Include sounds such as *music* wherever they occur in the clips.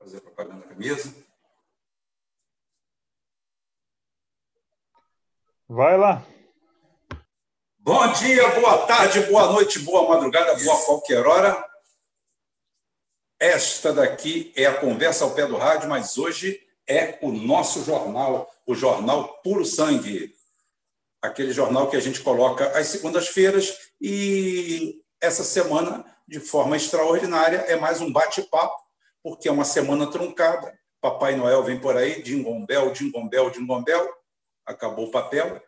fazer propaganda da mesa. Vai lá. Bom dia, boa tarde, boa noite, boa madrugada, boa qualquer hora. Esta daqui é a conversa ao pé do rádio, mas hoje é o nosso jornal, o jornal Puro Sangue. Aquele jornal que a gente coloca às segundas-feiras e essa semana, de forma extraordinária, é mais um bate-papo, porque é uma semana truncada. Papai Noel vem por aí, dingombel, dingombel, dingombel. Acabou o papel.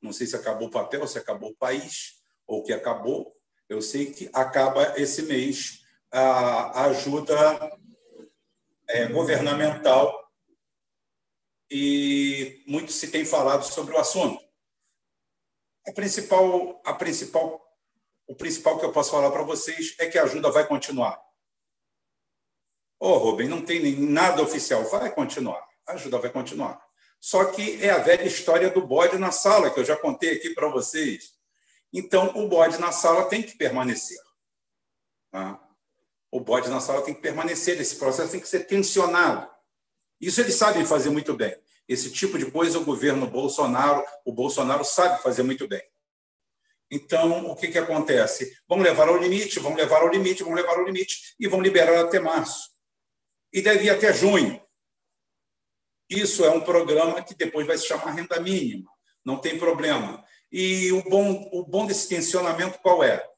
Não sei se acabou o papel, se acabou o país, ou que acabou. Eu sei que acaba esse mês a ajuda é, governamental e muito se tem falado sobre o assunto. A principal, a principal, o principal que eu posso falar para vocês é que a ajuda vai continuar. Ô, oh, Rubem, não tem nada oficial. Vai continuar. A ajuda vai continuar. Só que é a velha história do bode na sala, que eu já contei aqui para vocês. Então, o bode na sala tem que permanecer. Tá? O bode na sala tem que permanecer. Esse processo tem que ser tensionado. Isso eles sabem fazer muito bem. Esse tipo de coisa o governo Bolsonaro, o Bolsonaro sabe fazer muito bem. Então, o que, que acontece? Vão levar ao limite, vão levar ao limite, vão levar ao limite e vão liberar até março. E deve ir até junho. Isso é um programa que depois vai se chamar renda mínima. Não tem problema. E o bom, o bom desse tensionamento qual é?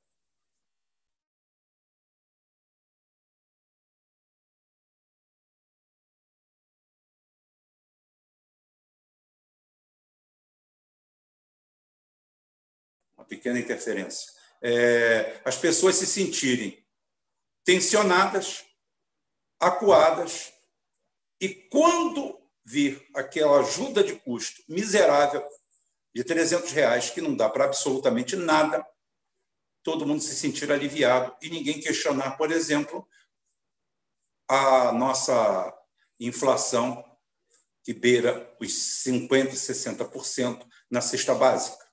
pequena interferência. É, as pessoas se sentirem tensionadas, acuadas, e quando vir aquela ajuda de custo miserável de 300 reais, que não dá para absolutamente nada, todo mundo se sentir aliviado e ninguém questionar, por exemplo, a nossa inflação que beira os 50%, 60% na cesta básica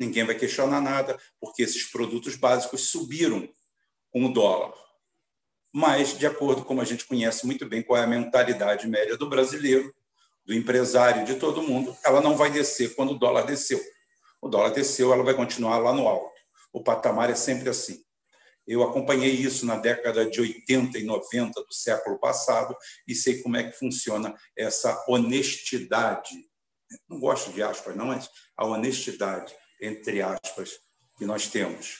ninguém vai questionar nada, porque esses produtos básicos subiram com o dólar. Mas, de acordo com a gente conhece muito bem qual é a mentalidade média do brasileiro, do empresário, de todo mundo, ela não vai descer quando o dólar desceu. O dólar desceu, ela vai continuar lá no alto. O patamar é sempre assim. Eu acompanhei isso na década de 80 e 90 do século passado e sei como é que funciona essa honestidade. Não gosto de aspas, não, mas a honestidade entre aspas, que nós temos.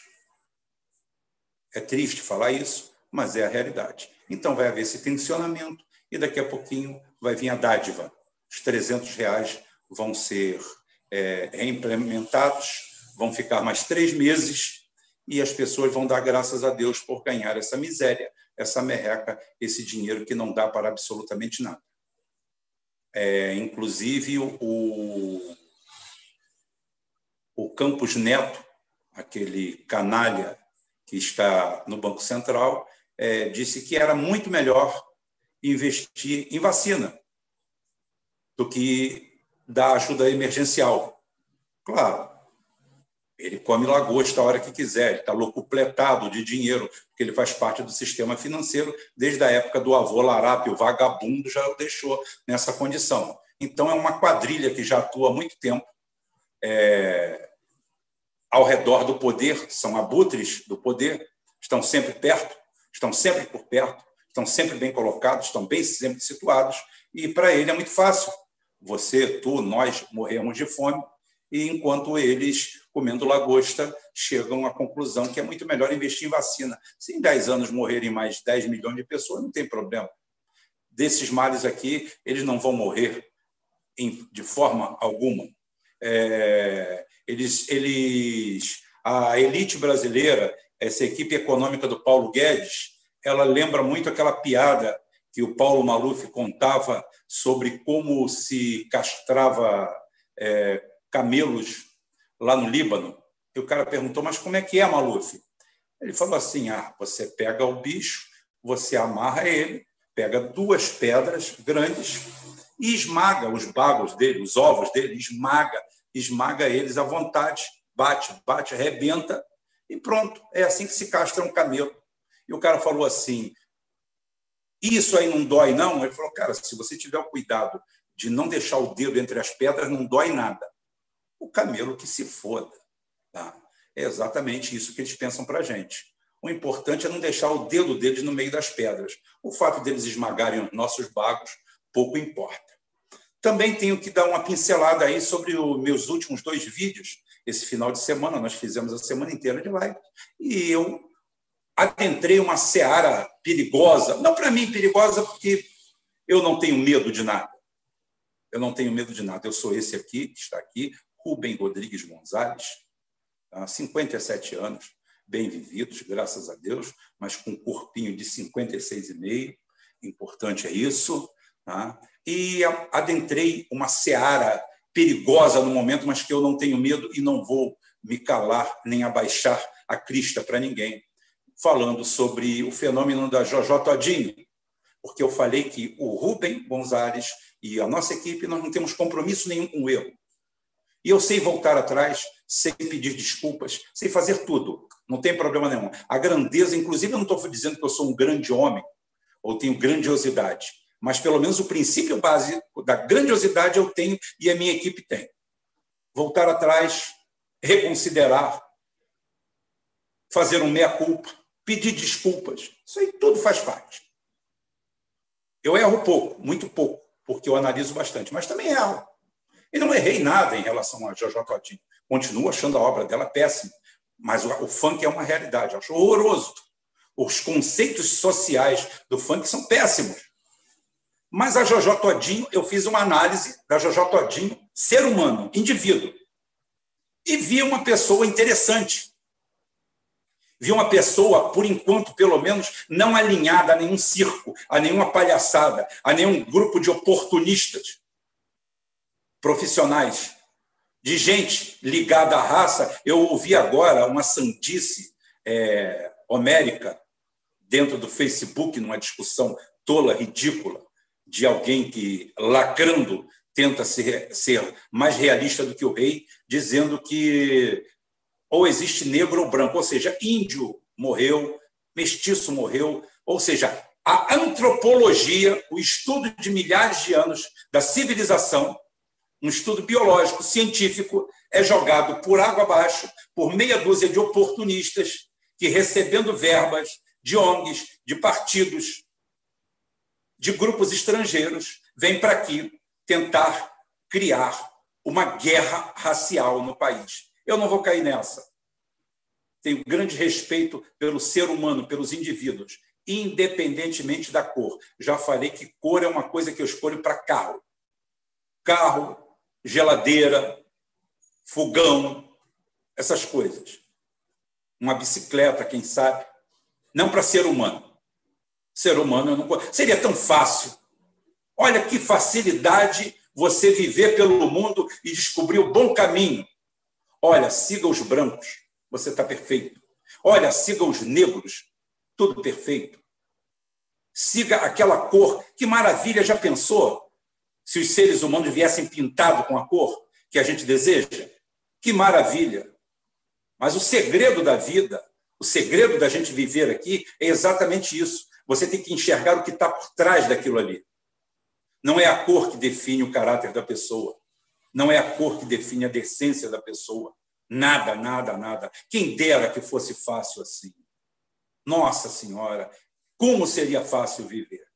É triste falar isso, mas é a realidade. Então vai haver esse tensionamento e daqui a pouquinho vai vir a dádiva. Os 300 reais vão ser é, reimplementados, vão ficar mais três meses e as pessoas vão dar graças a Deus por ganhar essa miséria, essa merreca, esse dinheiro que não dá para absolutamente nada. É, inclusive, o, o Campos Neto, aquele canalha que está no Banco Central, é, disse que era muito melhor investir em vacina do que dar ajuda emergencial. Claro, ele come lagosta a hora que quiser, ele está locupletado de dinheiro, porque ele faz parte do sistema financeiro, desde a época do avô Larápio, o vagabundo já o deixou nessa condição. Então, é uma quadrilha que já atua há muito tempo, é, ao redor do poder, são abutres do poder, estão sempre perto, estão sempre por perto, estão sempre bem colocados, estão bem sempre situados, e para ele é muito fácil. Você, tu, nós morremos de fome, e enquanto eles, comendo lagosta, chegam à conclusão que é muito melhor investir em vacina. Se em 10 anos morrerem mais 10 milhões de pessoas, não tem problema. Desses males aqui, eles não vão morrer de forma alguma. É, eles, eles, a elite brasileira, essa equipe econômica do Paulo Guedes, ela lembra muito aquela piada que o Paulo Maluf contava sobre como se castrava é, camelos lá no Líbano. E o cara perguntou, mas como é que é, Maluf? Ele falou assim: ah, você pega o bicho, você amarra ele, pega duas pedras grandes e esmaga os bagos dele, os ovos dele, esmaga esmaga eles à vontade, bate, bate, arrebenta e pronto. É assim que se castra um camelo. E o cara falou assim: Isso aí não dói, não? Ele falou, cara, se você tiver o cuidado de não deixar o dedo entre as pedras, não dói nada. O camelo que se foda. Tá? É exatamente isso que eles pensam para a gente. O importante é não deixar o dedo deles no meio das pedras. O fato deles esmagarem os nossos bagos pouco importa. Também tenho que dar uma pincelada aí sobre os meus últimos dois vídeos. Esse final de semana, nós fizemos a semana inteira de live. E eu adentrei uma seara perigosa. Não para mim perigosa, porque eu não tenho medo de nada. Eu não tenho medo de nada. Eu sou esse aqui, que está aqui, Rubem Rodrigues Gonzalez, há 57 anos, bem vividos, graças a Deus, mas com um corpinho de 56,5. Importante é isso. Tá? E adentrei uma seara perigosa no momento, mas que eu não tenho medo e não vou me calar nem abaixar a crista para ninguém falando sobre o fenômeno da Jojo Todinho, porque eu falei que o Rubem Gonzalez e a nossa equipe nós não temos compromisso nenhum com o erro. E eu sei voltar atrás, sei pedir desculpas, sei fazer tudo, não tem problema nenhum. A grandeza, inclusive, eu não estou dizendo que eu sou um grande homem ou tenho grandiosidade, mas pelo menos o princípio básico da grandiosidade eu tenho e a minha equipe tem. Voltar atrás, reconsiderar, fazer um meia-culpa, pedir desculpas. Isso aí tudo faz parte. Eu erro pouco, muito pouco, porque eu analiso bastante, mas também erro. E não errei nada em relação a Jojo Todinho. Continuo achando a obra dela péssima, mas o, funk é uma realidade. Acho horroroso. Os conceitos sociais do funk são péssimos. Mas a Jojo Todinho, eu fiz uma análise da Jojo Todinho, ser humano, indivíduo. E vi uma pessoa interessante, vi uma pessoa, por enquanto, pelo menos, não alinhada a nenhum circo, a nenhuma palhaçada, a nenhum grupo de oportunistas profissionais, de gente ligada à raça. Eu ouvi agora uma sandice é, homérica dentro do Facebook, numa discussão tola, ridícula, de alguém que, lacrando, tenta ser, ser mais realista do que o rei, dizendo que ou existe negro ou branco, ou seja, índio morreu, mestiço morreu, ou seja, a antropologia, o estudo de milhares de anos da civilização, um estudo biológico, científico, é jogado por água abaixo por meia dúzia de oportunistas que, recebendo verbas de ONGs, de partidos, de grupos estrangeiros, vêm para aqui tentar criar uma guerra racial no país. Eu não vou cair nessa. Tenho grande respeito pelo ser humano, pelos indivíduos, independentemente da cor. Já falei que cor é uma coisa que eu escolho para carro. Carro, geladeira, fogão, essas coisas. Uma bicicleta, quem sabe. Não para ser humano. Ser humano não seria tão fácil. Olha que facilidade você viver pelo mundo e descobrir o bom caminho. Olha, siga os brancos, você está perfeito. Olha, siga os negros, tudo perfeito. Siga aquela cor, que maravilha, já pensou? Se os seres humanos viessem pintados com a cor que a gente deseja? Que maravilha! Mas o segredo da vida, o segredo da gente viver aqui é exatamente isso. Você tem que enxergar o que está por trás daquilo ali. Não é a cor que define o caráter da pessoa. Não é a cor que define a decência da pessoa. Nada, nada, nada. Quem dera que fosse fácil assim. Nossa Senhora, como seria fácil viver?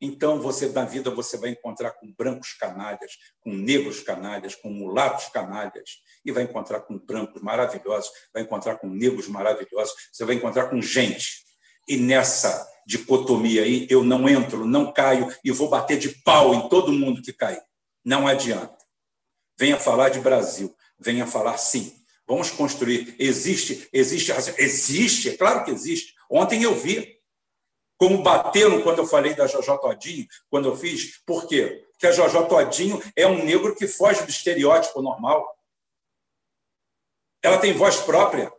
Então, você na vida você vai encontrar com brancos canalhas, com negros canalhas, com mulatos canalhas, e vai encontrar com brancos maravilhosos, vai encontrar com negros maravilhosos, você vai encontrar com gente. E nessa dicotomia aí, eu não entro, não caio e vou bater de pau em todo mundo que cair. Não adianta. Venha falar de Brasil, venha falar sim. Vamos construir. Existe, existe, existe, é claro que existe. Ontem eu vi como bateram quando eu falei da Jojo Todinho, quando eu fiz. Por quê? Porque a Jojo Todinho é um negro que foge do estereótipo normal. Ela tem voz própria.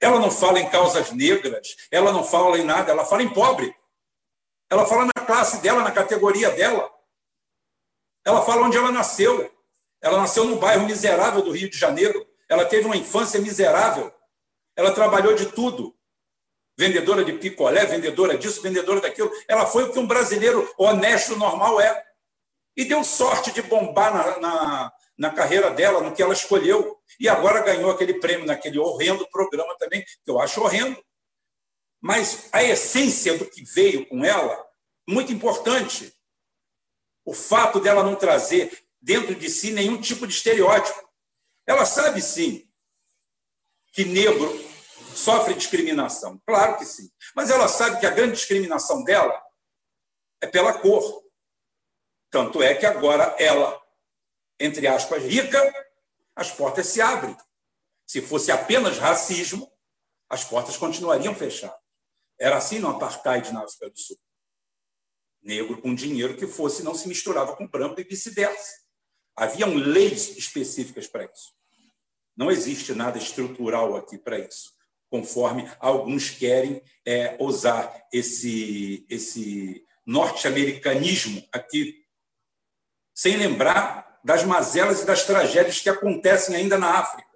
Ela não fala em causas negras, ela não fala em nada, ela fala em pobre. Ela fala na classe dela, na categoria dela. Ela fala onde ela nasceu. Ela nasceu num bairro miserável do Rio de Janeiro. Ela teve uma infância miserável. Ela trabalhou de tudo. vendedora de picolé, vendedora disso, vendedora daquilo. Ela foi o que um brasileiro honesto, normal é. E deu sorte de bombar na, na, na carreira dela, no que ela escolheu. E agora ganhou aquele prêmio naquele horrendo programa também, que eu acho horrendo. Mas a essência do que veio com ela, muito importante. O fato dela não trazer dentro de si nenhum tipo de estereótipo. Ela sabe sim que negro sofre discriminação. Claro que sim. Mas ela sabe que a grande discriminação dela é pela cor. Tanto é que agora ela, entre aspas, rica, as portas se abrem. Se fosse apenas racismo, as portas continuariam fechadas. Era assim no apartheid na África do Sul. Negro com dinheiro que fosse não se misturava com branco e vice-versa. Haviam leis específicas para isso. Não existe nada estrutural aqui para isso, conforme alguns querem é, usar esse, esse norte-americanismo aqui, sem lembrar das mazelas e das tragédias que acontecem ainda na África.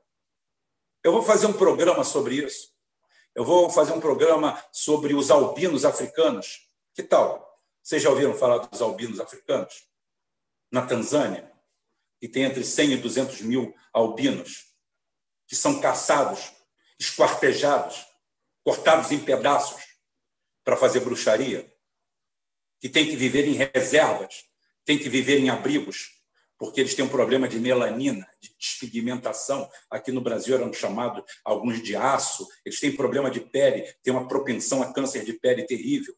Eu vou fazer um programa sobre isso. Eu vou fazer um programa sobre os albinos africanos. Que tal? Vocês já ouviram falar dos albinos africanos? Na Tanzânia, que tem entre 100 e 200 mil albinos que são caçados, esquartejados, cortados em pedaços para fazer bruxaria, que têm que viver em reservas, têm que viver em abrigos, porque eles têm um problema de melanina, de despigmentação. Aqui no Brasil eram chamados alguns de aço. Eles têm problema de pele, têm uma propensão a câncer de pele terrível.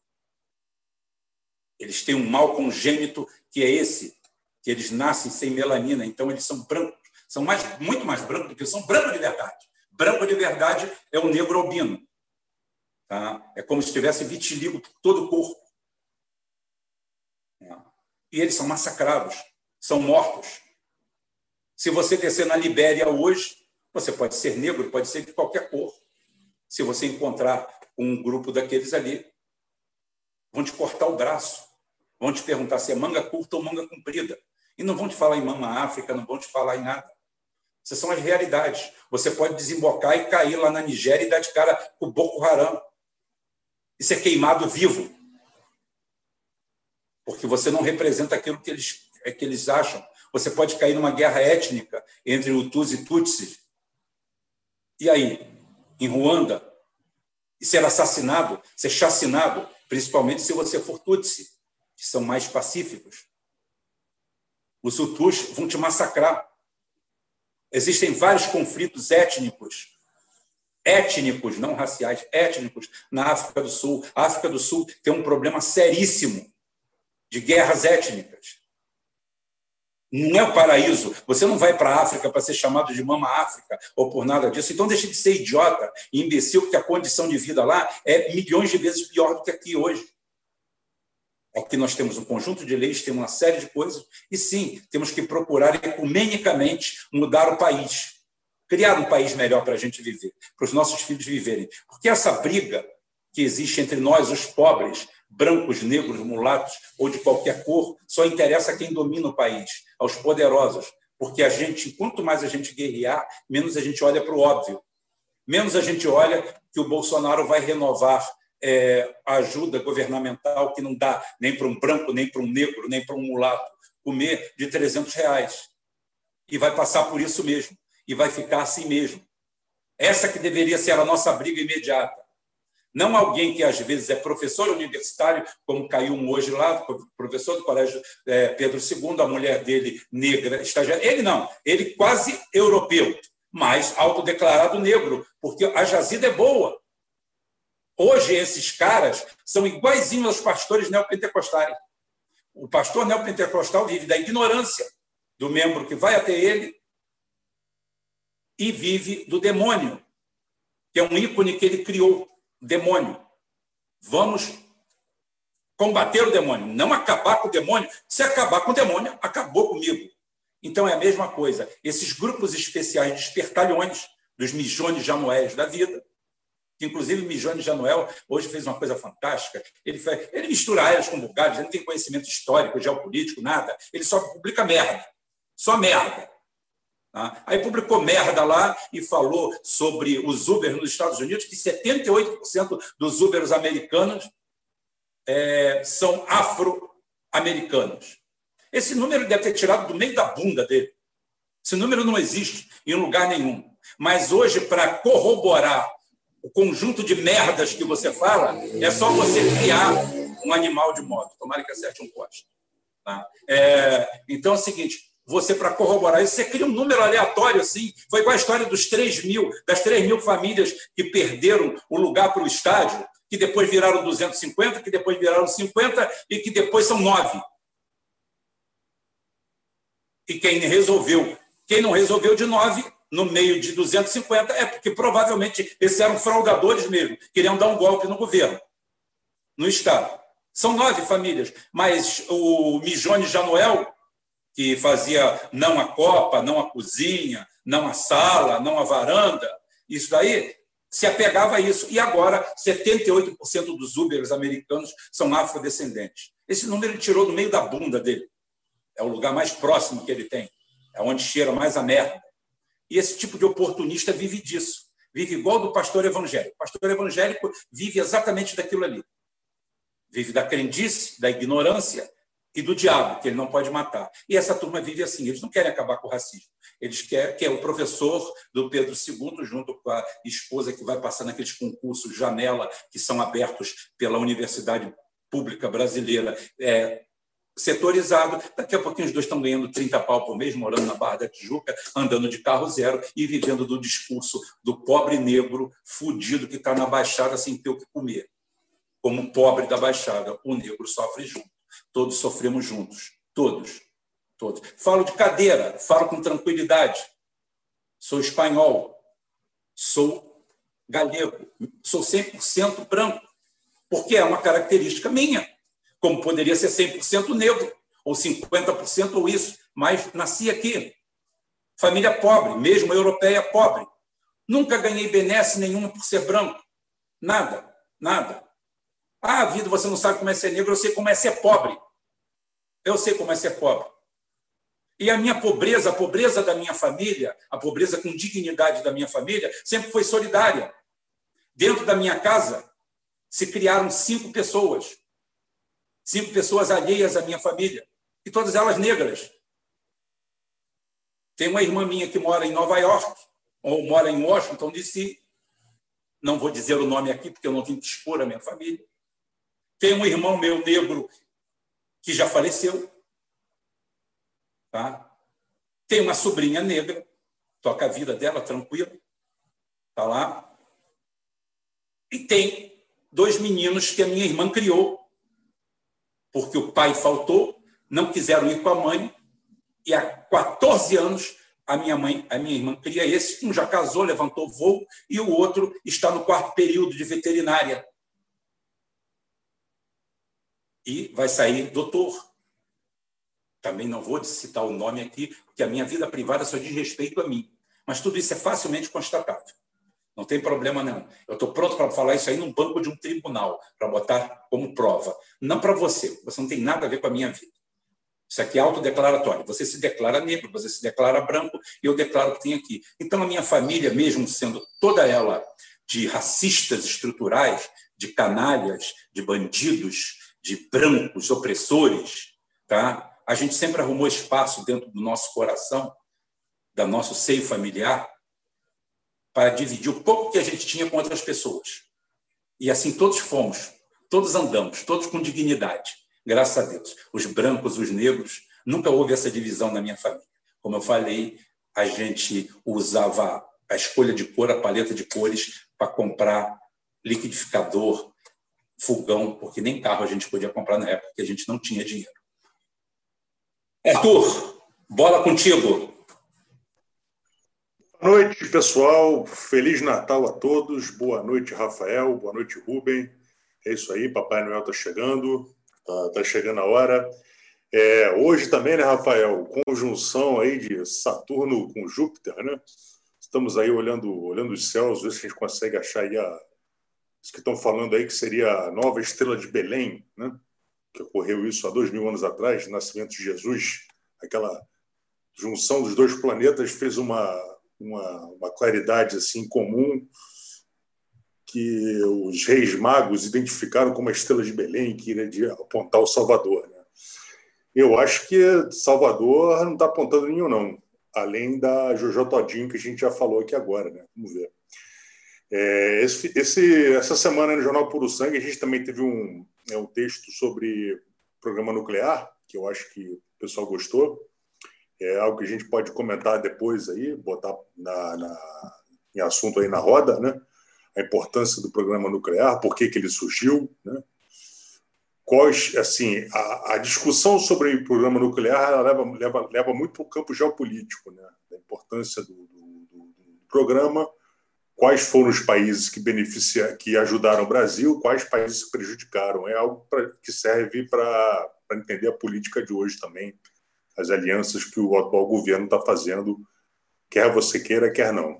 Eles têm um mal congênito que é esse, que eles nascem sem melanina, então eles são brancos. São mais, muito mais brancos do que são brancos de verdade. Branco de verdade é o negro albino. Tá? É como se tivesse vitiligo por todo o corpo. E eles são massacrados, são mortos. Se você descer na Libéria hoje, você pode ser negro, pode ser de qualquer cor. Se você encontrar um grupo daqueles ali, vão te cortar o braço, vão te perguntar se é manga curta ou manga comprida. E não vão te falar em Mama África, não vão te falar em nada. Essas são as realidades. Você pode desembocar e cair lá na Nigéria e dar de cara com o Boko Haram. E ser queimado vivo. Porque você não representa aquilo que eles, é que eles acham. Você pode cair numa guerra étnica entre Hutus e Tutsis. E aí? Em Ruanda? E ser assassinado, ser chacinado, principalmente se você for Tutsi, que são mais pacíficos. Os Hutus vão te massacrar. Existem vários conflitos étnicos, étnicos, não raciais, étnicos, na África do Sul. A África do Sul tem um problema seríssimo de guerras étnicas. Não é o paraíso. Você não vai para a África para ser chamado de mama África ou por nada disso. Então deixe de ser idiota e imbecil, porque a condição de vida lá é milhões de vezes pior do que aqui hoje. Aqui nós temos um conjunto de leis, temos uma série de coisas, e sim, temos que procurar ecumenicamente mudar o país, criar um país melhor para a gente viver, para os nossos filhos viverem. Porque essa briga que existe entre nós, os pobres, brancos, negros, mulatos ou de qualquer cor, só interessa a quem domina o país, aos poderosos. Porque a gente, quanto mais a gente guerrear, menos a gente olha para o óbvio. Menos a gente olha que o Bolsonaro vai renovar é, ajuda governamental que não dá nem para um branco, nem para um negro, nem para um mulato comer de 300 reais. E vai passar por isso mesmo. E vai ficar assim mesmo. Essa que deveria ser a nossa briga imediata. Não alguém que às vezes é professor universitário, como caiu um hoje lá, professor do Colégio é, Pedro II, a mulher dele negra, estagiária. Ele não, ele quase europeu, mas autodeclarado negro, porque a jazida é boa. Hoje, esses caras são iguaizinhos aos pastores neopentecostais. O pastor neopentecostal vive da ignorância do membro que vai até ele e vive do demônio, que é um ícone que ele criou, demônio. Vamos combater o demônio, não acabar com o demônio. Se acabar com o demônio, acabou comigo. Então é a mesma coisa. Esses grupos especiais de espertalhões, dos mijones januéis da vida, que inclusive Mijone Januel hoje fez uma coisa fantástica. Ele, ele mistura elas com bugados, ele não tem conhecimento histórico, geopolítico, nada. Ele só publica merda. Só merda. Tá? Aí publicou merda lá e falou sobre os Uber nos Estados Unidos, que 78% dos Ubers americanos é, são afro-americanos. Esse número deve ter tirado do meio da bunda dele. Esse número não existe em lugar nenhum. Mas hoje, para corroborar o conjunto de merdas que você fala, é só você criar um animal de moto. Tomara que acerte um poste. Tá? É, então é o seguinte: você, para corroborar isso, você cria um número aleatório assim. Foi igual a história dos 3 mil, das 3 mil famílias que perderam o lugar para o estádio, que depois viraram 250, que depois viraram 50 e que depois são nove. E quem resolveu, quem não resolveu de nove, no meio de 250, é porque provavelmente esses eram fraudadores mesmo, queriam dar um golpe no governo, no Estado. São nove famílias, mas o Mijone Janoel, que fazia não a copa, não a cozinha, não a sala, não a varanda, isso daí se apegava a isso. E agora, 78% dos Ubers americanos são afrodescendentes. Esse número ele tirou do meio da bunda dele. É o lugar mais próximo que ele tem. É onde cheira mais a merda. E esse tipo de oportunista vive disso. Vive igual do pastor evangélico. O pastor evangélico vive exatamente daquilo ali. Vive da crendice, da ignorância e do diabo, que ele não pode matar. E essa turma vive assim. Eles não querem acabar com o racismo. Eles querem que é o professor do Pedro II, junto com a esposa que vai passar naqueles concursos janela que são abertos pela Universidade Pública Brasileira, é, setorizado. Daqui a pouquinho os dois estão ganhando 30 pau por mês, morando na Barra da Tijuca, andando de carro zero e vivendo do discurso do pobre negro fudido que está na Baixada sem ter o que comer. Como pobre da Baixada, o negro sofre junto. Todos sofremos juntos. Todos. Todos. Falo de cadeira, falo com tranquilidade. Sou espanhol. Sou galego. Sou 100% branco. Porque é uma característica minha como poderia ser 100% negro, ou 50% ou isso, mas nasci aqui. Família pobre, mesmo europeia pobre. Nunca ganhei benesse nenhuma por ser branco. Nada, nada. Ah, vida, você não sabe como é ser negro, eu sei como é ser pobre. Eu sei como é ser pobre. E a minha pobreza, a pobreza da minha família, a pobreza com dignidade da minha família, sempre foi solidária. Dentro da minha casa se criaram cinco pessoas cinco pessoas alheias à minha família, e todas elas negras. Tem uma irmã minha que mora em Nova York, ou mora em Washington, D.C. Não vou dizer o nome aqui, porque eu não tenho que expor a minha família. Tem um irmão meu negro que já faleceu. Tá? Tem uma sobrinha negra, toca a vida dela tranquila. Está lá. E tem dois meninos que a minha irmã criou, porque o pai faltou, não quiseram ir com a mãe, e há 14 anos a minha mãe, a minha irmã cria esse, um já casou, levantou voo, e o outro está no quarto período de veterinária. E vai sair doutor. Também não vou citar o nome aqui, porque a minha vida privada só diz respeito a mim. Mas tudo isso é facilmente constatável. Não tem problema não. Eu estou pronto para falar isso aí num banco de um tribunal, para botar como prova. Não para você. Você não tem nada a ver com a minha vida. Isso aqui é autodeclaratório. Você se declara negro, você se declara branco, e eu declaro que tem aqui. Então, a minha família, mesmo sendo toda ela de racistas estruturais, de canalhas, de bandidos, de brancos opressores, tá? a gente sempre arrumou espaço dentro do nosso coração, da nosso seio familiar, para dividir o pouco que a gente tinha com outras pessoas. E assim todos fomos, todos andamos, todos com dignidade, graças a Deus. Os brancos, os negros, nunca houve essa divisão na minha família. Como eu falei, a gente usava a escolha de cor, a paleta de cores, para comprar liquidificador, fogão, porque nem carro a gente podia comprar na época, porque a gente não tinha dinheiro. Arthur, bola contigo. Boa noite, pessoal. Feliz Natal a todos. Boa noite, Rafael. Boa noite, Rubem. É isso aí, Papai Noel está chegando. Está tá chegando a hora. É, hoje também, né, Rafael? Conjunção aí de Saturno com Júpiter, né? Estamos aí olhando, olhando os céus, ver se a gente consegue achar aí a, que estão falando aí que seria a nova estrela de Belém, né? Que ocorreu isso há dois mil anos atrás, nascimento de Jesus, aquela junção dos dois planetas fez uma, uma, uma claridade assim comum que os reis magos identificaram como a estrela de Belém que iria apontar o Salvador. Né? Eu acho que Salvador não está apontando nenhum, não. Além da Jojo Todinho, que a gente já falou aqui agora. Né? Vamos ver. É, esse, esse, essa semana no Jornal Puro Sangue, a gente também teve um, é, um texto sobre programa nuclear, que eu acho que o pessoal gostou. É algo que a gente pode comentar depois aí, botar na, na em assunto aí na roda, né? A importância do programa nuclear, por que, que ele surgiu, né? Quais, assim, a, a discussão sobre o programa nuclear leva, leva, leva muito para o campo geopolítico, né? Da importância do, do, do programa quais foram os países que beneficiaram, que ajudaram o Brasil, quais países prejudicaram. É algo pra, que serve para entender a política de hoje também, as alianças que o atual governo está fazendo, quer você queira, quer não.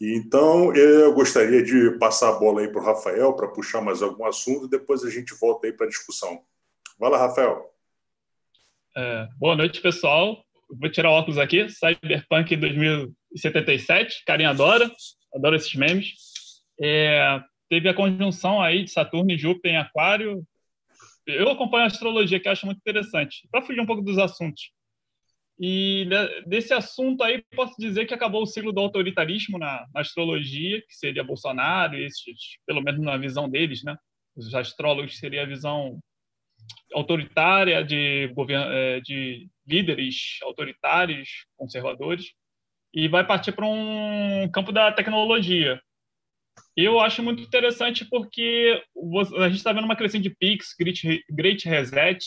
Então, eu gostaria de passar a bola aí para o Rafael para puxar mais algum assunto, depois a gente volta aí para a discussão. Vai lá, Rafael. É, boa noite, pessoal. Vou tirar o óculos aqui. Cyberpunk 2000, 77, carinha adora, adora esses memes. É, teve a conjunção aí de Saturno e Júpiter em Aquário. Eu acompanho a astrologia, que acho muito interessante, para fugir um pouco dos assuntos. E desse assunto aí, posso dizer que acabou o ciclo do autoritarismo na, na astrologia, que seria Bolsonaro, esses, pelo menos na visão deles, né? Os astrólogos seria a visão autoritária de, é, de líderes autoritários, conservadores e vai partir para um campo da tecnologia. Eu acho muito interessante porque a gente está vendo uma crescente de PIX, Great Reset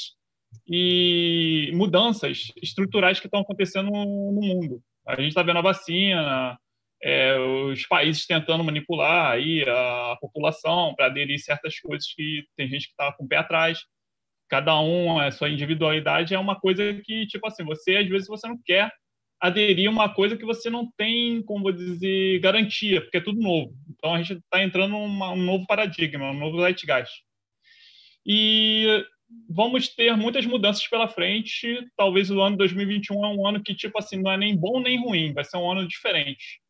e mudanças estruturais que estão acontecendo no mundo. A gente está vendo a vacina, é, os países tentando manipular aí a população para aderir certas coisas que tem gente que está com o pé atrás. Cada um, a sua individualidade é uma coisa que, tipo assim, você às vezes você não quer aderir a uma coisa que você não tem, como vou dizer, garantia, porque é tudo novo. Então a gente está entrando num um novo paradigma, um novo zeitgeist. E vamos ter muitas mudanças pela frente. Talvez o ano 2021 é um ano que, tipo assim, não é nem bom nem ruim, vai ser um ano diferente.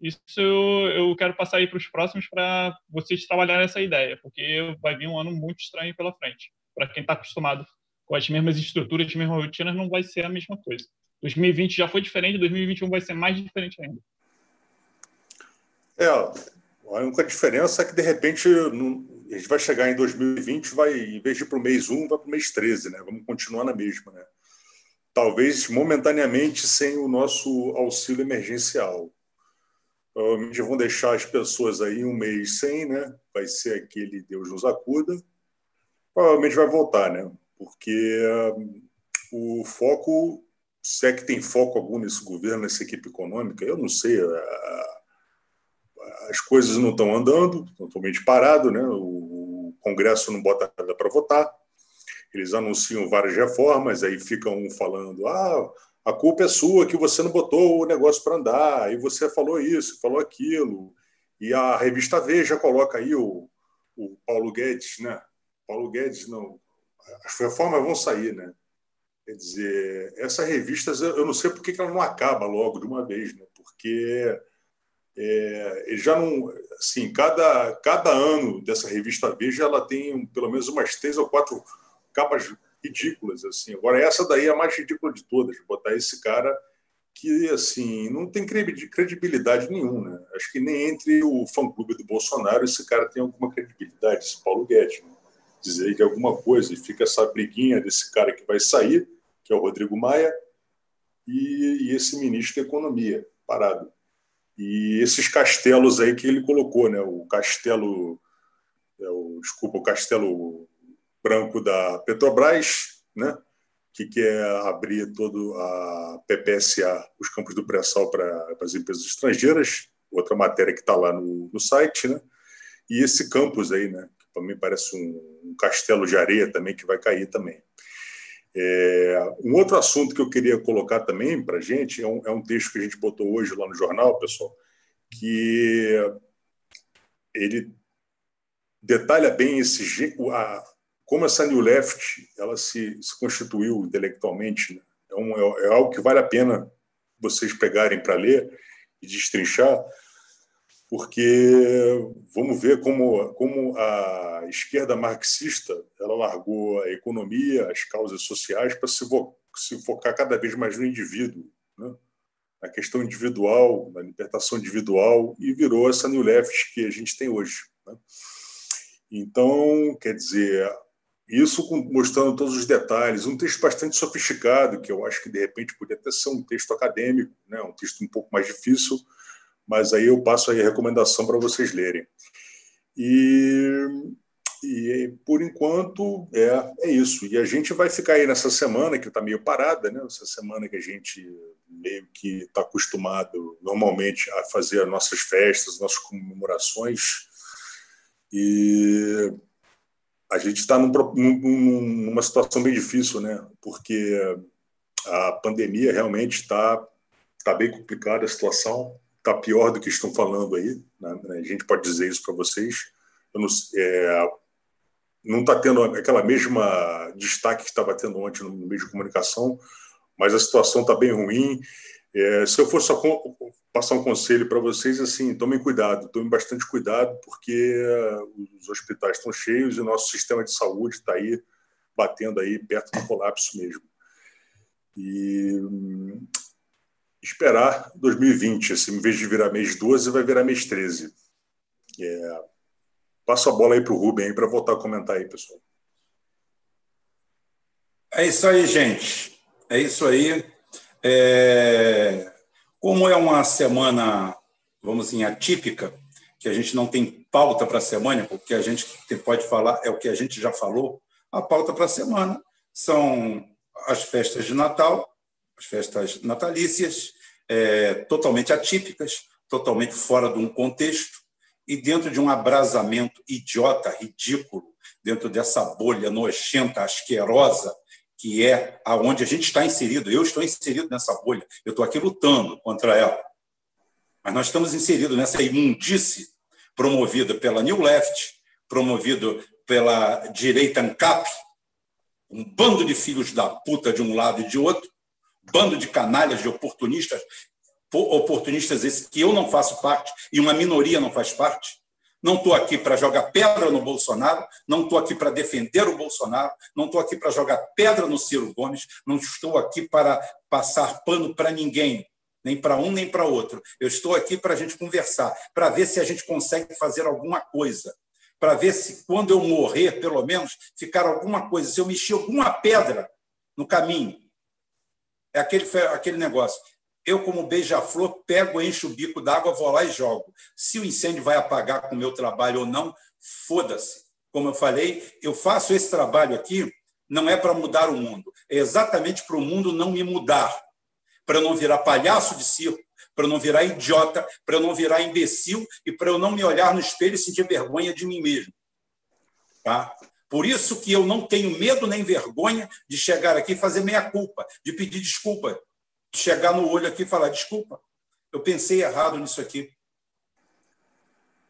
Isso eu, eu quero passar aí para os próximos para vocês trabalharem essa ideia, porque vai vir um ano muito estranho pela frente. Para quem está acostumado com as mesmas estruturas, as mesmas rotinas, não vai ser a mesma coisa. 2020 já foi diferente, 2021 vai ser mais diferente ainda. É, a única diferença é que, de repente, a gente vai chegar em 2020, vai, em vez de ir para o mês 1, vai para o mês 13, né? Vamos continuar na mesma, né? Talvez momentaneamente sem o nosso auxílio emergencial. Provavelmente vão deixar as pessoas aí um mês sem, né? Vai ser aquele Deus nos acuda. Provavelmente vai voltar, né? Porque uh, o foco se é que tem foco algum nesse governo, nessa equipe econômica, eu não sei. As coisas não estão andando, totalmente parado, né? o Congresso não bota nada para votar, eles anunciam várias reformas, aí ficam um falando: ah, a culpa é sua que você não botou o negócio para andar, e você falou isso, falou aquilo. E a revista Veja coloca aí o, o Paulo Guedes, né? Paulo Guedes, não. As reformas vão sair, né? Quer dizer, essa revista, eu não sei por que ela não acaba logo de uma vez, né? porque é, já não. Assim, cada, cada ano dessa revista Veja ela tem pelo menos umas três ou quatro capas ridículas. assim. Agora, essa daí é a mais ridícula de todas, botar esse cara que assim não tem credibilidade nenhuma. Né? Acho que nem entre o fã-clube do Bolsonaro esse cara tem alguma credibilidade, esse Paulo Guedes. Né? Dizer que alguma coisa, e fica essa briguinha desse cara que vai sair que é o Rodrigo Maia, e, e esse ministro da Economia, parado. E esses castelos aí que ele colocou, né? o castelo, é o, desculpa, o castelo branco da Petrobras, né? que quer abrir todo a PPSA, os campos do pré-sal para as empresas estrangeiras, outra matéria que está lá no, no, site, né? e esse campus aí, né? que para mim parece um, um castelo de areia também, que vai cair também. É, um outro assunto que eu queria colocar também para a gente é um, é um, texto que a gente botou hoje lá no jornal, pessoal, que ele detalha bem esse a, como essa New Left ela se, se constituiu intelectualmente. Né? é, um, é algo que vale a pena vocês pegarem para ler e destrinchar, porque vamos ver como, como a esquerda marxista ela largou a economia, as causas sociais para se, se focar cada vez mais no indivíduo, né? na questão individual, na libertação individual, e virou essa New Left que a gente tem hoje. Né? Então, quer dizer, isso mostrando todos os detalhes, um texto bastante sofisticado, que eu acho que de repente podia até ser um texto acadêmico, né? um texto um pouco mais difícil, mas aí eu passo aí a recomendação para vocês lerem. E, e por enquanto é, é isso. E a gente vai ficar aí nessa semana, que está meio parada, né? essa semana que a gente meio que está acostumado normalmente a fazer as nossas festas, nossas comemorações. E a gente está num, num, numa situação bem difícil, né? porque a pandemia realmente está tá bem complicada a situação está pior do que estão falando aí. Né? A gente pode dizer isso para vocês. não é, está tendo aquela mesma destaque que estava tendo ontem no meio de comunicação, mas a situação está bem ruim. É, se eu fosse só passar um conselho para vocês, assim, tomem cuidado, tomem bastante cuidado, porque os hospitais estão cheios e o nosso sistema de saúde está aí batendo aí perto do colapso mesmo. E esperar 2020. Assim, em vez de virar mês 12, vai virar mês 13. É, passo a bola aí para o Rubem para voltar a comentar aí, pessoal. É isso aí, gente. É isso aí. É... Como é uma semana, vamos dizer, atípica, que a gente não tem pauta para a semana, porque a gente pode falar é o que a gente já falou, a pauta para a semana são as festas de Natal, as festas natalícias, é, totalmente atípicas, totalmente fora de um contexto, e dentro de um abrasamento idiota, ridículo, dentro dessa bolha nojenta, asquerosa, que é aonde a gente está inserido. Eu estou inserido nessa bolha, eu estou aqui lutando contra ela. Mas nós estamos inseridos nessa imundice promovida pela New Left, promovido pela direita ANCAP, um bando de filhos da puta de um lado e de outro, bando de canalhas, de oportunistas, oportunistas esses que eu não faço parte e uma minoria não faz parte. Não estou aqui para jogar pedra no Bolsonaro, não estou aqui para defender o Bolsonaro, não estou aqui para jogar pedra no Ciro Gomes, não estou aqui para passar pano para ninguém, nem para um nem para outro. Eu estou aqui para a gente conversar, para ver se a gente consegue fazer alguma coisa, para ver se quando eu morrer, pelo menos, ficar alguma coisa, se eu mexer alguma pedra no caminho, é aquele, aquele negócio. Eu, como beija-flor, pego, encho o bico d'água, vou lá e jogo. Se o incêndio vai apagar com o meu trabalho ou não, foda-se. Como eu falei, eu faço esse trabalho aqui não é para mudar o mundo, é exatamente para o mundo não me mudar, para eu não virar palhaço de circo, para eu não virar idiota, para eu não virar imbecil e para eu não me olhar no espelho e sentir vergonha de mim mesmo. Tá? Por isso que eu não tenho medo nem vergonha de chegar aqui e fazer meia-culpa, de pedir desculpa, de chegar no olho aqui e falar: desculpa, eu pensei errado nisso aqui.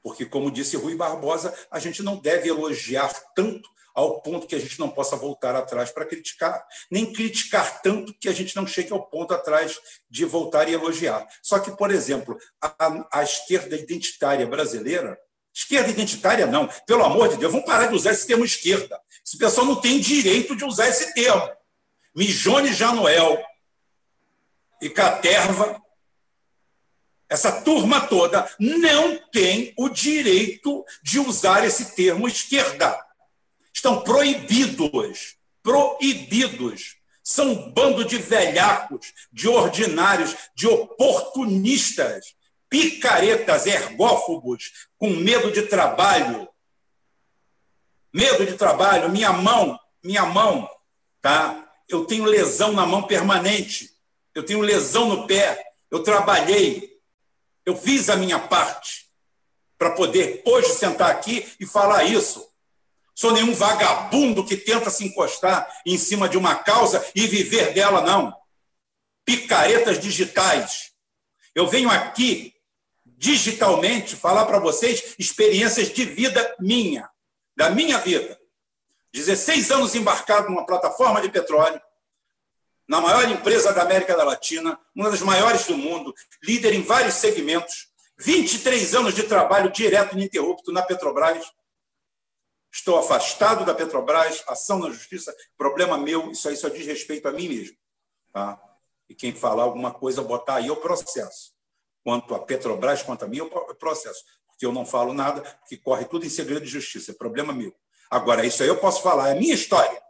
Porque, como disse Rui Barbosa, a gente não deve elogiar tanto ao ponto que a gente não possa voltar atrás para criticar, nem criticar tanto que a gente não chegue ao ponto atrás de voltar e elogiar. Só que, por exemplo, a, a esquerda identitária brasileira Esquerda identitária, não. Pelo amor de Deus, vamos parar de usar esse termo esquerda. Esse pessoal não tem direito de usar esse termo. Mijone Januel e Caterva, essa turma toda, não tem o direito de usar esse termo esquerda. Estão proibidos. Proibidos. São um bando de velhacos, de ordinários, de oportunistas picaretas, ergófobos, com medo de trabalho. Medo de trabalho, minha mão, minha mão, tá? Eu tenho lesão na mão permanente. Eu tenho lesão no pé. Eu trabalhei. Eu fiz a minha parte para poder hoje sentar aqui e falar isso. Sou nenhum vagabundo que tenta se encostar em cima de uma causa e viver dela, não. Picaretas digitais. Eu venho aqui digitalmente falar para vocês experiências de vida minha, da minha vida. 16 anos embarcado numa plataforma de petróleo, na maior empresa da América Latina, uma das maiores do mundo, líder em vários segmentos, 23 anos de trabalho direto e ininterrupto na Petrobras. Estou afastado da Petrobras, ação na justiça, problema meu, isso aí só diz respeito a mim mesmo. Tá? E quem falar alguma coisa, botar aí o processo. Quanto a Petrobras, quanto a mim, o processo. Porque eu não falo nada, porque corre tudo em segredo de justiça, é problema meu. Agora, isso aí eu posso falar, é minha história.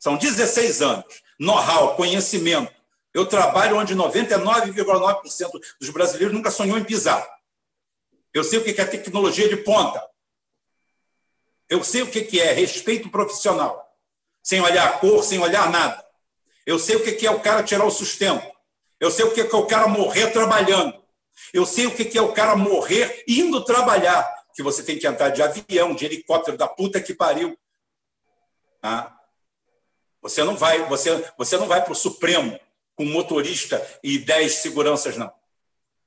São 16 anos, know-how, conhecimento. Eu trabalho onde 99,9% dos brasileiros nunca sonhou em pisar. Eu sei o que é tecnologia de ponta. Eu sei o que é respeito profissional, sem olhar a cor, sem olhar nada. Eu sei o que é o cara tirar o sustento. Eu sei o que é o cara morrer trabalhando. Eu sei o que é o cara morrer indo trabalhar. Que você tem que entrar de avião, de helicóptero, da puta que pariu. Ah. Você não vai, você, você não vai para o Supremo com motorista e dez seguranças, não.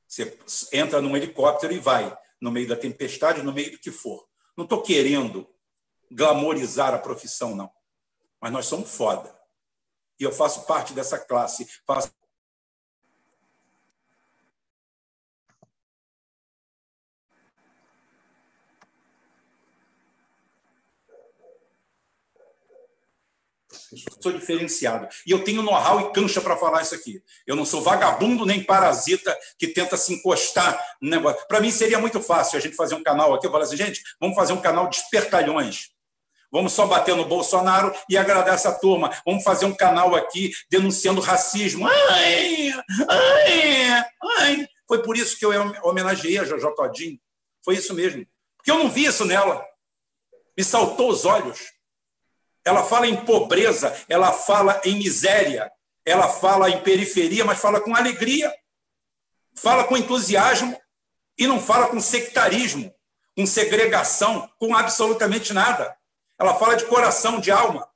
Você entra num helicóptero e vai, no meio da tempestade, no meio do que for. Não estou querendo glamorizar a profissão, não. Mas nós somos foda. E eu faço parte dessa classe, faço sou diferenciado. E eu tenho know-how e cancha para falar isso aqui. Eu não sou vagabundo nem parasita que tenta se encostar no negócio. Para mim seria muito fácil a gente fazer um canal aqui. Eu falar assim, gente, vamos fazer um canal de espertalhões. Vamos só bater no Bolsonaro e agradar essa turma. Vamos fazer um canal aqui denunciando racismo. Ai, ai, ai. Foi por isso que eu homenageei a Jojo Todinho. Foi isso mesmo. Porque eu não vi isso nela. Me saltou os olhos. Ela fala em pobreza, ela fala em miséria, ela fala em periferia, mas fala com alegria, fala com entusiasmo e não fala com sectarismo, com segregação, com absolutamente nada. Ela fala de coração, de alma.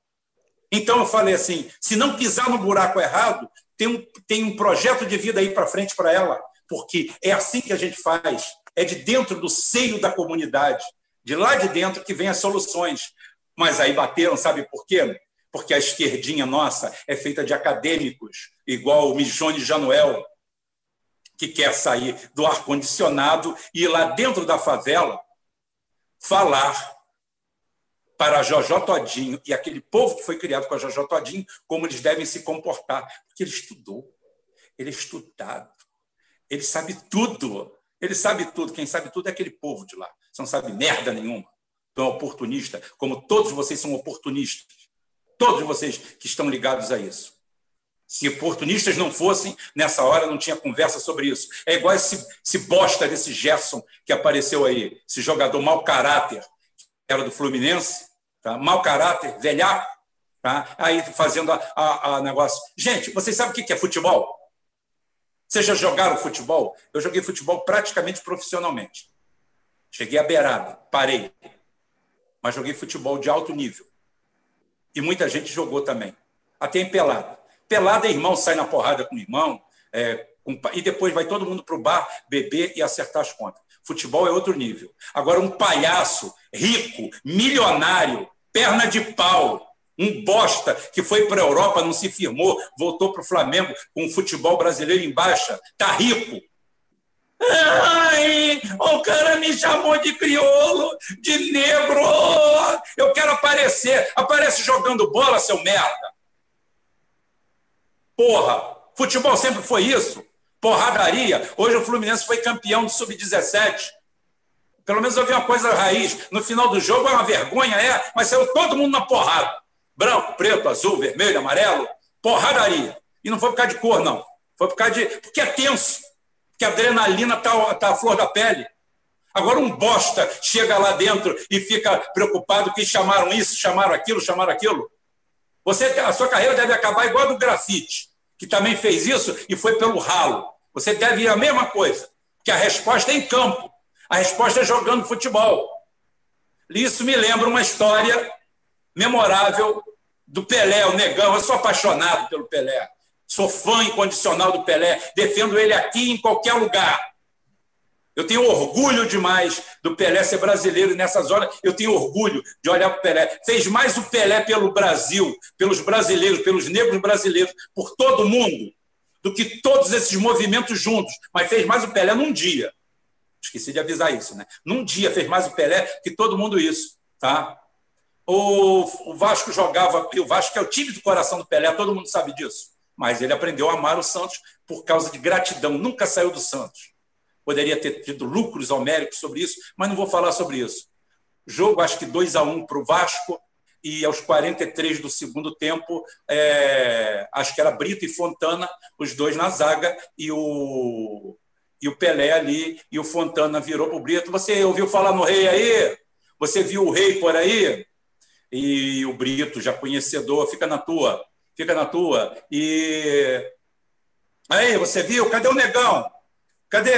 Então eu falei assim: se não pisar no buraco errado, tem um, tem um projeto de vida aí para frente para ela, porque é assim que a gente faz. É de dentro do seio da comunidade, de lá de dentro que vem as soluções. Mas aí bateram, sabe por quê? Porque a esquerdinha nossa é feita de acadêmicos, igual o Mijone Januel, que quer sair do ar-condicionado e ir lá dentro da favela falar para Jojó Todinho e aquele povo que foi criado com a Jojó Todinho como eles devem se comportar. Porque ele estudou, ele é estudado, ele sabe tudo. Ele sabe tudo. Quem sabe tudo é aquele povo de lá. Você não sabe merda nenhuma é oportunista, como todos vocês são oportunistas. Todos vocês que estão ligados a isso. Se oportunistas não fossem, nessa hora não tinha conversa sobre isso. É igual esse, esse bosta desse Gerson que apareceu aí, esse jogador mau caráter, que era do Fluminense, tá? mau caráter, velhaco, tá? aí fazendo a, a, a negócio. Gente, vocês sabem o que é futebol? Vocês já jogaram futebol? Eu joguei futebol praticamente profissionalmente. Cheguei à beirada, parei mas joguei futebol de alto nível. E muita gente jogou também. Até em pelada. Pelada, irmão sai na porrada com o irmão, é, com, e depois vai todo mundo para o bar beber e acertar as contas. Futebol é outro nível. Agora, um palhaço rico, milionário, perna de pau, um bosta que foi para a Europa, não se firmou, voltou para o Flamengo com o futebol brasileiro em baixa, tá rico, Ai, o cara me chamou de crioulo, de negro. Eu quero aparecer. Aparece jogando bola, seu merda. Porra, futebol sempre foi isso. Porradaria. Hoje o Fluminense foi campeão do Sub-17. Pelo menos eu vi uma coisa raiz. No final do jogo é uma vergonha, é, mas saiu todo mundo na porrada. Branco, preto, azul, vermelho, amarelo. Porradaria. E não foi por causa de cor, não. Foi por causa de. Porque é tenso que a adrenalina está tá à flor da pele. Agora um bosta chega lá dentro e fica preocupado que chamaram isso, chamaram aquilo, chamaram aquilo. Você, a sua carreira deve acabar igual a do grafite, que também fez isso e foi pelo ralo. Você deve ir a mesma coisa, que a resposta é em campo. A resposta é jogando futebol. Isso me lembra uma história memorável do Pelé, o negão. Eu sou apaixonado pelo Pelé. Sou fã incondicional do Pelé, defendo ele aqui em qualquer lugar. Eu tenho orgulho demais do Pelé ser brasileiro e nessas horas eu tenho orgulho de olhar para o Pelé. Fez mais o Pelé pelo Brasil, pelos brasileiros, pelos negros brasileiros, por todo mundo, do que todos esses movimentos juntos. Mas fez mais o Pelé num dia. Esqueci de avisar isso, né? Num dia fez mais o Pelé que todo mundo isso, tá? O, Vasco jogava, o Vasco é o time do coração do Pelé, todo mundo sabe disso. Mas ele aprendeu a amar o Santos por causa de gratidão, nunca saiu do Santos. Poderia ter tido lucros homéricos sobre isso, mas não vou falar sobre isso. Jogo, acho que 2 a 1 um para o Vasco, e aos 43 do segundo tempo, é, acho que era Brito e Fontana, os dois na zaga, e o, e o Pelé ali, e o Fontana virou para o Brito. Você ouviu falar no rei aí? Você viu o rei por aí? E o Brito, já conhecedor, fica na tua, fica na tua. E aí, você viu? Cadê o negão? Cadê?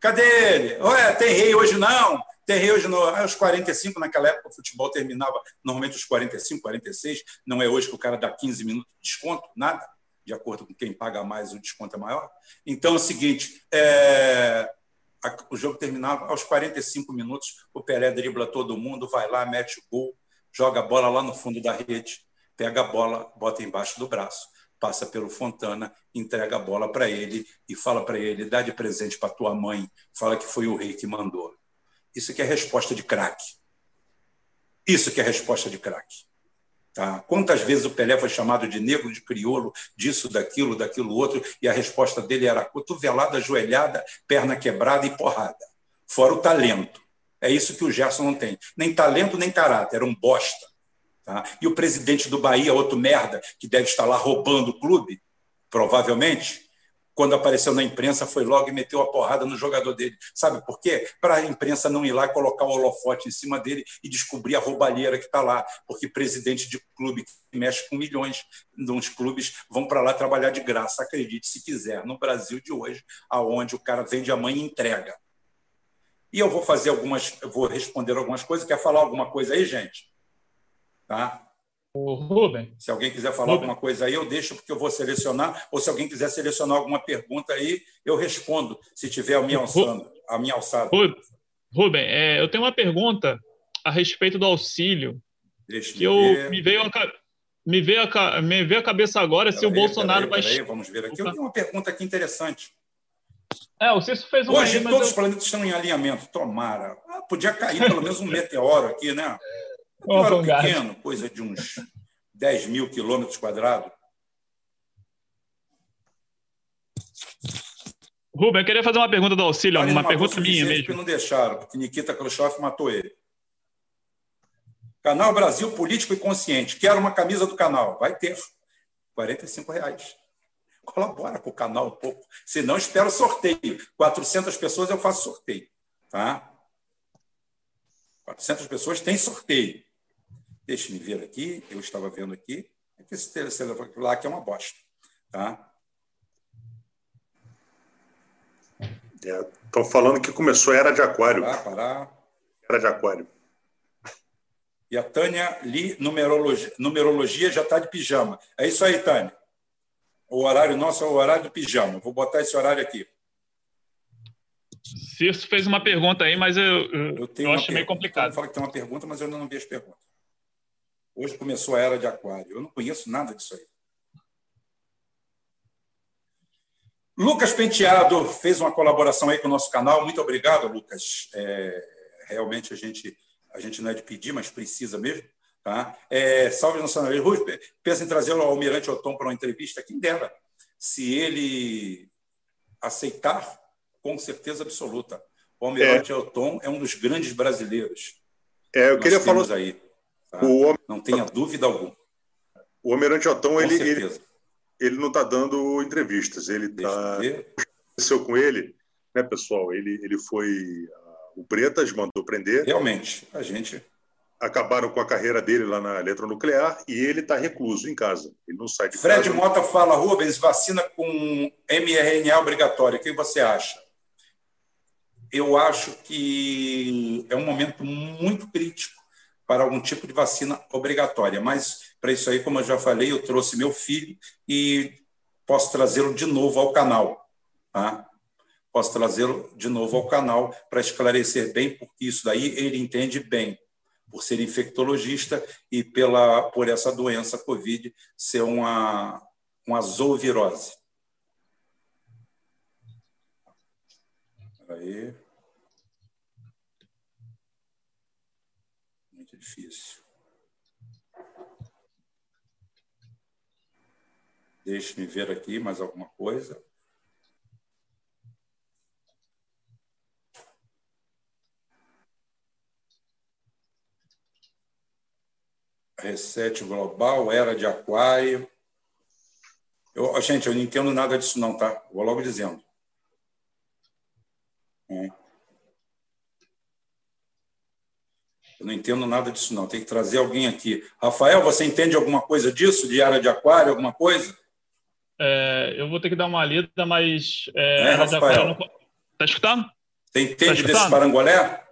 Cadê ele? Ué, tem rei hoje não? Tem rei hoje no, aos 45, naquela época o futebol terminava normalmente os 45, 46. Não é hoje que o cara dá 15 minutos de desconto, nada de acordo com quem paga mais, o desconto é maior. Então é o seguinte: é, o jogo terminava aos 45 minutos, o Pelé dribla todo mundo, vai lá, mete o gol, joga a bola lá no fundo da rede, pega a bola, bota embaixo do braço, passa pelo Fontana, entrega a bola para ele e fala para ele: dá de presente para tua mãe, fala que foi o rei que mandou. Isso que é resposta de craque. Isso que é resposta de craque. Tá? Quantas vezes o Pelé foi chamado de negro, de crioulo, disso, daquilo, daquilo outro, e a resposta dele era cotovelada, ajoelhada, perna quebrada e porrada. Fora o talento. É isso que o Gerson não tem. Nem talento, nem caráter. Era um bosta. Tá? E o presidente do Bahia, outro merda, que deve estar lá roubando o clube, provavelmente, quando apareceu na imprensa, foi logo e meteu a porrada no jogador dele. Sabe por quê? Para a imprensa não ir lá e colocar o holofote em cima dele e descobrir a roubalheira que está lá. Porque presidente de clube que mexe com milhões, uns clubes vão para lá trabalhar de graça, acredite se quiser. No Brasil de hoje, aonde o cara vende a mãe e entrega. E eu vou fazer algumas, eu vou responder algumas coisas. Quer falar alguma coisa aí, gente? Tá? O Rubem. Se alguém quiser falar Rubem. alguma coisa aí, eu deixo, porque eu vou selecionar. Ou se alguém quiser selecionar alguma pergunta aí, eu respondo, se tiver a minha, alçando, a minha alçada. Rubem, é, eu tenho uma pergunta a respeito do auxílio. Deixa que eu ver. me veio a, me veio a, me veio a cabeça agora pera se aí, o Bolsonaro vai. Aí, vamos ver aqui. Eu tenho uma pergunta aqui interessante. É, o Cício fez uma. Hoje aí, todos eu... os planetas estão em alinhamento. Tomara. Ah, podia cair pelo menos um meteoro aqui, né? Um pequeno, coisa de uns 10 mil quilômetros quadrados. Rubem, eu queria fazer uma pergunta do auxílio, uma pergunta minha mesmo. Que não deixaram, porque Nikita Khrushchev matou ele. Canal Brasil Político e Consciente. Quero uma camisa do canal. Vai ter. 45 reais. Colabora com o canal um pouco. Se não, espero sorteio. 400 pessoas eu faço sorteio. Tá? 400 pessoas tem sorteio. Deixe-me ver aqui, eu estava vendo aqui. Esse telefone lá que é uma bosta. Tá? Estão é, falando que começou a era de aquário. Parar, parar. Era de aquário. E a Tânia li numerologia, numerologia já está de pijama. É isso aí, Tânia. O horário nosso é o horário do pijama. Vou botar esse horário aqui. Circe fez uma pergunta aí, mas eu, eu, eu, eu acho meio complicado. Fala que tem uma pergunta, mas eu ainda não vi as perguntas. Hoje começou a era de aquário. Eu não conheço nada disso aí. Lucas Penteado fez uma colaboração aí com o nosso canal. Muito obrigado, Lucas. É, realmente a gente, a gente não é de pedir, mas precisa mesmo. Tá? É, salve nacionalismo. Rui, pensa em trazer o Almirante Otom para uma entrevista? Quem dera. Se ele aceitar, com certeza absoluta. O Almirante é. Otom é um dos grandes brasileiros. É, eu queria falar aí. Tá? O homem... Não tenha dúvida alguma. O Almirante Otão, ele, ele, ele, não está dando entrevistas. Ele está. aconteceu com ele, né, pessoal? Ele, ele foi. Uh, o Bretas mandou prender. Realmente, a gente. Acabaram com a carreira dele lá na eletronuclear e ele está recluso em casa. Ele não sai de Fred casa. Fred Mota fala, Rubens, vacina com mRNA obrigatório. O que você acha? Eu acho que é um momento muito crítico para algum tipo de vacina obrigatória. Mas, para isso aí, como eu já falei, eu trouxe meu filho e posso trazê-lo de novo ao canal. Tá? posso trazê-lo de novo ao canal para esclarecer bem, porque isso daí ele entende bem, por ser infectologista e pela, por essa doença Covid ser uma, uma zoovirose. Aí. Muito difícil. Deixe-me ver aqui mais alguma coisa. Reset global, era de aquário. Eu, gente, eu não entendo nada disso não, tá? Vou logo dizendo. É. Eu não entendo nada disso não. Tem que trazer alguém aqui. Rafael, você entende alguma coisa disso, de área de aquário, alguma coisa? É, eu vou ter que dar uma lida, mas. É, é Rafael? Não... Tá escutando? Você entende tá desse parangolé?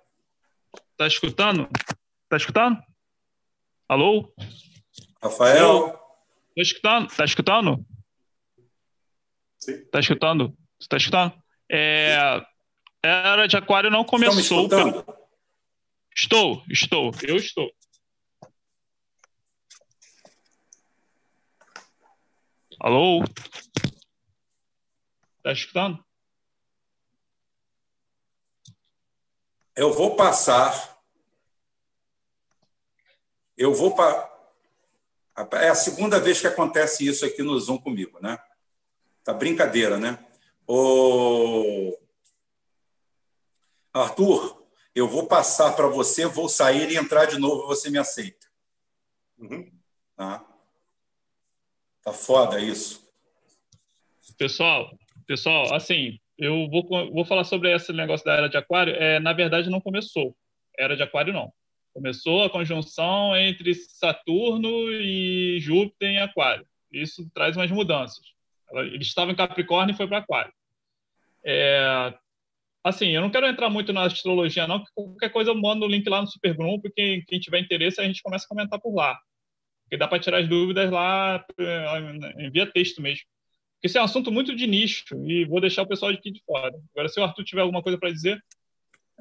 Tá escutando? Tá escutando? Alô? Rafael? Tô escutando? Tá escutando? Sim. Tá escutando? Você tá escutando? É, era de aquário não começou. Pelo... Estou, estou, eu estou. Alô? Tá escutando? Eu vou passar. Eu vou para. É a segunda vez que acontece isso aqui no Zoom comigo, né? Tá brincadeira, né? O Arthur, eu vou passar para você, vou sair e entrar de novo, você me aceita. Uhum. Tá? Tá foda isso. Pessoal, pessoal, assim, eu vou, vou falar sobre esse negócio da era de aquário. É, na verdade, não começou. Era de aquário, não. Começou a conjunção entre Saturno e Júpiter em aquário. Isso traz umas mudanças. Ele estava em Capricórnio e foi para aquário. É, assim, eu não quero entrar muito na astrologia, não, qualquer coisa eu mando o link lá no Supergrupo, quem, quem tiver interesse, a gente começa a comentar por lá. Porque dá para tirar as dúvidas lá, eh, envia texto mesmo. Porque esse é um assunto muito de nicho e vou deixar o pessoal aqui de fora. Agora, se o Arthur tiver alguma coisa para dizer.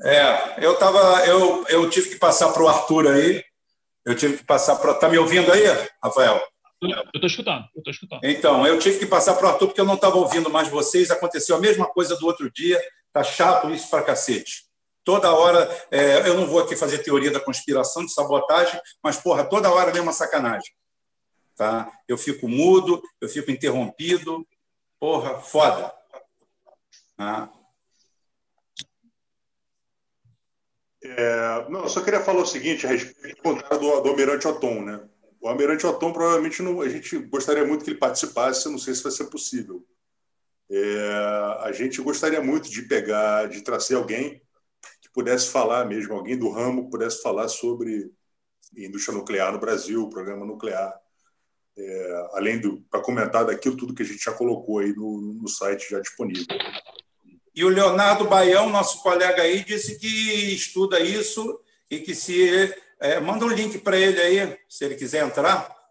É, eu tava, eu, eu tive que passar para o Arthur aí. Eu tive que passar para. Tá me ouvindo aí, Rafael? Eu estou escutando, eu estou escutando. Então, eu tive que passar para o Arthur porque eu não estava ouvindo mais vocês. Aconteceu a mesma coisa do outro dia. Tá chato isso para cacete. Toda hora, é, eu não vou aqui fazer teoria da conspiração, de sabotagem, mas, porra, toda hora é uma sacanagem. Tá? Eu fico mudo, eu fico interrompido. Porra, foda. Tá? É, não, só queria falar o seguinte a respeito do do, do Almirante Otom, né? O Almirante Otom, provavelmente, não, a gente gostaria muito que ele participasse, não sei se vai ser possível. É, a gente gostaria muito de pegar, de trazer alguém pudesse falar mesmo, alguém do ramo pudesse falar sobre indústria nuclear no Brasil, programa nuclear, é, além do para comentar daquilo tudo que a gente já colocou aí no, no site já disponível. E o Leonardo Baião, nosso colega aí, disse que estuda isso e que se é, manda um link para ele aí, se ele quiser entrar.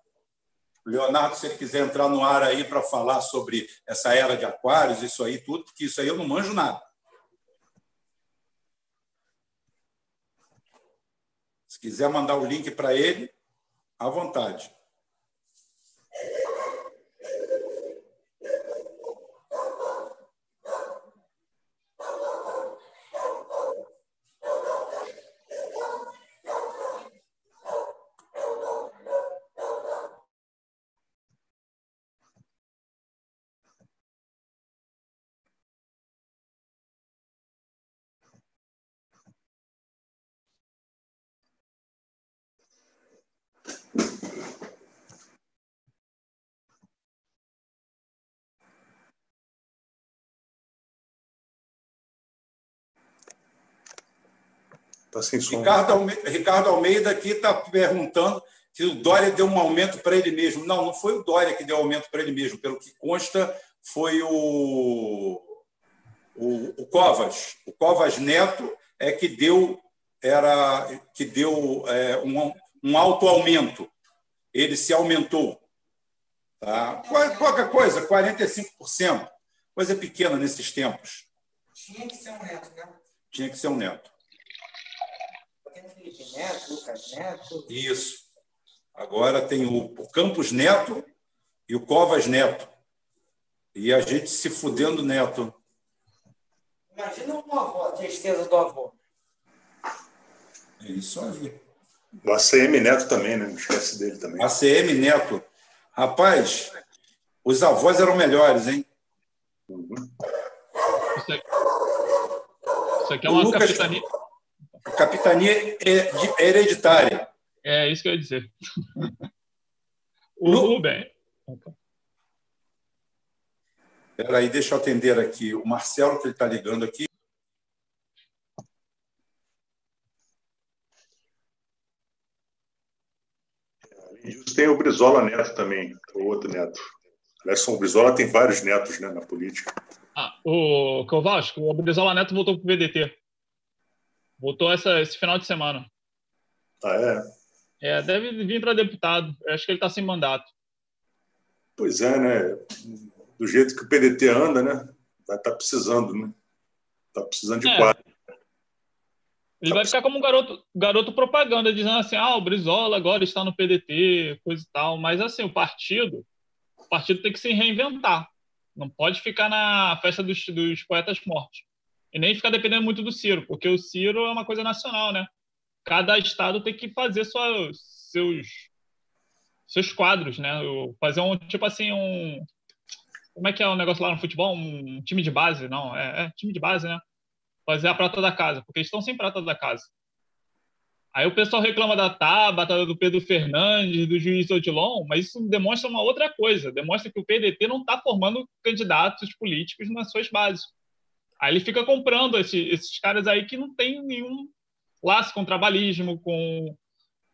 Leonardo, se ele quiser entrar no ar aí para falar sobre essa era de aquários, isso aí tudo, porque isso aí eu não manjo nada. Se quiser mandar o link para ele, à vontade. Tá sem som. Ricardo Almeida, Ricardo Almeida aqui está perguntando se o Dória deu um aumento para ele mesmo. Não, não foi o Dória que deu aumento para ele mesmo. Pelo que consta, foi o, o, o Covas. O Covas Neto é que deu, era, que deu é, um, um alto aumento. Ele se aumentou. Tá? Pouca coisa, 45%. Coisa pequena nesses tempos. Tinha que ser um neto, né? Tinha que ser um neto. Felipe Neto, Lucas Neto. Isso. Agora tem o Campos Neto e o Covas Neto. E a gente se fudendo neto. Imagina o avô, a tristeza do avô. É isso aí. O ACM Neto também, né? Não esquece dele também. ACM Neto. Rapaz, os avós eram melhores, hein? Uhum. Isso, aqui, isso aqui é uma Lucas, capitania. Capitania é hereditária. É isso que eu ia dizer. *laughs* o. Rubem. Espera aí, deixa eu atender aqui. O Marcelo, que ele está ligando aqui. tem o Brizola Neto também, o outro neto. Aliás, o Brizola tem vários netos né, na política. Ah, o Kovalski, o Brizola Neto voltou para o PDT. Voltou essa, esse final de semana. Ah, é? É, deve vir para deputado. Eu acho que ele está sem mandato. Pois é, né? Do jeito que o PDT anda, né? Vai estar tá precisando, né? Está precisando de é. quadro. Ele vai ficar como um garoto, garoto propaganda, dizendo assim: ah, o Brizola agora está no PDT, coisa e tal. Mas, assim, o partido, o partido tem que se reinventar. Não pode ficar na festa dos, dos poetas mortos. E nem ficar dependendo muito do Ciro, porque o Ciro é uma coisa nacional, né? Cada estado tem que fazer sua, seus, seus quadros, né? Fazer um, tipo assim, um. Como é que é o negócio lá no futebol? Um time de base? Não, é, é time de base, né? fazer a prata da casa, porque eles estão sem prata da casa. Aí o pessoal reclama da Tabata, do Pedro Fernandes, do juiz Odilon, mas isso demonstra uma outra coisa. Demonstra que o PDT não está formando candidatos políticos nas suas bases. Aí ele fica comprando esse, esses caras aí que não tem nenhum laço com trabalhismo, com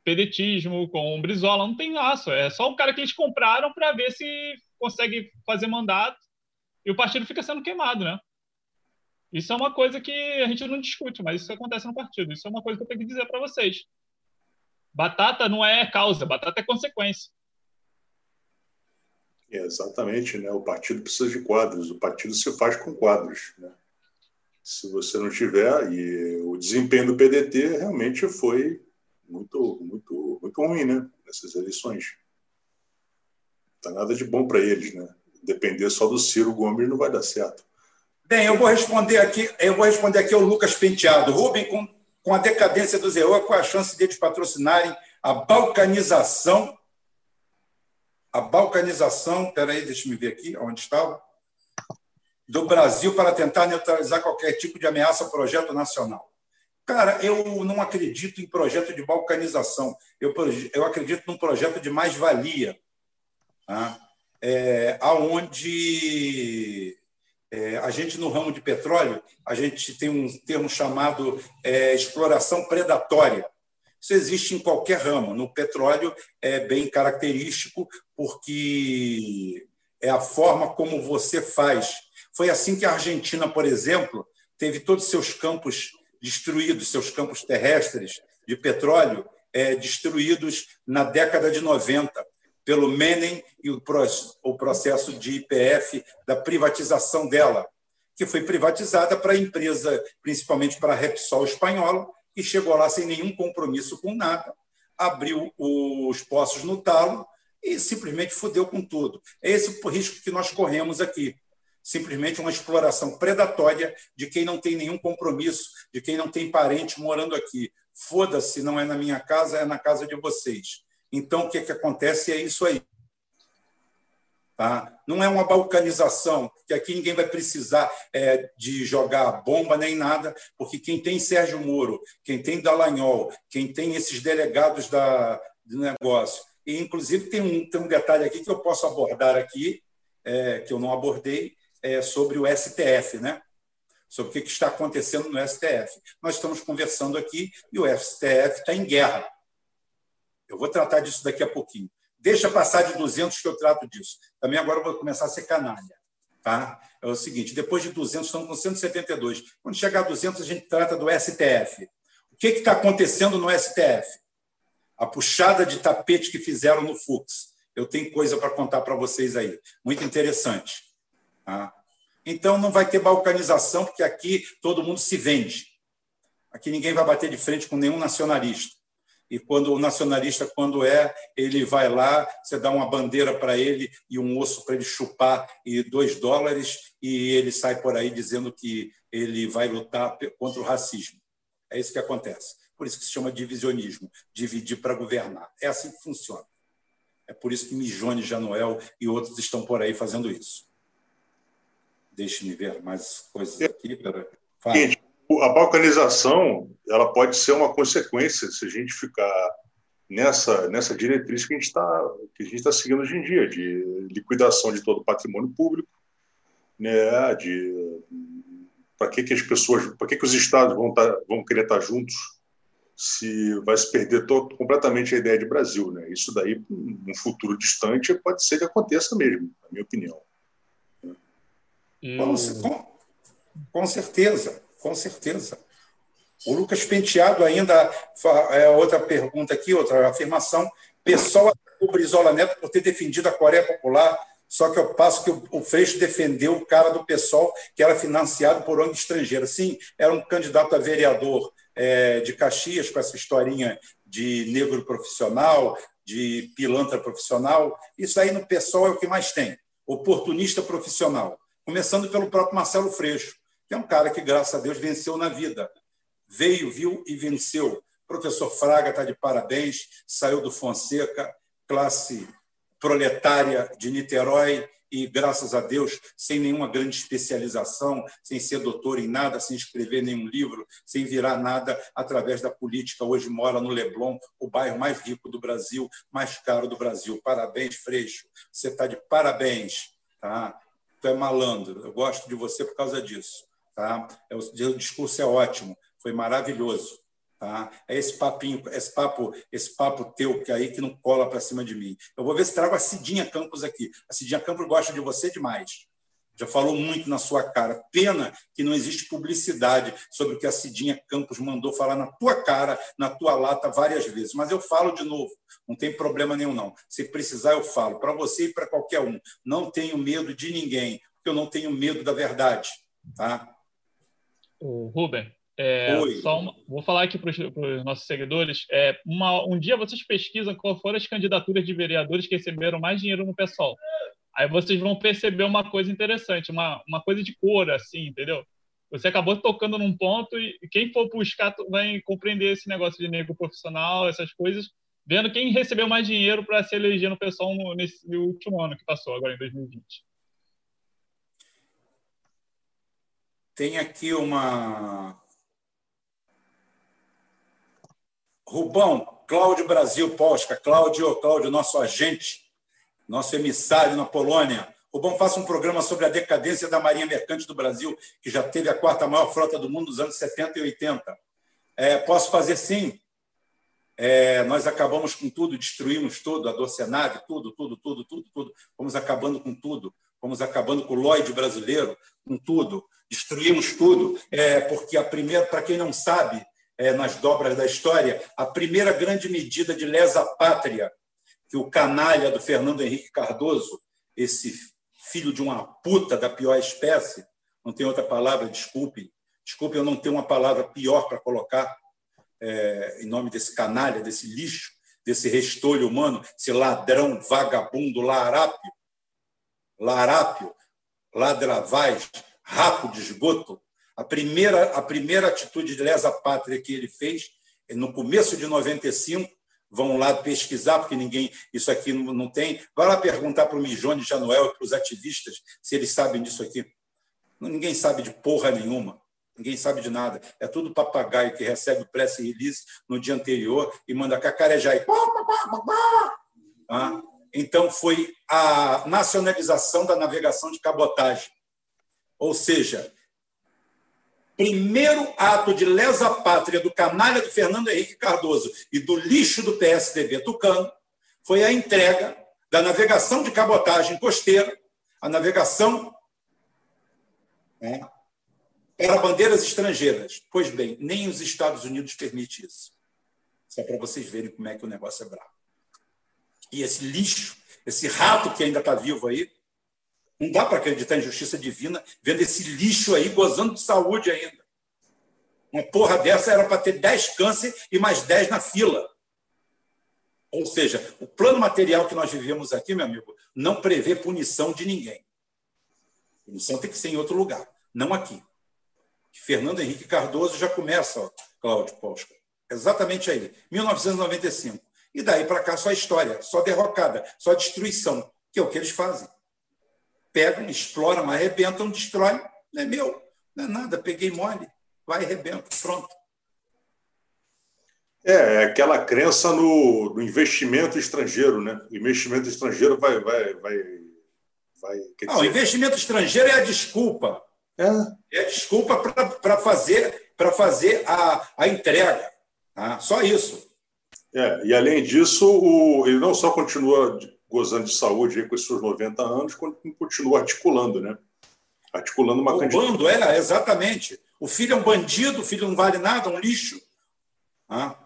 pedetismo, com Brizola, não tem laço. É só o cara que eles compraram para ver se consegue fazer mandato e o partido fica sendo queimado, né? Isso é uma coisa que a gente não discute, mas isso acontece no partido. Isso é uma coisa que eu tenho que dizer para vocês. Batata não é causa, batata é consequência. É, exatamente, né? O partido precisa de quadros, o partido se faz com quadros, né? Se você não tiver, e o desempenho do PDT realmente foi muito, muito, muito ruim, né? Nessas eleições. Não tá nada de bom para eles, né? Depender só do Ciro Gomes não vai dar certo. Bem, eu vou responder aqui, eu vou responder aqui ao Lucas Penteado. Rubem, com, com a decadência do ZEO, qual é a chance deles patrocinarem a balcanização? A balcanização, peraí, deixa eu ver aqui, onde estava, do Brasil para tentar neutralizar qualquer tipo de ameaça ao projeto nacional. Cara, eu não acredito em projeto de balcanização. Eu, eu acredito num projeto de mais-valia, tá? é, aonde é, a gente, no ramo de petróleo, a gente tem um termo chamado é, exploração predatória. Isso existe em qualquer ramo. No petróleo é bem característico, porque é a forma como você faz. Foi assim que a Argentina, por exemplo, teve todos os seus campos destruídos, seus campos terrestres de petróleo é, destruídos na década de 90 pelo Menem e o processo de IPF da privatização dela, que foi privatizada para a empresa, principalmente para a Repsol espanhola, que chegou lá sem nenhum compromisso com nada, abriu os poços no talo e simplesmente fudeu com tudo. É esse o risco que nós corremos aqui. Simplesmente uma exploração predatória de quem não tem nenhum compromisso, de quem não tem parente morando aqui. Foda-se, não é na minha casa, é na casa de vocês. Então, o que, é que acontece é isso aí. Tá? Não é uma balcanização, que aqui ninguém vai precisar é, de jogar bomba nem nada, porque quem tem Sérgio Moro, quem tem Dallagnol, quem tem esses delegados da, do negócio, e inclusive tem um, tem um detalhe aqui que eu posso abordar aqui, é, que eu não abordei, é sobre o STF, né? sobre o que está acontecendo no STF. Nós estamos conversando aqui e o STF está em guerra eu vou tratar disso daqui a pouquinho. Deixa passar de 200 que eu trato disso. Também agora eu vou começar a ser canalha. Tá? É o seguinte, depois de 200, estamos com 172. Quando chegar a 200, a gente trata do STF. O que está acontecendo no STF? A puxada de tapete que fizeram no Fux. Eu tenho coisa para contar para vocês aí. Muito interessante. Tá? Então não vai ter balcanização, porque aqui todo mundo se vende. Aqui ninguém vai bater de frente com nenhum nacionalista. E quando o nacionalista, quando é, ele vai lá, você dá uma bandeira para ele e um osso para ele chupar e dois dólares, e ele sai por aí dizendo que ele vai lutar contra o racismo. É isso que acontece. Por isso que se chama divisionismo, dividir para governar. É assim que funciona. É por isso que Mijone Januel e outros estão por aí fazendo isso. Deixe-me ver mais coisas aqui. Para... A balcanização ela pode ser uma consequência se a gente ficar nessa, nessa diretriz que a gente está está seguindo hoje em dia de liquidação de todo o patrimônio público, né? De para que, que as pessoas, para que, que os estados vão tá, vão querer estar tá juntos se vai se perder todo, completamente a ideia de Brasil, né? Isso daí, num futuro distante, pode ser que aconteça mesmo, na minha opinião. Com, com, com certeza, com certeza. O Lucas Penteado ainda é outra pergunta aqui, outra afirmação. Pessoal o Brizola Neto por ter defendido a Coreia Popular, só que eu passo que o Freixo defendeu o cara do PSOL que era financiado por ONG estrangeira. Sim, era um candidato a vereador é, de Caxias, com essa historinha de negro profissional, de pilantra profissional. Isso aí no pessoal é o que mais tem. Oportunista profissional. Começando pelo próprio Marcelo Freixo, que é um cara que, graças a Deus, venceu na vida. Veio, viu e venceu. professor Fraga está de parabéns, saiu do Fonseca, classe proletária de Niterói, e, graças a Deus, sem nenhuma grande especialização, sem ser doutor em nada, sem escrever nenhum livro, sem virar nada através da política. Hoje mora no Leblon, o bairro mais rico do Brasil, mais caro do Brasil. Parabéns, Freixo. Você está de parabéns. Tá? Tu é malandro. Eu gosto de você por causa disso. Tá? É o discurso é ótimo, foi maravilhoso. Tá? É esse papinho, esse papo, esse papo teu que aí que não cola para cima de mim. Eu vou ver se trago a Cidinha Campos aqui. A Cidinha Campos gosta de você demais. Já falou muito na sua cara. Pena que não existe publicidade sobre o que a Cidinha Campos mandou falar na tua cara, na tua lata várias vezes. Mas eu falo de novo, não tem problema nenhum não. Se precisar eu falo para você e para qualquer um. Não tenho medo de ninguém, porque eu não tenho medo da verdade, tá? O Ruben, é, uma, vou falar aqui para os nossos seguidores. É, uma, um dia vocês pesquisam qual foram as candidaturas de vereadores que receberam mais dinheiro no PSOL. Aí vocês vão perceber uma coisa interessante, uma, uma coisa de cor, assim, entendeu? Você acabou tocando num ponto e quem for buscar vai compreender esse negócio de negro profissional, essas coisas, vendo quem recebeu mais dinheiro para se eleger no PSOL no, nesse último ano que passou, agora em 2020. Tem aqui uma Rubão, Cláudio Brasil Posca, Cláudio, Cláudio, nosso agente, nosso emissário na Polônia. Rubão, faça um programa sobre a decadência da Marinha Mercante do Brasil, que já teve a quarta maior frota do mundo nos anos 70 e 80. É, posso fazer sim. É, nós acabamos com tudo, destruímos tudo, a Docenave, tudo, tudo, tudo, tudo, tudo. Fomos acabando com tudo. Fomos acabando com o Lloyd brasileiro, com tudo. Destruímos tudo. É, porque a primeira, para quem não sabe, é, nas dobras da história, a primeira grande medida de lesa pátria que o canalha do Fernando Henrique Cardoso, esse filho de uma puta da pior espécie, não tem outra palavra, desculpem, desculpem eu não tenho uma palavra pior para colocar é, em nome desse canalha, desse lixo, desse restolho humano, esse ladrão, vagabundo, larápio, larápio, ladravaz, rapo de esgoto, a primeira, a primeira atitude de lesa pátria que ele fez, no começo de 95, vão lá pesquisar, porque ninguém, isso aqui não, tem. Vai lá perguntar para o Mijone Januel e para os ativistas se eles sabem disso aqui. Ninguém sabe de porra nenhuma. Ninguém sabe de nada. É tudo papagaio que recebe o press release no dia anterior e manda cacarejar. E... Ah, então, foi a nacionalização da navegação de cabotagem. Ou seja, primeiro ato de lesa pátria do canalha do Fernando Henrique Cardoso e do lixo do PSDB tucano foi a entrega da navegação de cabotagem costeira, a navegação né, para bandeiras estrangeiras. Pois bem, nem os Estados Unidos permitem isso. Só para vocês verem como é que o negócio é bravo. E esse lixo, esse rato que ainda está vivo aí, Não dá para acreditar em justiça divina vendo esse lixo aí gozando de saúde ainda. Uma porra dessa era para ter 10 câncer e mais 10 na fila. Ou seja, o plano material que nós vivemos aqui, meu amigo, não prevê punição de ninguém. Punição tem que ser em outro lugar, não aqui. Fernando Henrique Cardoso já começa, ó, Cláudio Posca. Exatamente aí, 1995. E daí para cá só história, só derrocada, só destruição, que é o que eles fazem. Pegam, exploram, arrebentam, destroem. Não é meu, não é nada, peguei mole, vai, arrebenta, pronto. É, é aquela crença no, no, investimento estrangeiro, né? O investimento estrangeiro vai. vai, vai, vai Não, dizer... investimento estrangeiro é a desculpa. É, é a desculpa para fazer, fazer a, a entrega. Tá? Só isso. É, e além disso, o, ele não só continua gozando de saúde com esses seus 90 anos, continua articulando, né? Articulando uma candidatura. é, exatamente. O filho é um bandido, o filho não vale nada, um lixo. Ah.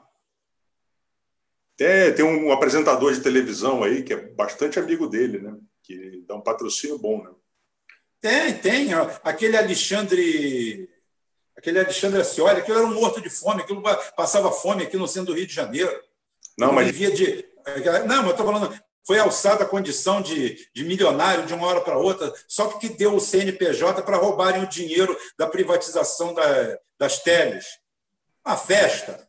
É, tem um apresentador de televisão aí que é bastante amigo dele, né? Que dá um patrocínio bom, né? Tem, tem. Aquele Alexandre. Aquele Alexandre Ascioli, aquilo era um morto de fome, aquilo passava fome aqui no centro do Rio de Janeiro. Não, mas. Vivia de. Não, mas eu estou falando. Foi alçada a condição de, de milionário de uma hora para outra, só porque deu o CNPJ para roubarem o dinheiro da privatização da, das teles. Uma festa.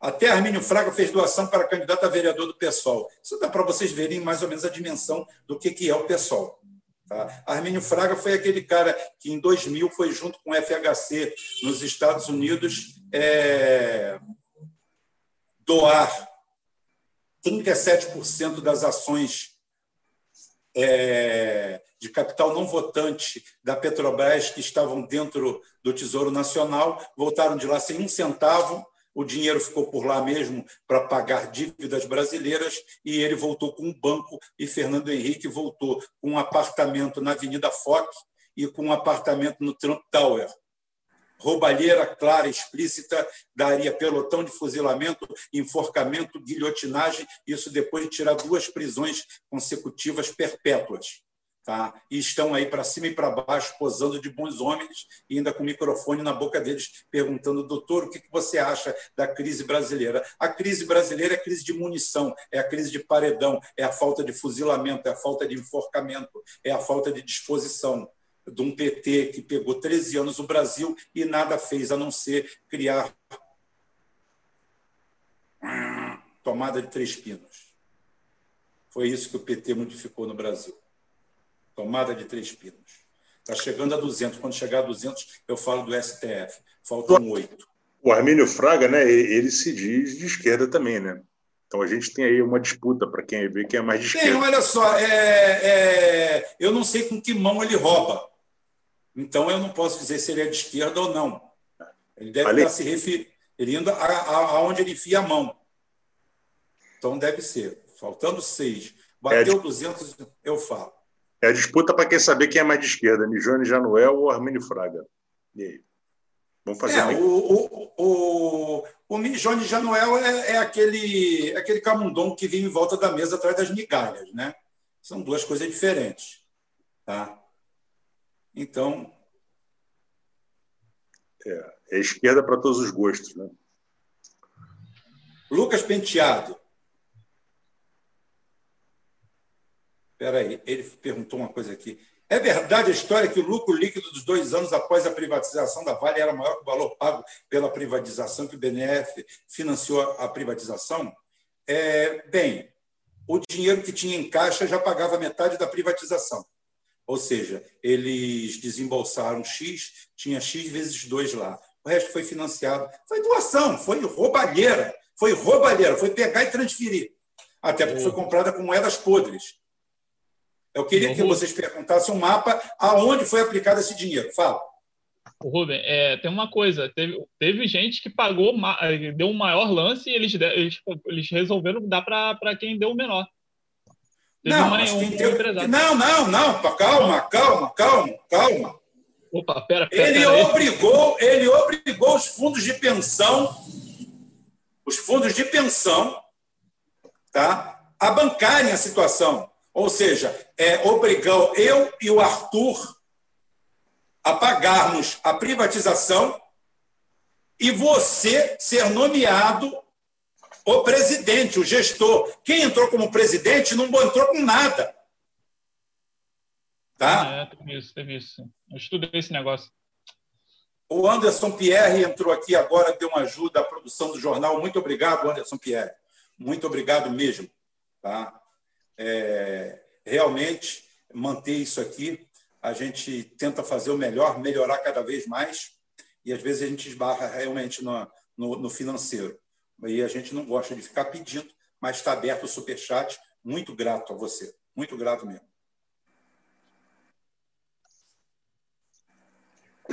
Até Armínio Fraga fez doação para candidato a vereador do PSOL. Isso dá para vocês verem mais ou menos a dimensão do que, que é o PSOL. Tá? Armínio Fraga foi aquele cara que, em 2000, foi junto com o FHC nos Estados Unidos é, doar 37% das ações é, de capital não votante da Petrobras que estavam dentro do Tesouro Nacional, voltaram de lá sem um centavo o dinheiro ficou por lá mesmo para pagar dívidas brasileiras e ele voltou com um banco e Fernando Henrique voltou com um apartamento na Avenida Fox e com um apartamento no Trump Tower. Roubalheira clara, explícita, daria pelotão de fuzilamento, enforcamento, guilhotinagem, isso depois de tirar duas prisões consecutivas perpétuas. Tá? E estão aí para cima e para baixo, posando de bons homens, e ainda com o microfone na boca deles, perguntando, doutor, o que você acha da crise brasileira? A crise brasileira é a crise de munição, é a crise de paredão, é a falta de fuzilamento, é a falta de enforcamento, é a falta de disposição de um PT que pegou 13 anos o Brasil e nada fez a não ser criar tomada de três pinos. Foi isso que o PT modificou no Brasil tomada de três pinos. Está chegando a 200. Quando chegar a 200, eu falo do STF. Faltam oito. O Armínio Fraga, né, ele se diz de esquerda também, né? Então a gente tem aí uma disputa para quem vê quem é mais de esquerda. Tem, olha só, é, é, eu não sei com que mão ele rouba. Então eu não posso dizer se ele é de esquerda ou não. Ele deve estar se referindo aonde ele enfia a mão. Então deve ser. Faltando seis. Bateu é, 200, eu falo. É a disputa para quem saber quem é mais de esquerda, Nijone Januel ou Armínio Fraga. E aí? Vamos fazer é, o, o, o, o Mijone Januel é, é, aquele, é aquele camundongo que vive em volta da mesa atrás das migalhas, né? São duas coisas diferentes. Tá? Então. É, é esquerda para todos os gostos, né? Lucas Penteado. Espera aí, ele perguntou uma coisa aqui. É verdade a história que o lucro líquido dos dois anos após a privatização da Vale era maior que o valor pago pela privatização, que o BNF financiou a privatização? É, bem, o dinheiro que tinha em caixa já pagava metade da privatização. Ou seja, eles desembolsaram X, tinha X vezes dois lá. O resto foi financiado. Foi doação, foi roubalheira. Foi roubalheira, foi pegar e transferir. Até porque foi comprada com moedas podres. Eu queria que vocês perguntassem um mapa aonde foi aplicado esse dinheiro. Fala. Rubem, é, tem uma coisa, teve, teve gente que pagou, deu um maior lance e eles, eles, eles resolveram dar para quem deu o menor. Não, um, não, não, não, calma, calma, calma, calma. Opa, pera, pera, ele pera obrigou, ele obrigou os fundos de pensão, os fundos de pensão, tá, a bancarem a situação. Ou seja, é, obrigou eu e o Arthur a pagarmos a privatização e você ser nomeado o presidente, o gestor. Quem entrou como presidente não entrou com nada. Tá? É, teve isso, teve isso. Eu estudei esse negócio. O Anderson Pierre entrou aqui agora, deu uma ajuda à produção do jornal. Muito obrigado, Anderson Pierre. Muito obrigado mesmo. Tá? É, realmente, manter isso aqui, a gente tenta fazer o melhor, melhorar cada vez mais, e às vezes a gente esbarra realmente no, no, no financeiro. E a gente não gosta de ficar pedindo, mas está aberto o superchat. Muito grato a você. Muito grato mesmo.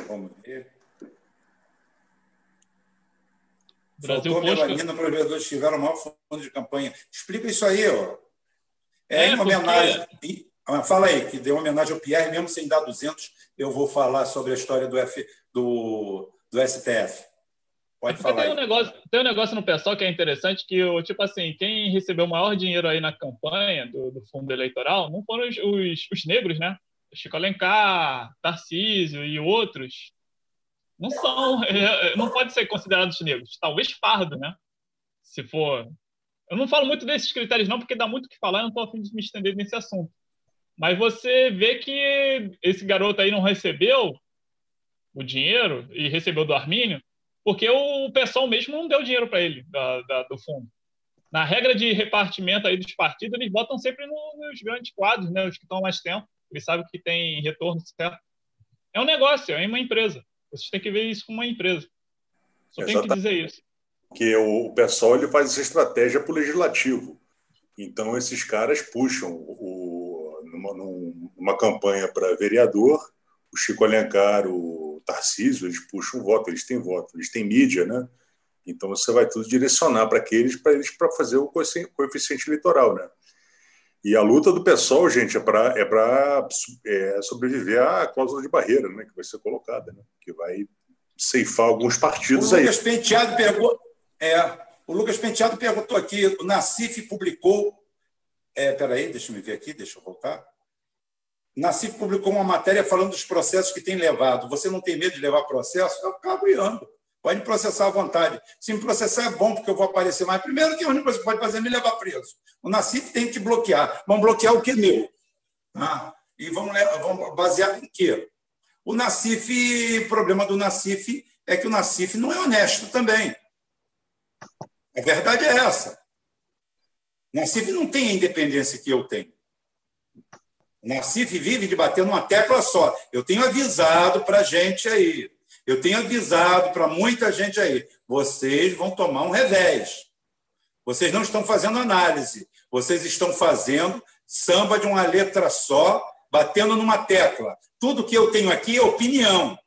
Vamos ver. Brasil Faltou melanina para os vereadores que tiveram o maior fundo de campanha. Explica isso aí, ó. É, é em homenagem. Porque... Fala aí, que deu homenagem ao Pierre, mesmo sem dar 200, eu vou falar sobre a história do, F, do, do STF. Pode falar. Tem um, negócio, tem um negócio no pessoal que é interessante, que, tipo assim, quem recebeu o maior dinheiro aí na campanha do, do fundo eleitoral não foram os, os, os negros, né? Chico Alencar, Tarcísio e outros, não são, *laughs* não pode ser considerados negros. Talvez pardo, né? Se for. Eu não falo muito desses critérios, não, porque dá muito o que falar, eu não estou afim de me estender nesse assunto. Mas você vê que esse garoto aí não recebeu o dinheiro e recebeu do Armínio, porque o pessoal mesmo não deu dinheiro para ele da, da, do fundo. Na regra de repartimento aí dos partidos, eles botam sempre no, nos grandes quadros, né, os que estão mais tempo. Eles sabem que tem retorno certo. É um negócio, é uma empresa. Vocês têm que ver isso como uma empresa. Só tem que dizer isso. Que o pessoal ele faz essa estratégia para o legislativo. Então, esses caras puxam o, numa, numa campanha para vereador, o Chico Alencar, o Tarcísio, eles puxam voto, eles têm voto, eles têm mídia, né? Então você vai tudo direcionar para aqueles, para eles para fazer o coeficiente eleitoral, né? E a luta do pessoal, gente, é para é para é, sobreviver à cláusula de barreira, né, que vai ser colocada, né, que vai ceifar alguns partidos o aí. Lucas Penteado perguntou, é, o Lucas Penteado perguntou aqui, o Nacif publicou, é, peraí, deixa eu ver aqui, deixa eu voltar. Nacif publicou uma matéria falando dos processos que tem levado. Você não tem medo de levar processo? Eu acabo indo. Pode me processar à vontade. Se me processar é bom, porque eu vou aparecer mais. Primeiro, que a única coisa que pode fazer é me levar preso. O Nacif tem que bloquear. Vão bloquear o que é meu. Tá? E vão, vão basear em quê? O Nacif, o problema do Nacif é que o Nacif não é honesto também. A verdade é essa. O Nacif não tem a independência que eu tenho. O Nacif vive de bater numa tecla só. Eu tenho avisado para a gente aí. Eu tenho avisado para muita gente aí, vocês vão tomar um revés. Vocês não estão fazendo análise, vocês estão fazendo samba de uma letra só, batendo numa tecla. Tudo que eu tenho aqui é opinião.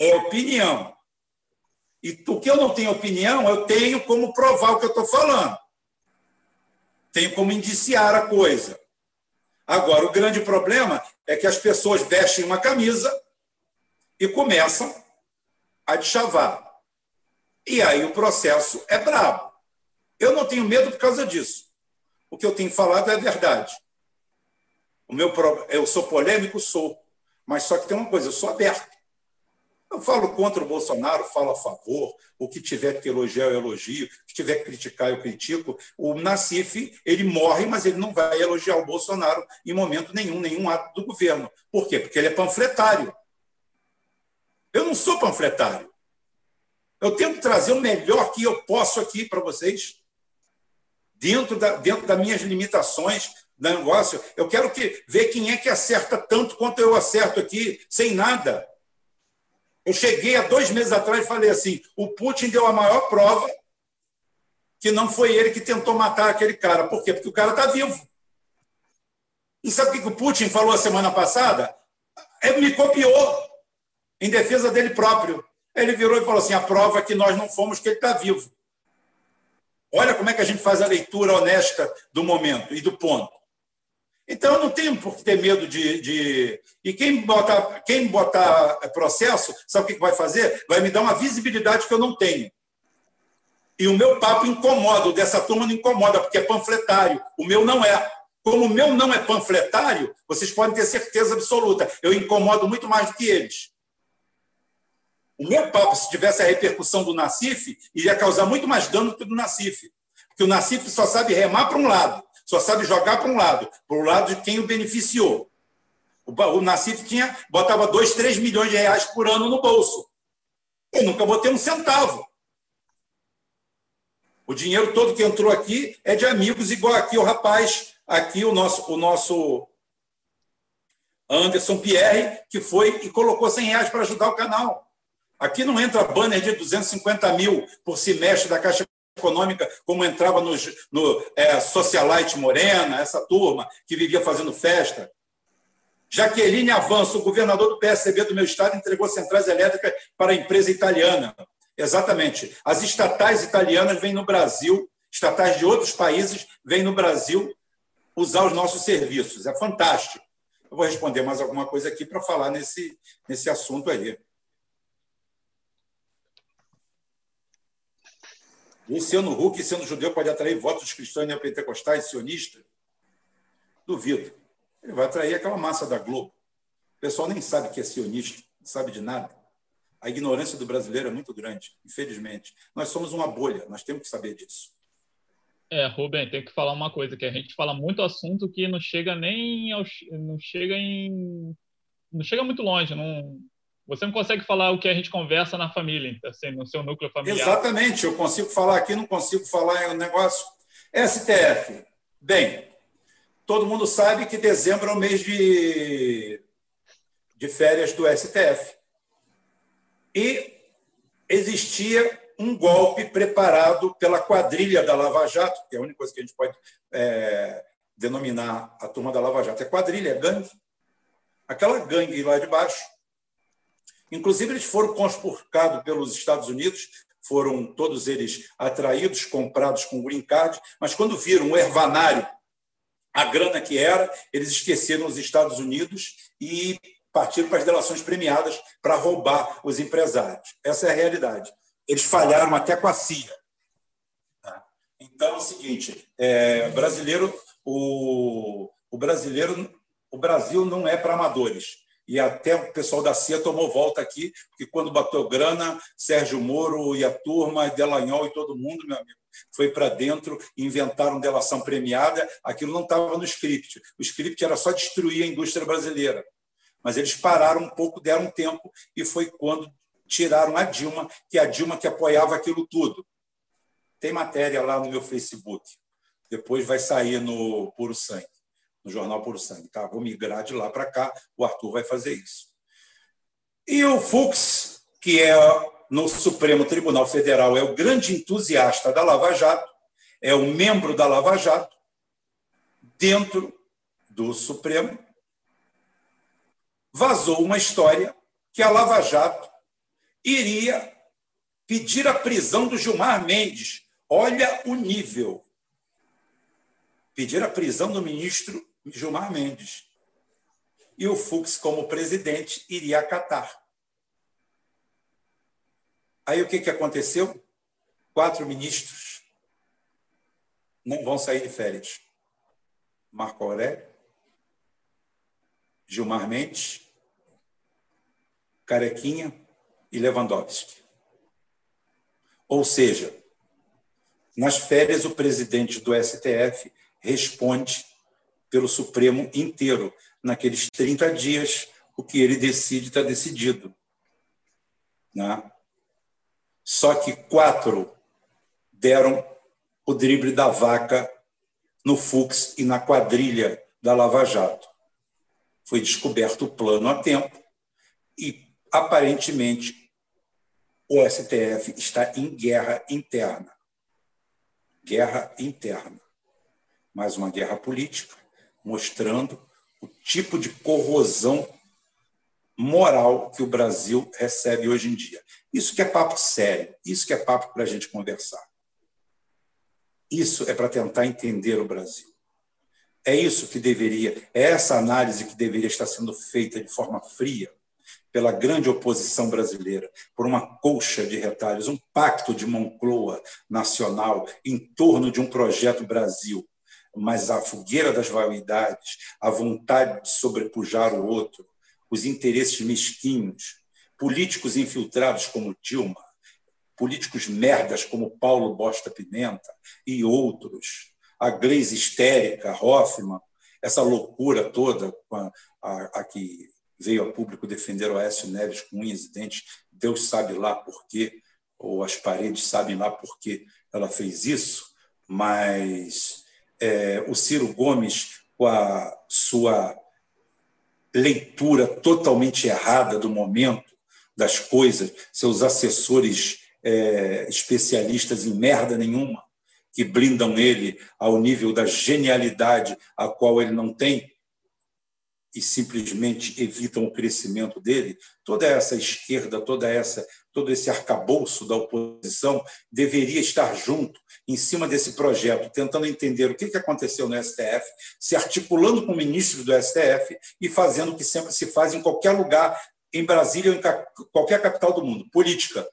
É opinião. E o que eu não tenho opinião, eu tenho como provar o que eu estou falando. Tenho como indiciar a coisa. Agora, o grande problema é que as pessoas vestem uma camisa e começam a deschavar. E aí o processo é brabo. Eu não tenho medo por causa disso. O que eu tenho falado é verdade. O meu eu sou polêmico, sou, mas só que tem uma coisa, eu sou aberto. Eu falo contra o Bolsonaro, falo a favor. O que tiver que elogiar, eu elogio. O que tiver que criticar, eu critico. O Nassif, ele morre, mas ele não vai elogiar o Bolsonaro em momento nenhum, nenhum ato do governo. Por quê? Porque ele é panfletário. Eu não sou panfletário. Eu tento trazer o melhor que eu posso aqui para vocês, dentro, da, dentro das minhas limitações do negócio. Eu quero que, ver quem é que acerta tanto quanto eu acerto aqui, sem nada. Eu cheguei há dois meses atrás e falei assim: o Putin deu a maior prova que não foi ele que tentou matar aquele cara. Por quê? Porque o cara está vivo. E sabe o que o Putin falou a semana passada? Ele me copiou em defesa dele próprio. Ele virou e falou assim: a prova é que nós não fomos, que ele está vivo. Olha como é que a gente faz a leitura honesta do momento e do ponto. Então, não tenho por que ter medo de. de... E quem botar, quem botar processo, sabe o que vai fazer? Vai me dar uma visibilidade que eu não tenho. E o meu papo incomoda, o dessa turma não incomoda, porque é panfletário. O meu não é. Como o meu não é panfletário, vocês podem ter certeza absoluta, eu incomodo muito mais do que eles. O meu papo, se tivesse a repercussão do Nacif, iria causar muito mais dano que o do Nacif. Porque o Nacif só sabe remar para um lado, só sabe jogar para um lado, para o lado de quem o beneficiou. O Nacif tinha, botava 2, 3 milhões de reais por ano no bolso. Eu nunca botei um centavo. O dinheiro todo que entrou aqui é de amigos, igual aqui o rapaz, aqui o nosso, o nosso Anderson Pierre, que foi e colocou 100 reais para ajudar o canal. Aqui não entra banner de 250 mil por semestre da Caixa Econômica, como entrava no, no é, Socialite Morena, essa turma que vivia fazendo festa. Jaqueline Avanço, o governador do PSB do meu estado, entregou centrais elétricas para a empresa italiana. Exatamente. As estatais italianas vêm no Brasil, estatais de outros países vêm no Brasil usar os nossos serviços. É fantástico. Eu vou responder mais alguma coisa aqui para falar nesse, nesse assunto aí. Luciano Huck, sendo judeu, pode atrair votos dos cristãos neopentecostais sionistas? Duvido. Ele vai atrair aquela massa da Globo. O pessoal nem sabe que é sionista, não sabe de nada. A ignorância do brasileiro é muito grande, infelizmente. Nós somos uma bolha, nós temos que saber disso. É, Rubem, tem que falar uma coisa, que a gente fala muito assunto que não chega nem ao, não chega em não chega muito longe, não você não consegue falar o que a gente conversa na família, assim, no seu núcleo familiar. Exatamente, eu consigo falar aqui, não consigo falar em um negócio. STF, bem, todo mundo sabe que dezembro é o mês de, de férias do STF. E existia um golpe preparado pela quadrilha da Lava Jato, que é a única coisa que a gente pode é, denominar a turma da Lava Jato, é quadrilha, é gangue. Aquela gangue lá de baixo. Inclusive, eles foram conspurcados pelos Estados Unidos, foram todos eles atraídos, comprados com green card, mas quando viram o ervanário a grana que era, eles esqueceram os Estados Unidos e partiram para as delações premiadas para roubar os empresários. Essa é a realidade. Eles falharam até com a CIA. Tá? Então é o seguinte: é, brasileiro, o, o brasileiro, o Brasil não é para amadores. E até o pessoal da CIA tomou volta aqui, porque quando bateu grana, Sérgio Moro e a turma, Delanhol e todo mundo, meu amigo, foi para dentro, inventaram delação premiada, aquilo não estava no script. O script era só destruir a indústria brasileira. Mas eles pararam um pouco, deram um tempo, e foi quando tiraram a Dilma, que é a Dilma que apoiava aquilo tudo. Tem matéria lá no meu Facebook. Depois vai sair no Puro Sangue, no jornal Puro Sangue. Tá? Vou migrar de lá para cá, o Arthur vai fazer isso. E o Fux, que é no Supremo Tribunal Federal, é o grande entusiasta da Lava Jato, é o membro da Lava Jato, dentro do Supremo, vazou uma história que a Lava Jato iria pedir a prisão do Gilmar Mendes. Olha o nível. Pedir a prisão do ministro Gilmar Mendes. E o Fux, como presidente, iria acatar. Aí o que, que aconteceu? Quatro ministros não vão sair de férias. Marco Aurélio, Gilmar Mendes, Carequinha e Lewandowski. Ou seja, nas férias, o presidente do STF responde pelo Supremo inteiro. Naqueles 30 dias, o que ele decide está decidido. Né? Só que quatro deram o drible da vaca no Fux e na quadrilha da Lava Jato. Foi descoberto o plano a tempo e, aparentemente, o STF está em guerra interna. Guerra interna. Mais uma guerra política, mostrando o tipo de corrosão moral que o Brasil recebe hoje em dia. Isso que é papo sério, isso que é papo para a gente conversar. Isso é para tentar entender o Brasil. É isso que deveria, é essa análise que deveria estar sendo feita de forma fria pela grande oposição brasileira, por uma colcha de retalhos, um pacto de Moncloa nacional em torno de um projeto Brasil. Mas a fogueira das vaidades, a vontade de sobrepujar o outro, os interesses mesquinhos, políticos infiltrados como Dilma, políticos merdas como Paulo Bosta Pimenta e outros, a Gleisi histérica, Hoffman, essa loucura toda a, a, a que veio a público defender o Aécio Neves com unhas e dentes, Deus sabe lá por quê, ou as paredes sabem lá por que ela fez isso, mas é, o Ciro Gomes, com a sua leitura totalmente errada do momento, das coisas, seus assessores é, especialistas em merda nenhuma, que blindam ele ao nível da genialidade a qual ele não tem, e simplesmente evitam o crescimento dele, toda essa esquerda, toda essa, todo esse arcabouço da oposição deveria estar junto, em cima desse projeto, tentando entender o que aconteceu no STF, se articulando com o ministro do STF e fazendo o que sempre se faz em qualquer lugar, em Brasília ou em qualquer capital do mundo: política.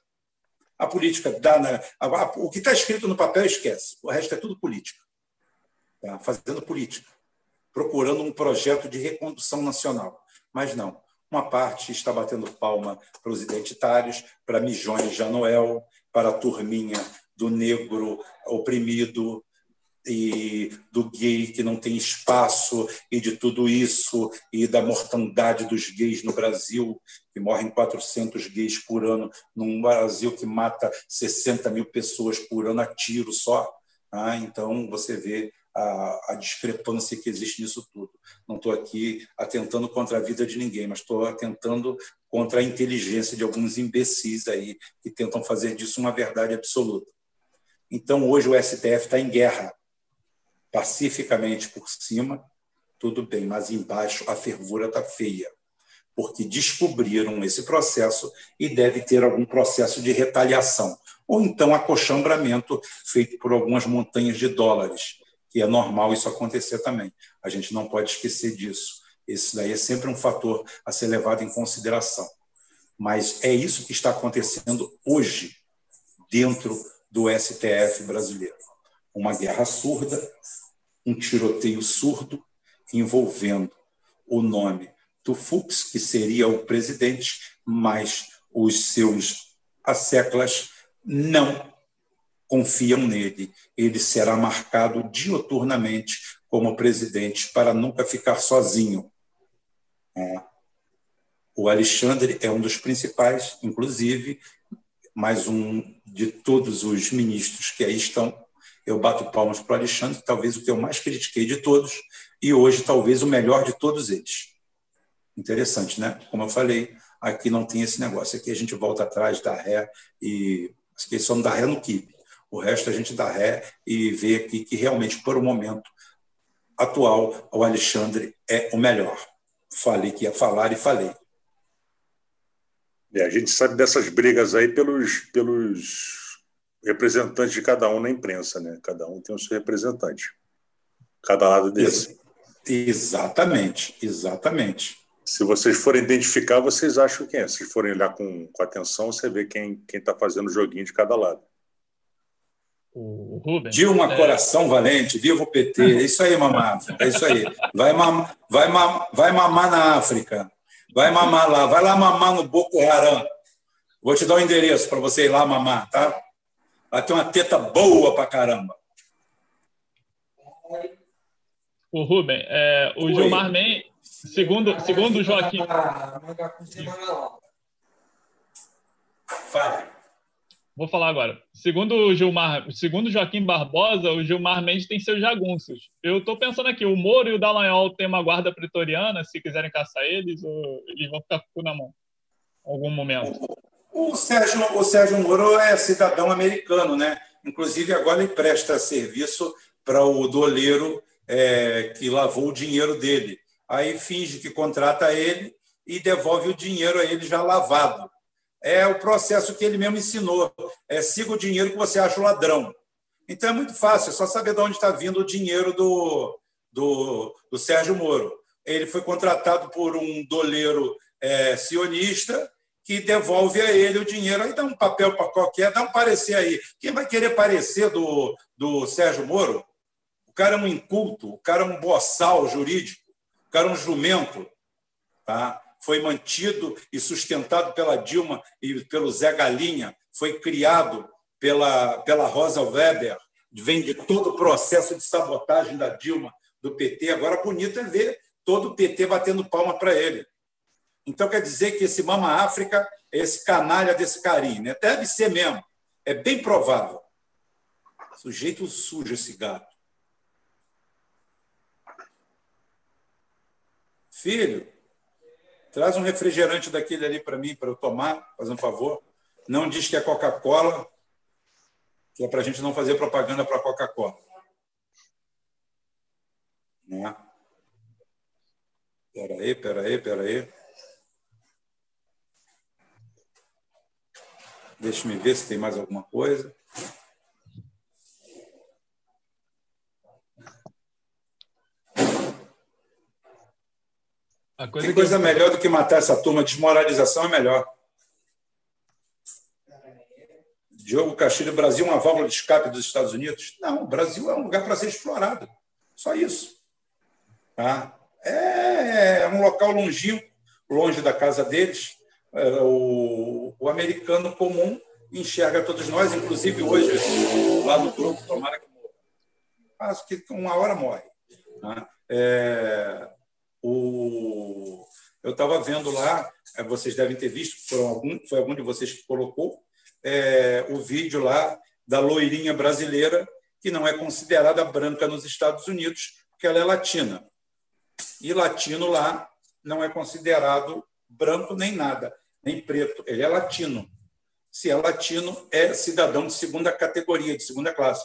A política dá na, o que está escrito no papel esquece, o resto é tudo política. Tá? Fazendo política procurando um projeto de recondução nacional. Mas não. Uma parte está batendo palma para os identitários, para Mijões de Noel, para a turminha do negro oprimido e do gay que não tem espaço e de tudo isso e da mortandade dos gays no Brasil, que morrem 400 gays por ano, num Brasil que mata 60 mil pessoas por ano a tiro só. Ah, então, você vê a, a, discrepância que existe nisso tudo. Não estou aqui atentando contra a vida de ninguém, mas estou atentando contra a inteligência de alguns imbecis aí que tentam fazer disso uma verdade absoluta. Então, hoje o STF está em guerra, pacificamente por cima, tudo bem, mas embaixo a fervura está feia, porque descobriram esse processo e deve ter algum processo de retaliação, ou então acochambramento feito por algumas montanhas de dólares que é normal isso acontecer também. A gente não pode esquecer disso. Esse daí é sempre um fator a ser levado em consideração. Mas é isso que está acontecendo hoje dentro do STF brasileiro. Uma guerra surda, um tiroteio surdo envolvendo o nome do Fux, que seria o presidente, mas os seus asseclas não confiam nele. Ele será marcado dioturnamente como presidente para nunca ficar sozinho. É. O Alexandre é um dos principais, inclusive, mais um de todos os ministros que aí estão. Eu bato palmas para o Alexandre, talvez o que eu mais critiquei de todos, e hoje talvez o melhor de todos eles. Interessante, né? Como eu falei, aqui não tem esse negócio. Aqui a gente volta atrás, dá ré, e a dá ré no kibe. O resto a gente dá ré e vê aqui que realmente, por o um momento atual, o Alexandre é o melhor. Falei que ia falar e falei. É, a gente sabe dessas brigas aí pelos, pelos representantes de cada um na imprensa, né? Cada um tem o seu representante. Cada lado desse. Exatamente, exatamente. Se vocês forem identificar, vocês acham quem é. Se forem olhar com, com atenção, você vê quem está fazendo o joguinho de cada lado o Rubens. Dilma é... Coração Valente, viva o PT. É isso aí, mamá. É isso aí. Vai, mam, vai, mam, vai mamar na África. Vai mamar lá. Vai lá mamar no Boko Haram. Vou te dar o um endereço para você ir lá mamar, tá? Vai ter uma teta boa pra caramba. O Rubem, é, o Oi. Gilmar Mendes, segundo, segundo o Joaquim. Fale. Vou falar agora. Segundo o Gilmar, segundo Joaquim Barbosa, o Gilmar Mendes tem seus jagunços. Eu estou pensando aqui, o Moro e o Dallagnol têm uma guarda pretoriana, se quiserem caçar eles, ou eles vão ficar com na mão algum momento. O, o, Sérgio, o Sérgio Moro é cidadão americano, né? Inclusive, agora ele presta serviço para o doleiro é, que lavou o dinheiro dele. Aí finge que contrata ele e devolve o dinheiro a ele já lavado é o processo que ele mesmo ensinou. É siga o dinheiro que você acha o ladrão. Então é muito fácil, é só saber de onde está vindo o dinheiro do, do, do Sérgio Moro. Ele foi contratado por um doleiro é, sionista que devolve a ele o dinheiro. Aí dá um papel para qualquer, dá um parecer aí. Quem vai querer parecer do, do Sérgio Moro? o cara é um inculto, o cara é um boçal jurídico, o cara é um jumento. Tá? Foi mantido e sustentado pela Dilma e pelo Zé Galinha, foi criado pela, pela Rosa Weber, vem de todo o processo de sabotagem da Dilma, do PT. Agora, bonito é ver todo o PT batendo palma para ele. Então, quer dizer que esse Mama África é esse canalha desse carinho. Né? Deve ser mesmo. É bem provável. Sujeito sujo esse gato. Filho, traz um refrigerante daquele ali para mim, para eu tomar, faz um favor. Não diz que é Coca-Cola, que é para a gente não fazer propaganda para Coca-Cola. Né? Peraí, peraí, peraí. Deixa me ver se tem mais alguma coisa. Coisa tem coisa melhor do que matar essa turma. Desmoralização é melhor. Diogo Castilho, Brasil é uma válvula de escape dos Estados Unidos? Não, o Brasil é um lugar para ser explorado. Só isso. Tá? É um local longínquo, longe da casa deles. É, o, o americano comum enxerga todos nós, inclusive hoje, lá no grupo, tomara que morra. Acho que uma hora morre. Tá? É, o, eu estava vendo lá, é, vocês devem ter visto, foi algum, foi algum de vocês que colocou, é, o vídeo lá da loirinha brasileira, que não é considerada branca nos Estados Unidos, porque ela é latina. E latino lá não é considerado branco nem nada, nem preto. Ele é latino. Se é latino, é cidadão de segunda categoria, de segunda classe.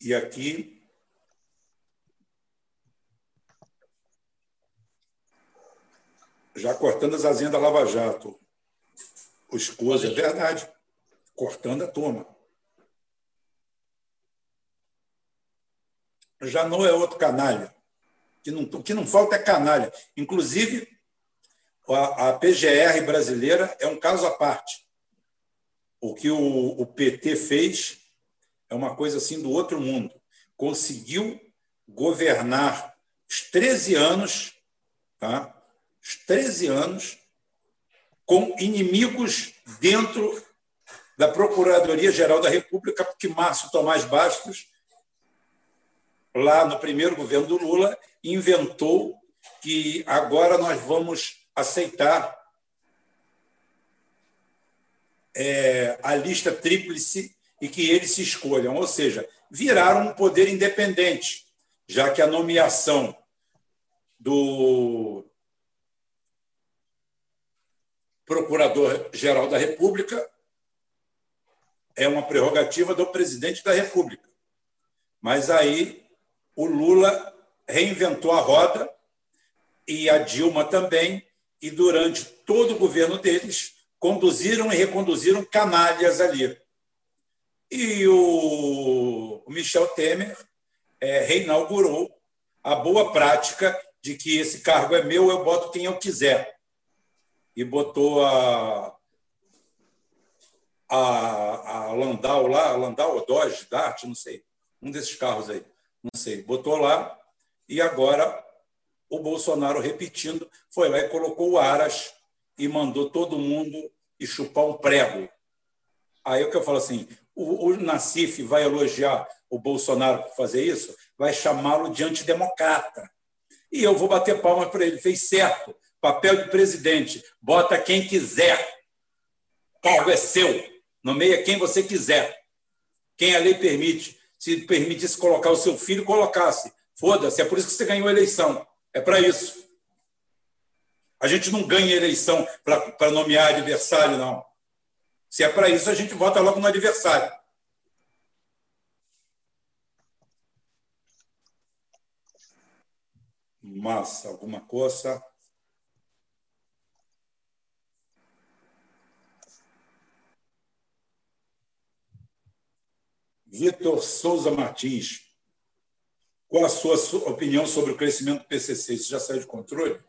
E aqui já cortando as asinhas da Lava Jato. O escuso, é verdade. Cortando a turma. Já não é outro canalha. Que não, o que não falta é canalha. Inclusive, a, a PGR brasileira é um caso à parte. O que o, o PT fez é uma coisa assim do outro mundo. Conseguiu governar os 13 anos tá? os 13 anos, com inimigos dentro da Procuradoria-Geral da República, porque Márcio Tomás Bastos, lá no primeiro governo do Lula, inventou que agora nós vamos aceitar é, a lista tríplice e que eles se escolham, ou seja, viraram um poder independente, já que a nomeação do Procurador-Geral da República é uma prerrogativa do presidente da República. Mas aí o Lula reinventou a roda e a Dilma também, e durante todo o governo deles conduziram e reconduziram canalhas ali. E o Michel Temer é, reinaugurou a boa prática de que esse cargo é meu, eu boto quem eu quiser. E botou a, a, a Landau lá, Landau ou Dodge, Dart, não sei, um desses carros aí, não sei, botou lá e agora o Bolsonaro repetindo foi lá e colocou o Aras e mandou todo mundo e chupar um prego. Aí o que eu falo assim, o, o Nassif vai elogiar o Bolsonaro por fazer isso, vai chamá-lo de antidemocrata. E eu vou bater palmas para ele, fez certo, Papel de presidente, bota quem quiser. Cargo é seu. Nomeia quem você quiser. Quem a lei permite. Se permitisse colocar o seu filho, colocasse. Foda-se, é por isso que você ganhou a eleição. É para isso. A gente não ganha eleição para nomear adversário, não. Se é para isso, a gente vota logo no adversário. Massa, alguma coisa? Vitor Souza Martins, qual a sua opinião sobre o crescimento do PCC? Isso já saiu de controle?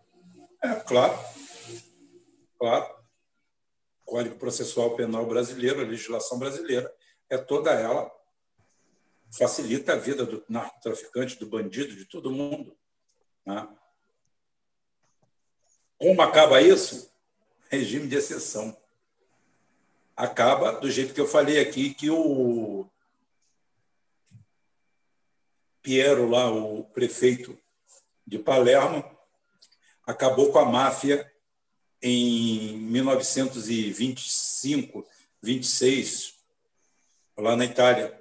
É, claro. Claro. Código Processual Penal brasileiro, a legislação brasileira, é toda ela facilita a vida do narcotraficante, do bandido, de todo mundo. Né? Como acaba isso? Regime de exceção. Acaba do jeito que eu falei aqui, que o Piero, lá, o prefeito de Palermo, acabou com a máfia em 1925, 26, lá na Itália.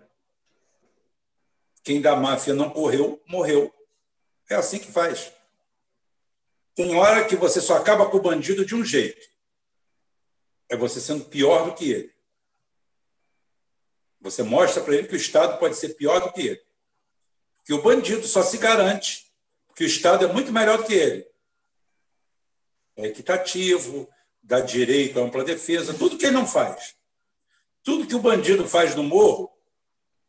Quem da máfia não correu, morreu. É assim que faz. Tem hora que você só acaba com o bandido de um jeito. É você sendo pior do que ele. Você mostra para ele que o Estado pode ser pior do que ele. Que o bandido só se garante que o Estado é muito melhor do que ele equitativo, dá direito à ampla defesa, tudo que ele não faz. Tudo que o bandido faz no morro,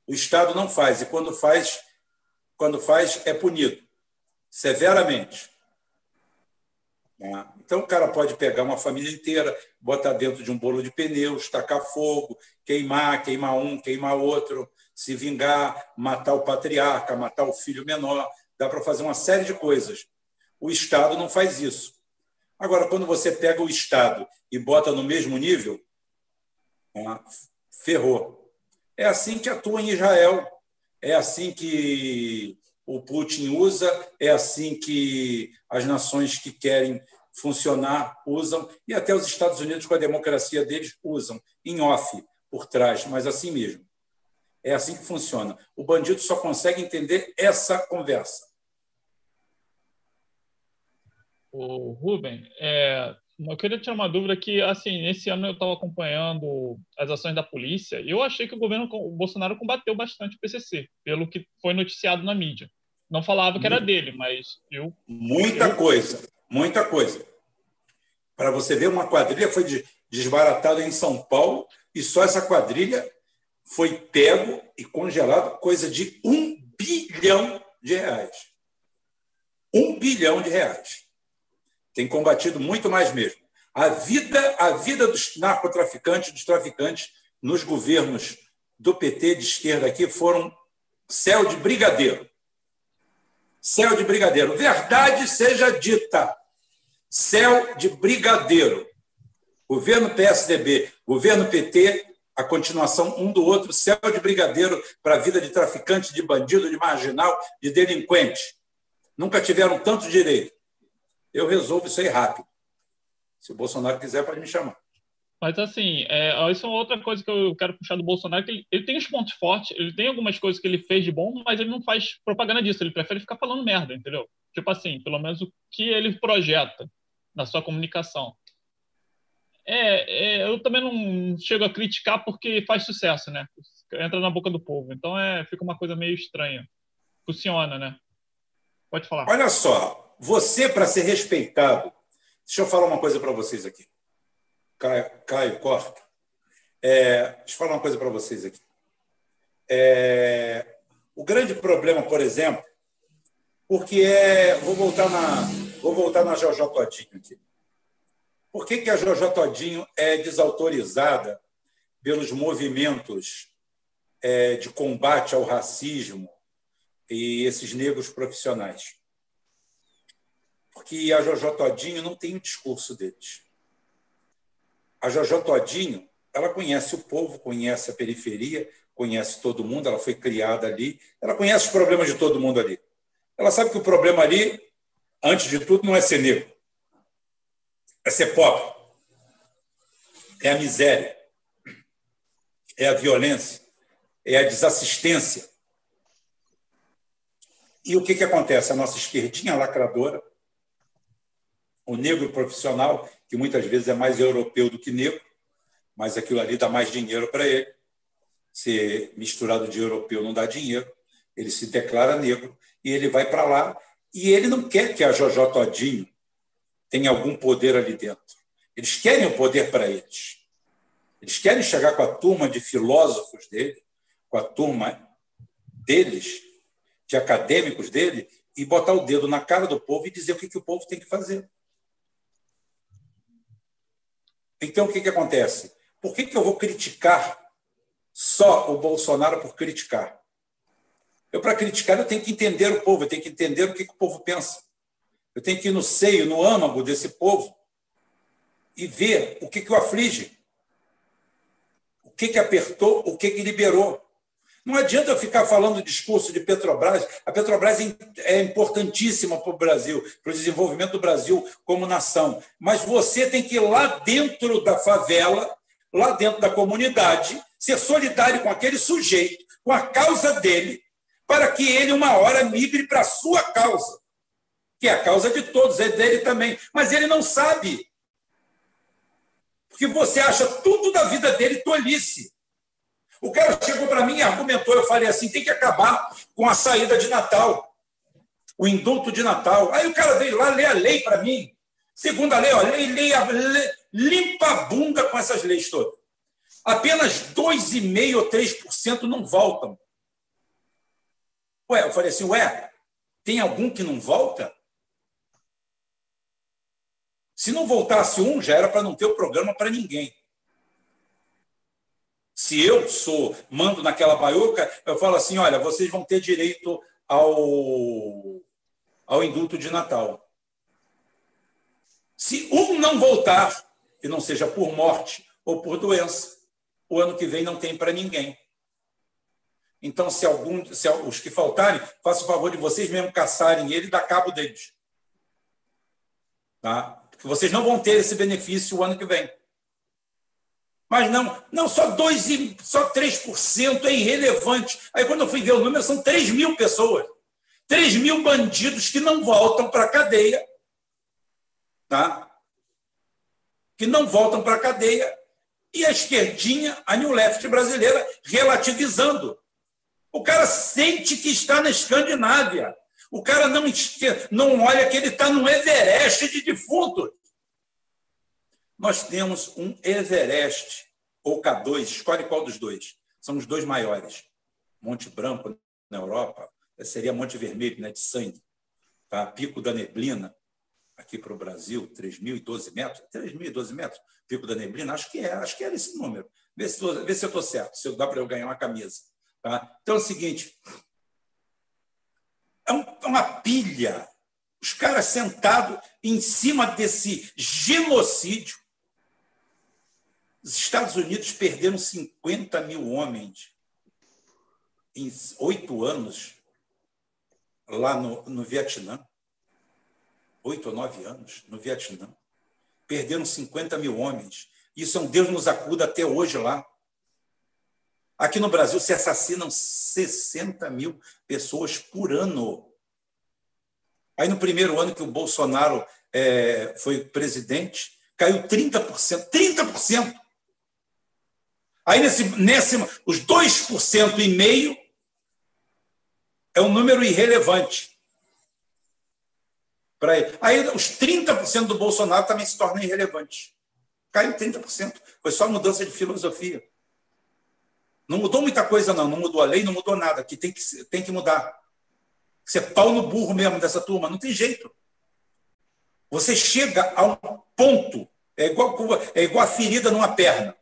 o Estado não faz. E quando faz, quando faz é punido severamente. Né? Então, o cara pode pegar uma família inteira, botar dentro de um bolo de pneus, tacar fogo, queimar, queimar um, queimar outro, se vingar, matar o patriarca, matar o filho menor. Dá para fazer uma série de coisas. O Estado não faz isso. Agora, quando você pega o Estado e bota no mesmo nível, ferrou. É assim que atua em Israel, é assim que o Putin usa, é assim que as nações que querem funcionar usam, e até os Estados Unidos, com a democracia deles, usam, em off, por trás, mas assim mesmo. É assim que funciona. O bandido só consegue entender essa conversa o Ruben, é, eu queria tirar uma dúvida que, assim, nesse ano eu estava acompanhando as ações da polícia e eu achei que o governo o Bolsonaro combateu bastante o PCC, pelo que foi noticiado na mídia. Não falava que era dele, mas eu... Muita eu... coisa, muita coisa. Para você ver, uma quadrilha foi desbaratada em São Paulo e só essa quadrilha foi pego e congelado coisa de um bilhão de reais. Um bilhão de reais tem combatido muito mais mesmo. A vida, a vida dos narcotraficantes, dos traficantes nos governos do PT de esquerda aqui foram céu de brigadeiro. Céu de brigadeiro. Verdade seja dita. Céu de brigadeiro. Governo PSDB, governo PT, a continuação um do outro, céu de brigadeiro para a vida de traficante, de bandido, de marginal, de delinquente. Nunca tiveram tanto direito eu resolvo isso aí rápido. Se o Bolsonaro quiser, pode me chamar. Mas, assim, é, isso é outra coisa que eu quero puxar do Bolsonaro, que ele, ele, tem os pontos fortes, ele tem algumas coisas que ele fez de bom, mas ele não faz propaganda disso, ele prefere ficar falando merda, entendeu? Tipo assim, pelo menos o que ele projeta na sua comunicação. É, é, eu também não chego a criticar porque faz sucesso, né? Entra na boca do povo. Então, é, fica uma coisa meio estranha. Funciona, né? Pode falar. Olha só, você, para ser respeitado, deixa eu falar uma coisa para vocês aqui. Caio, Caio corta. É, deixa eu falar uma coisa para vocês aqui. É, o grande problema, por exemplo, porque é. Vou voltar na, vou voltar na Jojo Todinho aqui. Por que, que a Jojo Todinho é desautorizada pelos movimentos é, de combate ao racismo e esses negros profissionais? Porque a Jojo Todinho não tem o discurso deles. A Jojo Todinho, ela conhece o povo, conhece a periferia, conhece todo mundo, ela foi criada ali, ela conhece os problemas de todo mundo ali. Ela sabe que o problema ali, antes de tudo, não é ser negro, é ser pobre, é a miséria, é a violência, é a desassistência. E o que, que acontece? A nossa esquerdinha lacradora o negro profissional, que muitas vezes é mais europeu do que negro, mas aquilo ali dá mais dinheiro para ele. Ser misturado de europeu não dá dinheiro. Ele se declara negro e ele vai para lá e ele não quer que a Jojo Todinho tenha algum poder ali dentro. Eles querem o poder para eles. Eles querem chegar com a turma de filósofos dele, com a turma deles, de acadêmicos dele, e botar o dedo na cara do povo e dizer o que, que o povo tem que fazer. Então, o que, que acontece? Por que, que eu vou criticar só o Bolsonaro por criticar? Eu, para criticar, eu tenho que entender o povo, eu tenho que entender o que, que o povo pensa. Eu tenho que ir no seio, no âmago desse povo e ver o que, que o aflige, o que, que apertou, o que, que liberou. Não adianta eu ficar falando discurso de Petrobras. A Petrobras é importantíssima para o Brasil, para o desenvolvimento do Brasil como nação. Mas você tem que ir lá dentro da favela, lá dentro da comunidade, ser solidário com aquele sujeito, com a causa dele, para que ele, uma hora, migre para a sua causa, que é a causa de todos, é dele também. Mas ele não sabe. Porque você acha tudo da vida dele tolice. O cara chegou para mim e argumentou, eu falei assim, tem que acabar com a saída de Natal, o indulto de Natal. Aí o cara veio lá ler a lei para mim. Segunda lei, ó, lei, lei, lei, limpa a bunda com essas leis todas. Apenas 2,5% ou 3% não voltam. Ué, eu falei assim, ué, tem algum que não volta? Se não voltasse um, já era para não ter o programa para ninguém. Se eu sou, mando naquela baiuca, eu falo assim: olha, vocês vão ter direito ao, ao indulto de Natal. Se um não voltar, que não seja por morte ou por doença, o ano que vem não tem para ninguém. Então, se algum, se os que faltarem, faça o favor de vocês mesmo caçarem ele e dar cabo deles. Tá? Porque vocês não vão ter esse benefício o ano que vem. Mas não, não só 2 só 3% é irrelevante. Aí quando eu fui ver o número, são 3 mil pessoas. 3 mil bandidos que não voltam para a cadeia. Tá? Que não voltam para a cadeia. E a esquerdinha, a New Left brasileira, relativizando. O cara sente que está na Escandinávia. O cara não, não olha que ele está no Everest de defuntos nós temos um Everest ou K2, escolhe qual dos dois. São os dois maiores. Monte Branco, na Europa, seria Monte Vermelho, né, de sangue. Tá? Pico da Neblina, aqui para o Brasil, 3.012 metros. 3.012 metros, Pico da Neblina, acho que é, acho que era esse número. Vê se, vê se eu estou certo, se dá para eu ganhar uma camisa. Tá? Então é o seguinte: é, um, é uma pilha. Os caras sentados em cima desse genocídio os Estados Unidos perderam 50 mil homens em oito anos lá no, no Vietnã. Oito ou nove anos no Vietnã. Perderam 50 mil homens. Isso é um Deus nos acuda até hoje lá. Aqui no Brasil se assassinam 60 mil pessoas por ano. Aí, no primeiro ano que o Bolsonaro é, foi presidente, caiu 30%. 30%! Aí, nesse, nesse, os 2% e meio é um número irrelevante para ele. Aí, os 30% do Bolsonaro também se tornam irrelevantes. Caiu 30%. Foi só mudança de filosofia. Não mudou muita coisa, não. Não mudou a lei, não mudou nada. Que tem que, tem que mudar. Você é pau no burro mesmo dessa turma. Não tem jeito. Você chega a um ponto. É igual, é igual a ferida numa perna.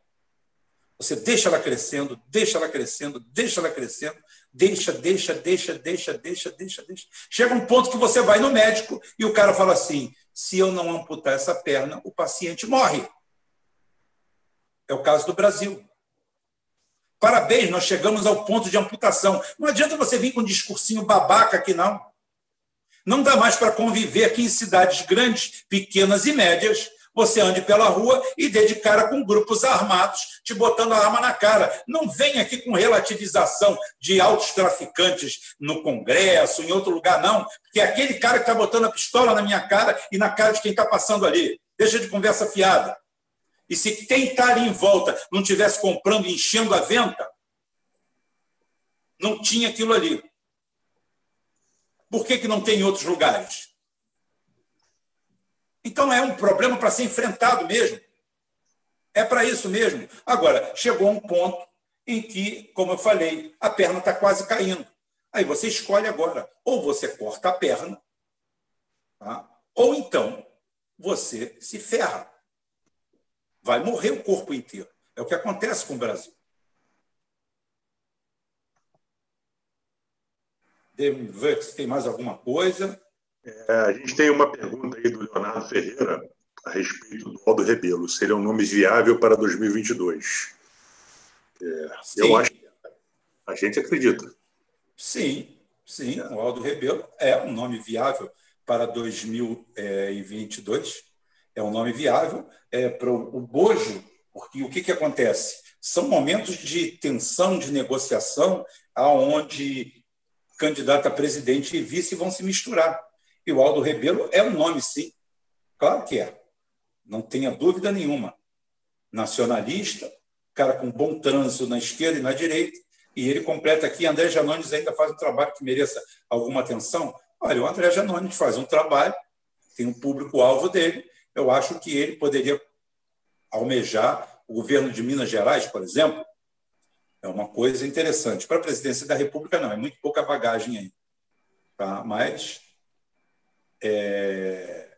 Você deixa ela crescendo, deixa ela crescendo, deixa ela crescendo, deixa, deixa, deixa, deixa, deixa, deixa, deixa. Chega um ponto que você vai no médico e o cara fala assim: se eu não amputar essa perna, o paciente morre. É o caso do Brasil. Parabéns, nós chegamos ao ponto de amputação. Não adianta você vir com um discursinho babaca aqui, não. Não dá mais para conviver aqui em cidades grandes, pequenas e médias, você ande pela rua e dê de cara com grupos armados te botando a arma na cara. Não vem aqui com relativização de altos traficantes no Congresso, em outro lugar, não, porque é aquele cara que está botando a pistola na minha cara e na cara de quem está passando ali. Deixa de conversa fiada. E se quem está ali em volta não tivesse comprando e enchendo a venta, não tinha aquilo ali. Por que, que não tem em outros lugares? Então é um problema para ser enfrentado mesmo. É para isso mesmo. Agora, chegou um ponto em que, como eu falei, a perna está quase caindo. Aí você escolhe agora. Ou você corta a perna, tá? ou então você se ferra. Vai morrer o corpo inteiro. É o que acontece com o Brasil. Devo ver se tem mais alguma coisa. É, a gente tem uma pergunta aí do Leonardo Ferreira a respeito do Aldo Rebelo. Se ele é um nome viável para 2022. É, eu acho que a gente acredita. Sim, sim. É. O Aldo Rebelo é um nome viável para 2022. É um nome viável é, para o Bojo, porque o que, que acontece? São momentos de tensão, de negociação, aonde candidato a presidente e vice vão se misturar. E o Aldo Rebelo é um nome, sim. Claro que é. Não tenha dúvida nenhuma. Nacionalista, cara com bom trânsito na esquerda e na direita, e ele completa aqui, André Janones ainda faz um trabalho que mereça alguma atenção. Olha, o André Janones faz um trabalho, tem um público-alvo dele, eu acho que ele poderia almejar o governo de Minas Gerais, por exemplo, é uma coisa interessante. Para a presidência da República, não, é muito pouca bagagem aí. Tá? Mas. É...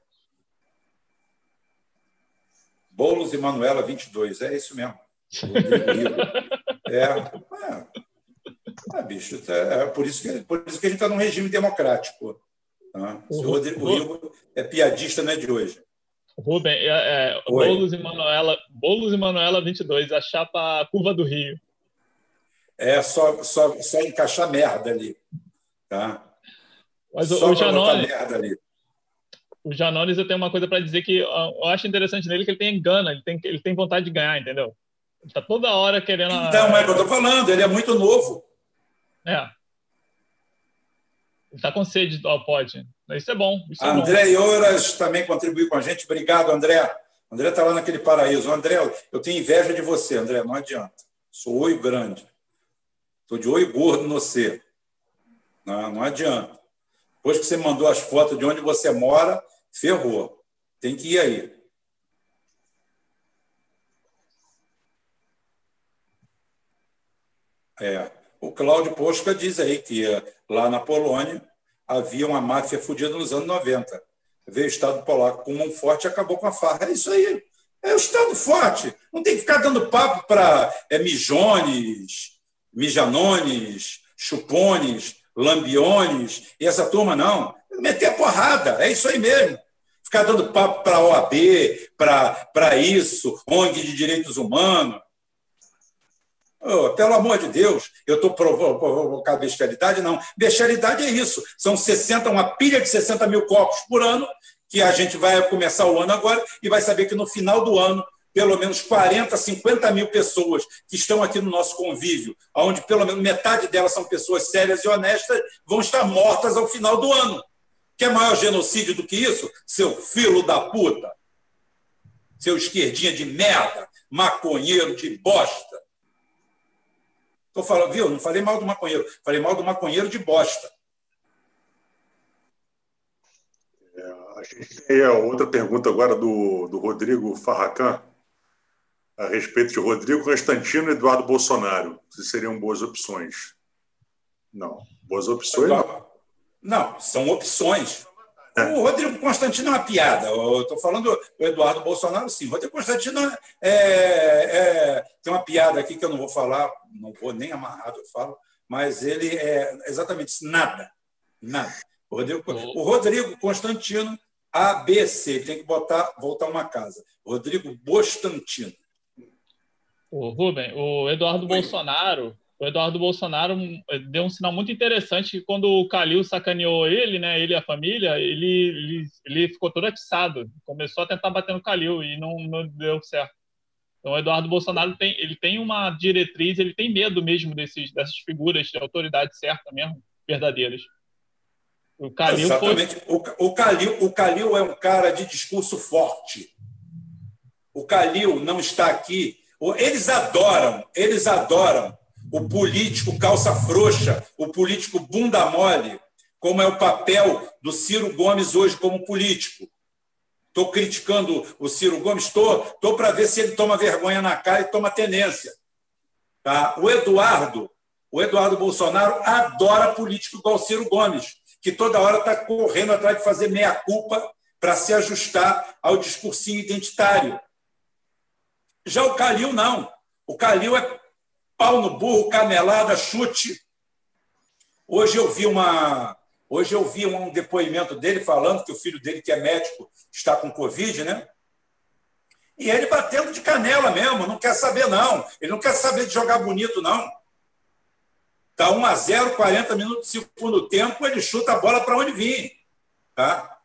Boulos e Manuela 22, é isso mesmo. É, é, é, bicho, é, é por, isso que, por isso que a gente está num regime democrático. Tá? O Rodrigo Rio é piadista, não é de hoje. Rubem, é, é, Boulos, e Manuela, Boulos e Manuela 22, a chapa Curva do Rio é só, só, só encaixar merda ali. Tá? Mas só o Janones, merda ali. O Janones, eu tenho uma coisa para dizer que eu acho interessante nele que ele tem gana, ele tem, ele tem vontade de ganhar, entendeu? Ele está toda hora querendo. Então, é o que eu estou falando, ele é muito novo. É. Ele está com sede ao pote. Isso é bom. Isso é André bom. Ioras também contribuiu com a gente. Obrigado, André. André está lá naquele paraíso. André, eu tenho inveja de você, André, não adianta. Sou oi grande. Estou de olho gordo no você. Não, não adianta. Depois que você mandou as fotos de onde você mora, ferrou. Tem que ir aí. É. O Cláudio Posca diz aí que lá na Polônia havia uma máfia fudida nos anos 90. Veio o Estado polaco com mão forte e acabou com a farra. É isso aí. É o Estado forte. Não tem que ficar dando papo para é, mijones, Mijanones, Chupones, Lambiones, e essa turma não. Meter a porrada, é isso aí mesmo. Ficar dando papo para a OAB, para isso, ONG de direitos humanos. Oh, pelo amor de Deus, eu estou provocando bestialidade? Não. Bestialidade é isso. São 60, uma pilha de 60 mil copos por ano, que a gente vai começar o ano agora e vai saber que no final do ano pelo menos 40, 50 mil pessoas que estão aqui no nosso convívio, onde pelo menos metade delas são pessoas sérias e honestas, vão estar mortas ao final do ano. Quer maior genocídio do que isso? Seu filho da puta! Seu esquerdinha de merda, maconheiro de bosta. Estou falando, viu? Não falei mal do maconheiro, falei mal do maconheiro de bosta. É, a gente tem outra pergunta agora do, do Rodrigo Farracan a respeito de Rodrigo Constantino e Eduardo Bolsonaro, se seriam boas opções. Não. Boas opções? Não, não são opções. É. O Rodrigo Constantino é uma piada. Eu estou falando do Eduardo Bolsonaro, sim. O Rodrigo Constantino é, é, tem uma piada aqui que eu não vou falar, não vou nem amarrado, eu falo, mas ele é exatamente isso, nada. Nada. O Rodrigo, o Rodrigo Constantino, ABC, tem que botar, voltar uma casa. Rodrigo Bostantino. O Rubem, o Eduardo Oi. Bolsonaro, o Eduardo Bolsonaro eh, deu um sinal muito interessante que quando o Calil sacaneou ele, né, ele e a família, ele, ele, ele ficou todo atiçado, começou a tentar bater no Calil e não, não deu certo. Então, o Eduardo Bolsonaro tem, ele tem uma diretriz, ele tem medo mesmo desses, dessas figuras de autoridade certa mesmo, verdadeiras. O Calil Exatamente. Foi... O, o, Calil, o Calil é um cara de discurso forte. O Calil não está aqui eles adoram, eles adoram o político calça frouxa, o político bunda mole, como é o papel do Ciro Gomes hoje como político. Estou criticando o Ciro Gomes, estou para ver se ele toma vergonha na cara e toma tenência. Tá? O Eduardo, o Eduardo Bolsonaro adora político igual o Ciro Gomes, que toda hora está correndo atrás de fazer meia-culpa para se ajustar ao discursinho identitário. Já o Calil, não. O Calil é pau no burro, canelada, chute. Hoje eu vi uma. Hoje eu vi um depoimento dele falando que o filho dele, que é médico, está com Covid, né? E ele batendo de canela mesmo, não quer saber, não. Ele não quer saber de jogar bonito, não. Está 1 a 0 40 minutos de segundo tempo, ele chuta a bola para onde vir. Tá?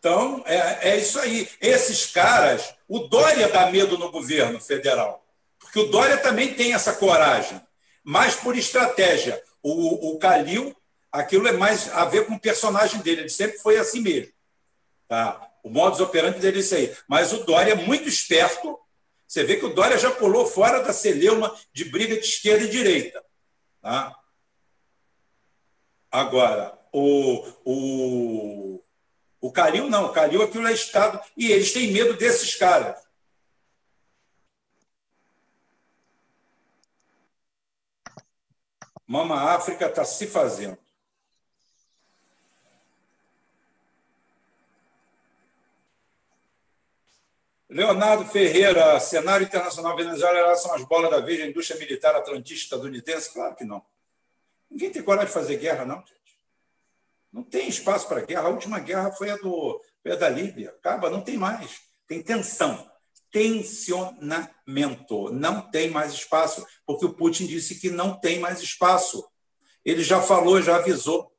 Então, é, é isso aí. Esses caras, o Dória dá medo no governo federal, porque o Dória também tem essa coragem, mas por estratégia. O, o Calil, aquilo é mais a ver com o personagem dele, ele sempre foi assim mesmo. Tá? O modus operandi dele é isso aí. Mas o Dória é muito esperto você vê que o Dória já pulou fora da celeuma de briga de esquerda e direita. Tá? Agora, o, o, o Calil não. O Calil aquilo é Estado. E eles têm medo desses caras. Mama África está se fazendo. Leonardo Ferreira, cenário internacional Venezuela são as bolas da vez da indústria militar atlantista estadunidense? Claro que não. Ninguém tem coragem de fazer guerra, não. Não tem espaço para guerra. A última guerra foi a, do, foi a da Líbia. Acaba, não tem mais. Tem tensão, tensionamento. Não tem mais espaço, porque o Putin disse que não tem mais espaço. Ele já falou, já avisou.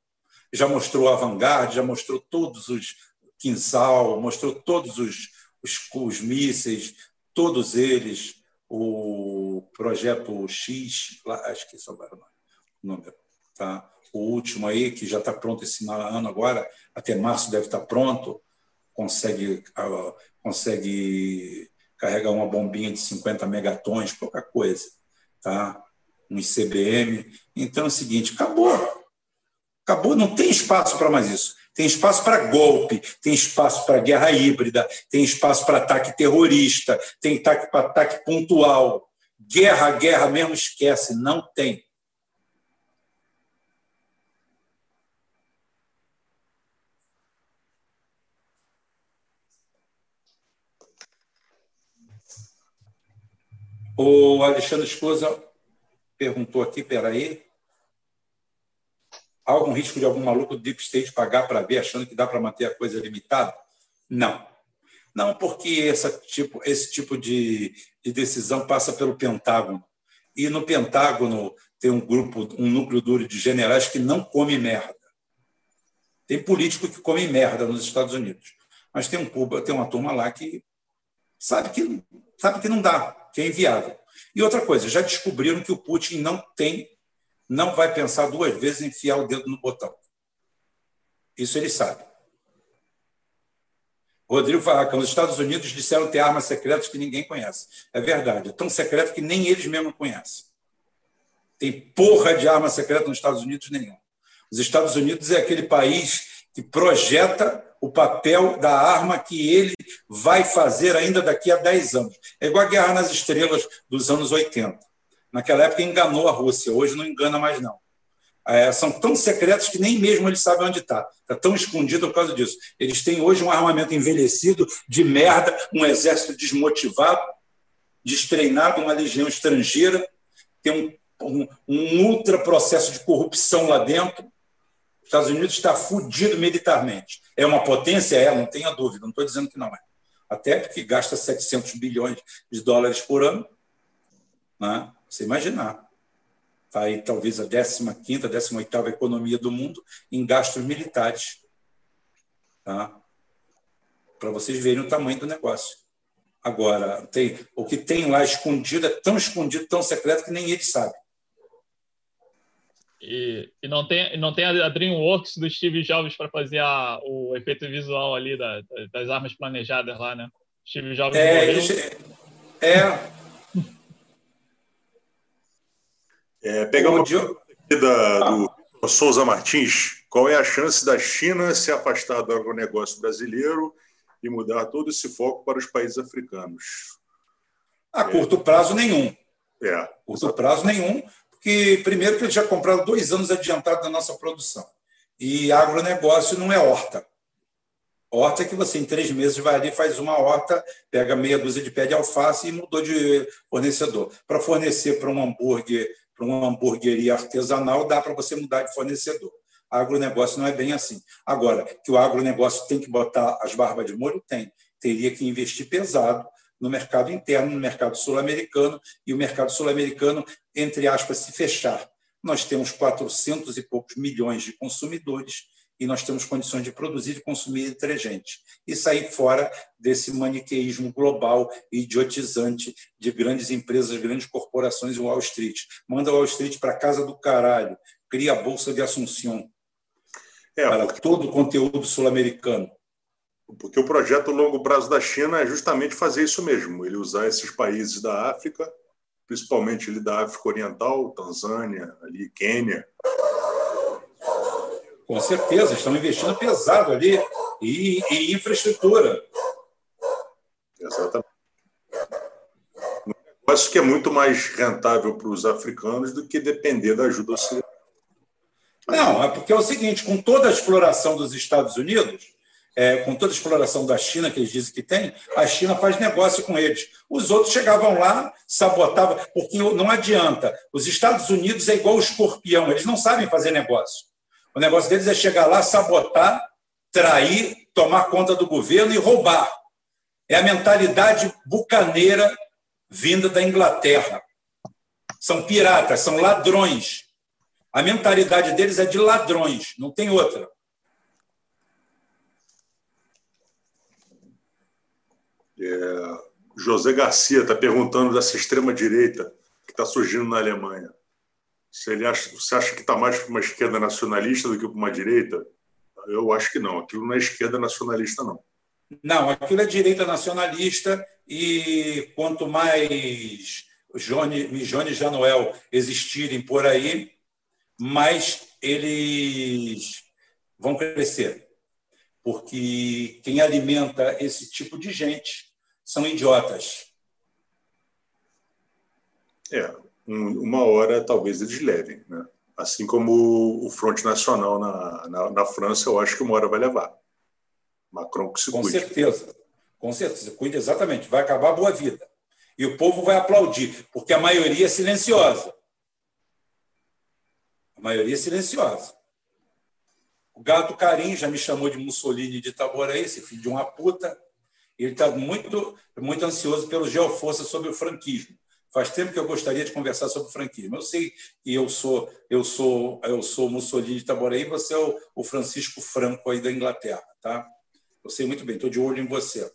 Já mostrou a vanguarda, já mostrou todos os quinzal, mostrou todos os os, os mísseis, todos eles, o projeto X, acho que souberam o número, tá? O último aí, que já está pronto esse ano agora, até março deve estar tá pronto, consegue, consegue carregar uma bombinha de 50 megatons, pouca coisa, tá? um ICBM. Então é o seguinte, acabou. Acabou, não tem espaço para mais isso. Tem espaço para golpe, tem espaço para guerra híbrida, tem espaço para ataque terrorista, tem ataque ataque pontual. Guerra, guerra mesmo esquece, não tem. O Alexandre Escosa perguntou aqui, peraí, Há algum risco de algum maluco do Deep State pagar para ver, achando que dá para manter a coisa limitada? Não. Não, porque essa tipo, esse tipo de, de decisão passa pelo Pentágono. E no Pentágono tem um grupo, um núcleo duro de generais que não come merda. Tem político que come merda nos Estados Unidos. Mas tem, um, tem uma turma lá que sabe que, sabe que não dá, que é inviável. E outra coisa, já descobriram que o Putin não tem não vai pensar duas vezes em enfiar o dedo no botão. Isso ele sabe. Rodrigo Farraca, os Estados Unidos disseram ter armas secretas que ninguém conhece. É verdade, é tão secreto que nem eles mesmos conhecem. Tem porra de arma secreta nos Estados Unidos nenhum. Os Estados Unidos é aquele país que projeta o papel da arma que ele vai fazer ainda daqui a 10 anos. É igual a Guerra nas Estrelas dos anos 80. Naquela época enganou a Rússia, hoje não engana mais, não. É, são tão secretos que nem mesmo eles sabem onde está. Está tão escondido por causa disso. Eles têm hoje um armamento envelhecido, de merda, um exército desmotivado, destreinado, uma legião estrangeira, tem um, um, um ultra processo de corrupção lá dentro. Os Estados Unidos está fudido militarmente. É uma potência? É, não tenha dúvida, não estou dizendo que não é. Até porque gasta 700 bilhões de dólares por ano. Né? Você imaginar. Está aí talvez a 15ª, 18ª economia do mundo em gastos militares. Tá? Para vocês verem o tamanho do negócio. Agora, tem, o que tem lá escondido é tão escondido, tão secreto, que nem eles sabem. E, e, não, tem, não tem a DreamWorks do Steve Jobs para fazer a, o efeito visual ali da, das armas planejadas lá, né? Steve Jobs é, eles, é, É, pegar uma aqui da, do Souza Martins. Qual é a chance da China se afastar do agronegócio brasileiro e mudar todo esse foco para os países africanos? A curto prazo, nenhum. É. Curto prazo, nenhum, porque, primeiro, que eles já compraram dois anos adiantado da nossa produção. E agronegócio não é horta. Horta que você, em três meses, vai ali, faz uma horta, pega meia dúzia de pé de alface e mudou de fornecedor. Para fornecer para um hambúrguer, para uma hamburgueria artesanal, dá para você mudar de fornecedor. Agronegócio não é bem assim. Agora, que o agronegócio tem que botar as barbas de molho? Tem. Teria que investir pesado no mercado interno, no mercado sul-americano, e o mercado sul-americano, entre aspas, se fechar. Nós temos 400 e poucos milhões de consumidores e nós temos condições de produzir e consumir detergente. E sair fora desse maniqueísmo global e idiotizante de grandes empresas, grandes corporações e Wall Street. Manda o Wall Street para casa do caralho, cria a Bolsa de Assunção é, para porque... todo o conteúdo sul-americano. Porque o projeto longo prazo da China é justamente fazer isso mesmo, ele usar esses países da África, principalmente ali da África Oriental, Tanzânia, ali Quênia, com certeza, estão investindo pesado ali em, em infraestrutura. Exatamente. Um negócio que é muito mais rentável para os africanos do que depender da ajuda ocidental. Não, é porque é o seguinte: com toda a exploração dos Estados Unidos, é, com toda a exploração da China, que eles dizem que tem, a China faz negócio com eles. Os outros chegavam lá, sabotavam, porque não adianta. Os Estados Unidos é igual o escorpião, eles não sabem fazer negócio. O negócio deles é chegar lá, sabotar, trair, tomar conta do governo e roubar. É a mentalidade bucaneira vinda da Inglaterra. São piratas, são ladrões. A mentalidade deles é de ladrões, não tem outra. É, José Garcia está perguntando dessa extrema-direita que está surgindo na Alemanha. Se ele acha, você acha que está mais para uma esquerda nacionalista do que para uma direita? Eu acho que não. Aquilo não é esquerda nacionalista, não. Não, aquilo é direita nacionalista e quanto mais Jones Johnny Janoel existirem por aí, mais eles vão crescer. Porque quem alimenta esse tipo de gente são idiotas. É, uma hora talvez eles levem. Né? Assim como o Front Nacional na, na, na, França, eu acho que uma hora vai levar. Macron que se Com cuide. certeza. Com certeza. Cuida exatamente. Vai acabar a boa vida. E o povo vai aplaudir, porque a maioria é silenciosa. A maioria é silenciosa. O gato Carim já me chamou de Mussolini de Itaboraí, esse filho de uma puta. Ele está muito, muito ansioso pelo Geoforça sobre o franquismo. Faz tempo que eu gostaria de conversar sobre franquismo. Eu sei que eu sou eu sou eu sou Mussolini de Itaboraí, você é o, o Francisco Franco aí da Inglaterra, tá? Eu sei muito bem. Estou de olho em você.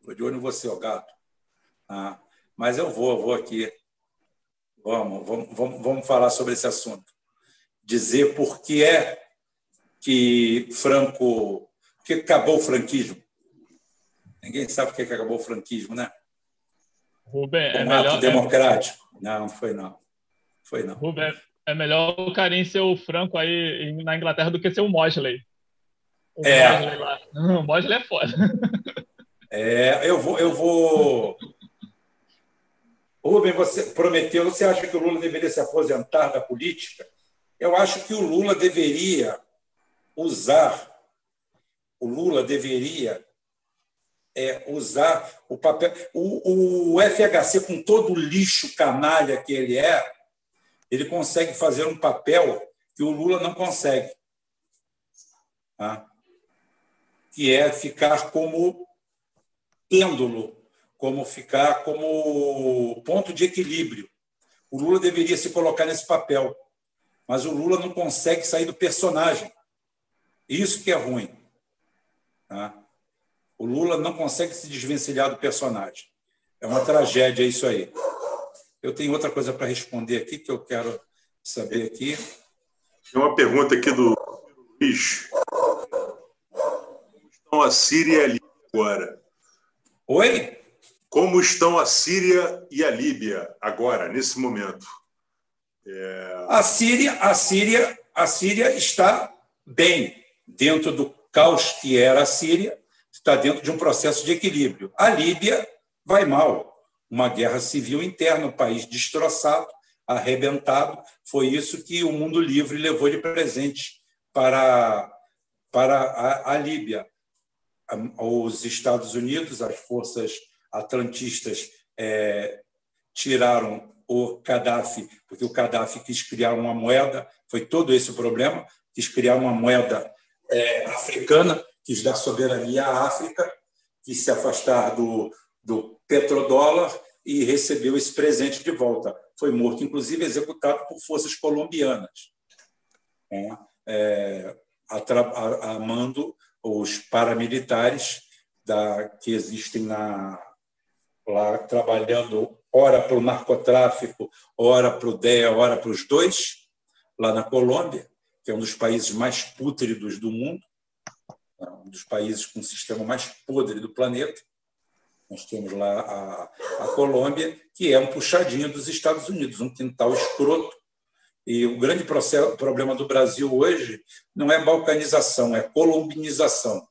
Estou de olho em você, ó gato. Ah, mas eu vou, eu vou aqui. Vamos, vamos, vamos, vamos falar sobre esse assunto. Dizer por que é que Franco, que acabou o franquismo. Ninguém sabe por que acabou o franquismo, né? Rubem, é melhor. Ato democrático. É... Não, não foi não. Foi não. Rubem, é melhor o Karim ser o Franco aí na Inglaterra do que ser o Mosley. O é. Mosley lá. *laughs* O Mosley é foda. É, eu vou. Eu vou... Rubem, você prometeu, você acha que o Lula deveria se aposentar da política? Eu acho que o Lula deveria usar, o Lula deveria é, usar o papel. O, o FHC, com todo o lixo canalha que ele é, ele consegue fazer um papel que o Lula não consegue. Tá? Que é ficar como pêndulo, como ficar como ponto de equilíbrio. O Lula deveria se colocar nesse papel, mas o Lula não consegue sair do personagem. Isso que é ruim. Tá? O Lula não consegue se desvencilhar do personagem. É uma tragédia isso aí. Eu tenho outra coisa para responder aqui que eu quero saber aqui. Tem uma pergunta aqui do Luiz. Como estão a Síria e a Líbia agora? Oi? Como estão a Síria e a Líbia agora, nesse momento? É... A Síria, a Síria, a Síria está bem dentro do caos que era a Síria está dentro de um processo de equilíbrio. A Líbia vai mal, uma guerra civil interna, um país destroçado, arrebentado. Foi isso que o mundo livre levou de presente para, para a, a Líbia. os Estados Unidos, as forças atlantistas é, tiraram o Gaddafi, porque o Gaddafi quis criar uma moeda, foi todo esse o problema, quis criar uma moeda é, africana, quis dar soberania à África, quis se afastar do, do petrodólar e recebeu esse presente de volta. Foi morto, inclusive, executado por forças colombianas, né? é, a, a, a mando os paramilitares da, que existem na, lá trabalhando ora para o narcotráfico, ora para o DEA, ora para os dois, lá na Colômbia, que é um dos países mais pútridos do mundo, um dos países com o sistema mais podre do planeta. Nós temos lá a, a Colômbia, que é um puxadinho dos Estados Unidos, um quintal escroto. E o grande processo, problema do Brasil hoje não é balcanização, é colombinização.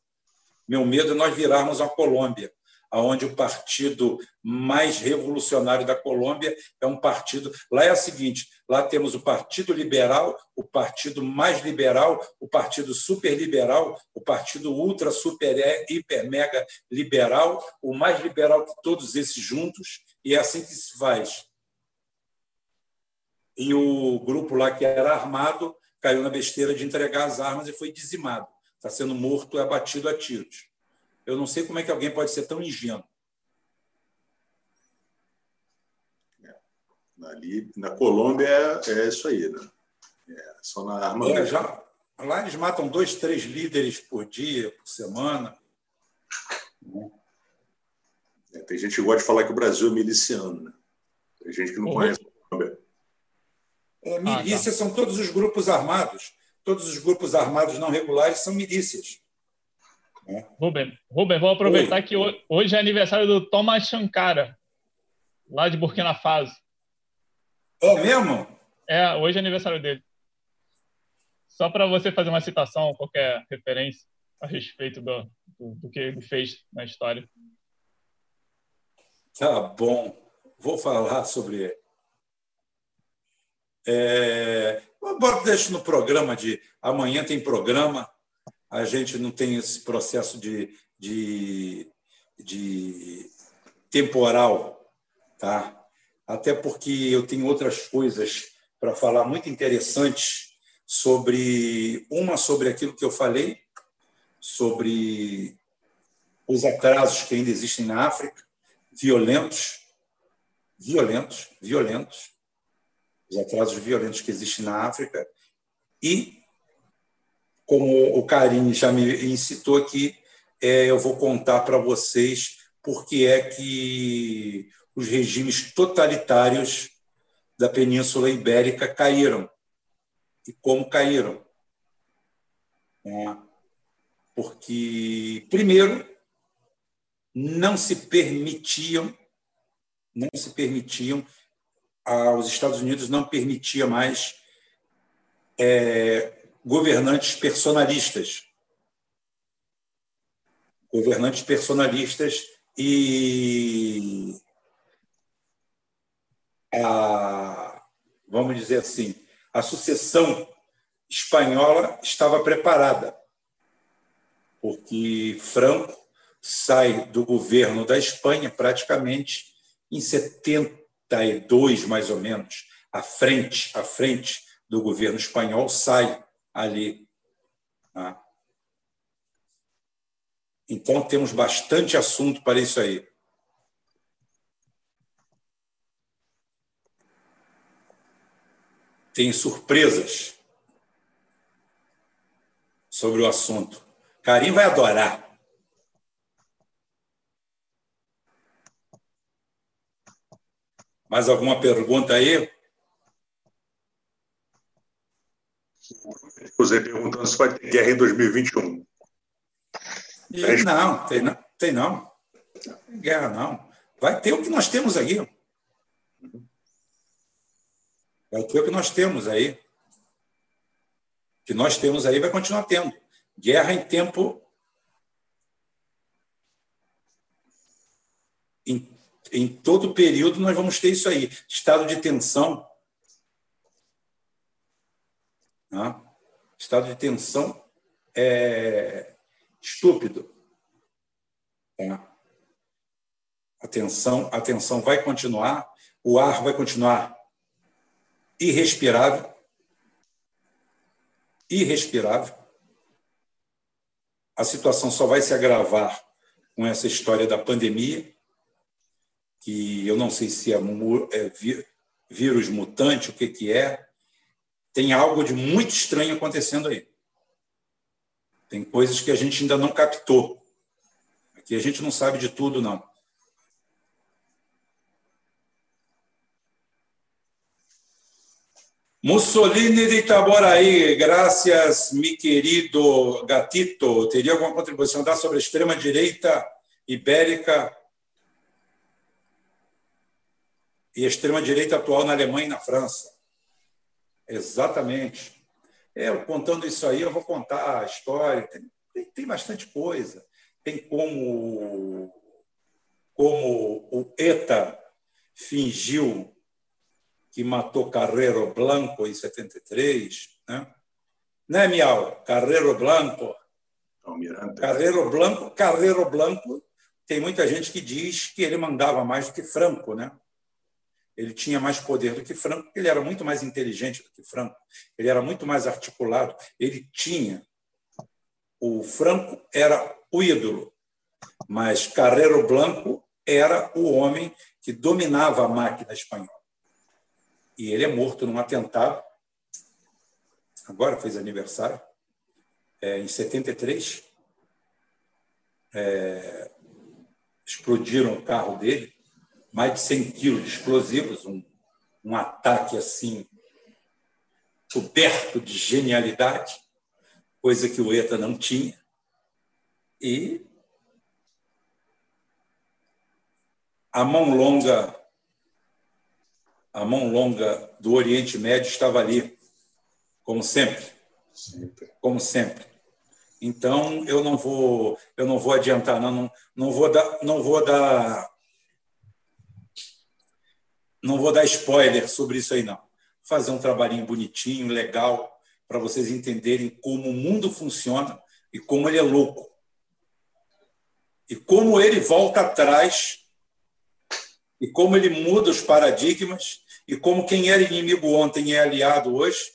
Meu medo é nós virarmos uma Colômbia, onde o partido mais revolucionário da Colômbia é um partido. Lá é o seguinte: lá temos o Partido Liberal, o partido mais liberal, o partido super liberal, o partido ultra, super, hiper, mega liberal, o mais liberal que todos esses juntos, e é assim que se faz. E o grupo lá que era armado caiu na besteira de entregar as armas e foi dizimado. Está sendo morto e abatido a tiros. Eu não sei como é que alguém pode ser tão ingênuo. É. Ali, na Colômbia é, é isso aí, né? É, só na arma. É, já, lá eles matam dois, três líderes por dia, por semana. É, tem gente que gosta de falar que o Brasil é miliciano, né? Tem gente que não uhum. conhece a Colômbia. É, milícias ah, tá. são todos os grupos armados. Todos os grupos armados não regulares são milícias. É. Rubem, Rubem, vou aproveitar Oi. que hoje é aniversário do Thomas Sankara, lá de Burkina Faso. É mesmo? É, hoje é aniversário dele. Só para você fazer uma citação, qualquer referência a respeito do, do, do que ele fez na história. Tá bom. Vou falar sobre. É, deixa no programa de amanhã tem programa a gente não tem esse processo de, de, de temporal, tá? Até porque eu tenho outras coisas para falar muito interessantes sobre uma sobre aquilo que eu falei, sobre os atrasos que ainda existem na África, violentos, violentos, violentos, os atrasos violentos que existem na África e como o Karim já me incitou aqui, é, eu vou contar para vocês por que é que os regimes totalitários da Península Ibérica caíram e como caíram. É, porque, primeiro, não se permitiam, não se permitiam, os Estados Unidos não permitia mais é, governantes personalistas. Governantes personalistas e a, vamos dizer assim, a sucessão espanhola estava preparada, porque Franco sai do governo da Espanha praticamente em 72, mais ou menos, à frente, à frente do governo espanhol sai ali. Tá? Então, temos bastante assunto para isso aí. Tem surpresas sobre o assunto. Karim vai adorar. Mais alguma pergunta aí? José perguntando se vai ter guerra em 2021. E, não, tem não. Tem não. Guerra não. Vai ter o que nós temos aí. Vai ter o que nós temos aí. O que nós temos aí vai continuar tendo. Guerra em tempo. Em, em todo período nós vamos ter isso aí. Estado de tensão. Estado de tensão é estúpido. É. A tensão, a tensão vai continuar, o ar vai continuar irrespirável, irrespirável. A situação só vai se agravar com essa história da pandemia, que eu não sei se é, é vírus mutante, o que, que é. Tem algo de muito estranho acontecendo aí. Tem coisas que a gente ainda não captou. Aqui a gente não sabe de tudo, não. Mussolini de Itaboraí, graças, mi querido Gatito. Teria alguma contribuição a dar sobre a extrema-direita ibérica e a extrema-direita atual na Alemanha e na França? Exatamente. Eu, contando isso aí, eu vou contar a história. Tem, tem bastante coisa. Tem como, como o ETA fingiu que matou Carrero Blanco em 73, né? Né, Miau? Carrero Blanco. Almirante. Carrero Blanco, Carrero Blanco, tem muita gente que diz que ele mandava mais do que Franco, né? Ele tinha mais poder do que Franco, ele era muito mais inteligente do que Franco, ele era muito mais articulado, ele tinha. O Franco era o ídolo, mas Carrero Blanco era o homem que dominava a máquina espanhola e ele é morto num atentado. Agora fez aniversário, é, em 73. É, explodiram o carro dele, mais de 100 quilos de explosivos, um, um ataque assim, coberto de genialidade, coisa que o ETA não tinha. E a mão longa a mão longa do Oriente Médio estava ali, como sempre, sempre. como sempre. Então eu não vou, eu não vou adiantar, não, não, não vou dar, não vou dar, não vou dar spoiler sobre isso aí não. Fazer um trabalhinho bonitinho, legal, para vocês entenderem como o mundo funciona e como ele é louco. E como ele volta atrás e como ele muda os paradigmas e como quem era inimigo ontem é aliado hoje,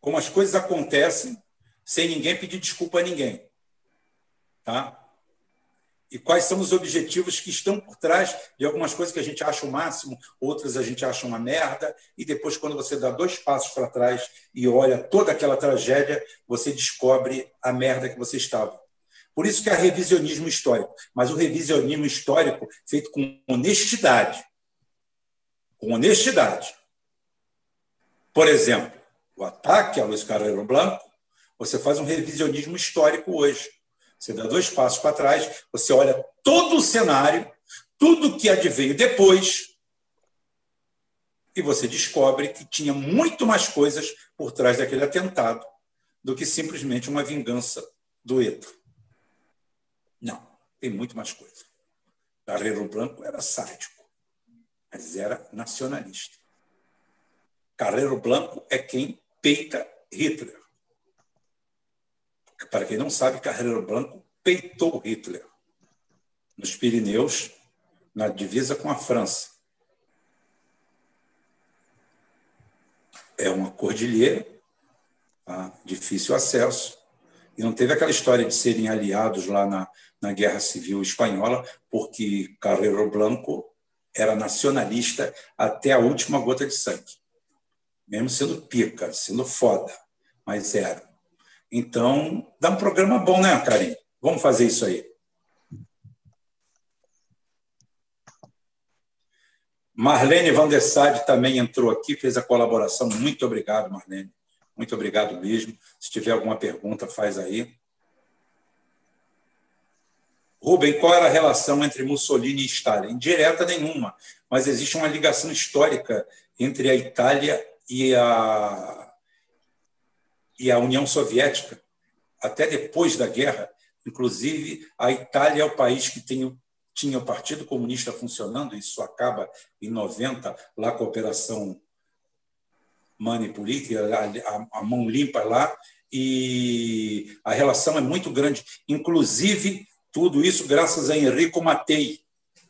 como as coisas acontecem sem ninguém pedir desculpa a ninguém. Tá? E quais são os objetivos que estão por trás de algumas coisas que a gente acha o máximo, outras a gente acha uma merda, e depois, quando você dá dois passos para trás e olha toda aquela tragédia, você descobre a merda que você estava. Por isso que é revisionismo histórico, mas o revisionismo histórico feito com honestidade, com honestidade. Por exemplo, o ataque a Luiz Carreiro Blanco, você faz um revisionismo histórico hoje. Você dá dois passos para trás, você olha todo o cenário, tudo que adveio depois, e você descobre que tinha muito mais coisas por trás daquele atentado do que simplesmente uma vingança do ETA. Não, tem muito mais coisa. Carreiro Blanco era sádico mas era nacionalista. Carreiro Blanco é quem peita Hitler. Para quem não sabe, Carreiro Blanco peitou Hitler nos Pirineus, na divisa com a França. É uma cordilheira, tá? difícil acesso, e não teve aquela história de serem aliados lá na, na Guerra Civil Espanhola, porque Carreiro Blanco era nacionalista até a última gota de sangue. Mesmo sendo pica, sendo foda, mas era. Então, dá um programa bom, né, Karim? Vamos fazer isso aí. Marlene Van também entrou aqui, fez a colaboração. Muito obrigado, Marlene. Muito obrigado mesmo. Se tiver alguma pergunta, faz aí. Rubem, qual era a relação entre Mussolini e Stalin? Direta nenhuma, mas existe uma ligação histórica entre a Itália e a, e a União Soviética, até depois da guerra. Inclusive, a Itália é o país que tem, tinha o Partido Comunista funcionando, isso acaba em 90, lá com a Operação Manipulite, a, a mão limpa lá, e a relação é muito grande. Inclusive, Tudo isso graças a Enrico Matei,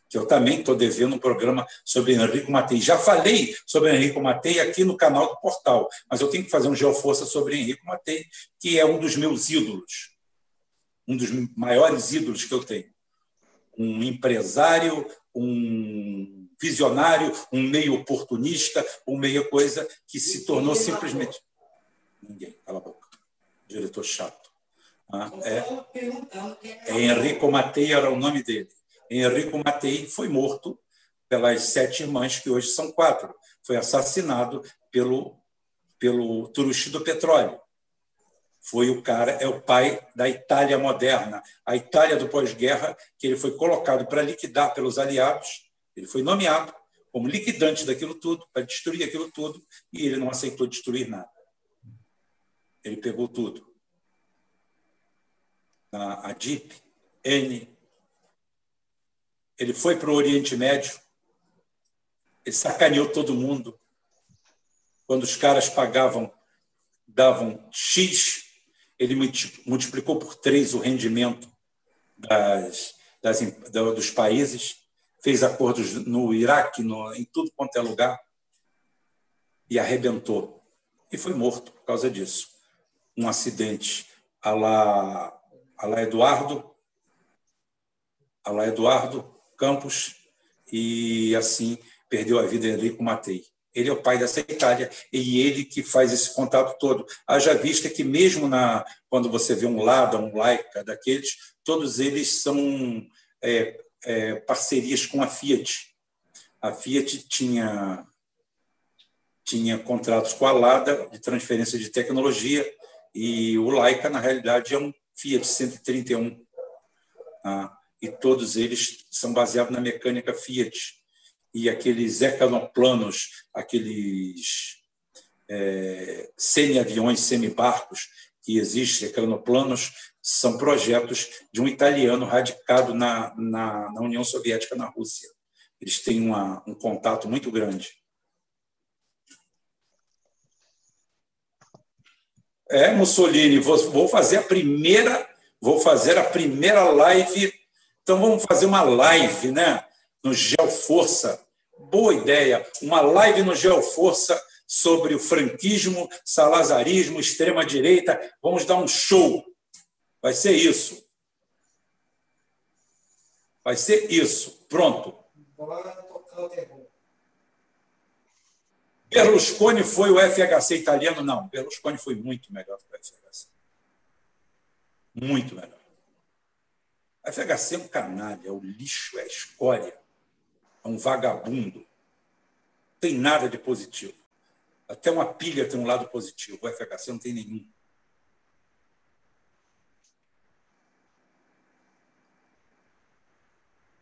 que eu também estou devendo um programa sobre Enrico Matei. Já falei sobre Enrico Matei aqui no canal do Portal, mas eu tenho que fazer um Geoforça sobre Enrico Matei, que é um dos meus ídolos, um dos maiores ídolos que eu tenho. Um empresário, um visionário, um meio oportunista, um meio coisa que se tornou simplesmente. Ninguém, cala a boca. Diretor chato. Ah, é, é Enrico Matei era o nome dele. Enrico Matei foi morto pelas sete irmãs, que hoje são quatro. Foi assassinado pelo, pelo Turushi do Petróleo. Foi o cara, é o pai da Itália moderna, a Itália do pós-guerra, que ele foi colocado para liquidar pelos aliados. Ele foi nomeado como liquidante daquilo tudo, para destruir aquilo tudo, e ele não aceitou destruir nada. Ele pegou tudo. A, a DIP, N, ele foi para o Oriente Médio, ele sacaneou todo mundo. Quando os caras pagavam, davam X, ele multiplicou por três o rendimento das, das, dos países, fez acordos no Iraque, no, em tudo quanto é lugar, e arrebentou. E foi morto por causa disso. Um acidente a lá, a lá Eduardo, a lá Eduardo, Campos e assim perdeu a vida Enrico Matei. Ele é o pai dessa Itália e ele que faz esse contato todo. Haja vista que mesmo na quando você vê um Lada, um Laika daqueles, todos eles são é, é, parcerias com a Fiat. A Fiat tinha tinha contratos com a Lada de transferência de tecnologia e o Laika na realidade é um Fiat 131. Ah, e todos eles são baseados na mecânica Fiat. E aqueles ecanoplanos, aqueles é, semi-aviões, semi-barcos que existem, ecanoplanos, são projetos de um italiano radicado na, na, na União Soviética, na Rússia. Eles têm uma, um contato muito grande. É, Mussolini, vou, vou fazer a primeira, vou fazer a primeira live então vamos fazer uma live, né? No Geoforça. Boa ideia. Uma live no Geoforça sobre o franquismo, salazarismo, extrema direita. Vamos dar um show. Vai ser isso. Vai ser isso. Pronto. Berlusconi foi o FHC italiano? Não, Berlusconi foi muito melhor que o FHC. Muito melhor. A FHC é um canalha, é o lixo, é a escória, é um vagabundo. Não tem nada de positivo. Até uma pilha tem um lado positivo, o FHC não tem nenhum.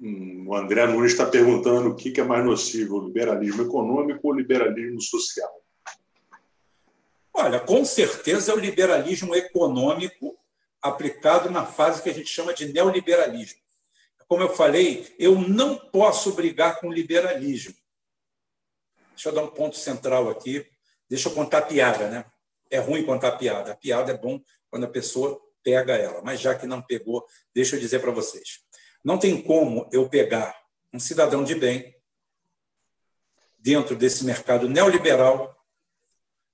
Hum, o André Nunes está perguntando o que é mais nocivo, o liberalismo econômico ou o liberalismo social? Olha, com certeza é o liberalismo econômico aplicado na fase que a gente chama de neoliberalismo. Como eu falei, eu não posso brigar com o liberalismo. Deixa eu dar um ponto central aqui. Deixa eu contar piada, né? É ruim contar piada. A piada é bom quando a pessoa pega ela. Mas já que não pegou, deixa eu dizer para vocês. Não tem como eu pegar um cidadão de bem dentro desse mercado neoliberal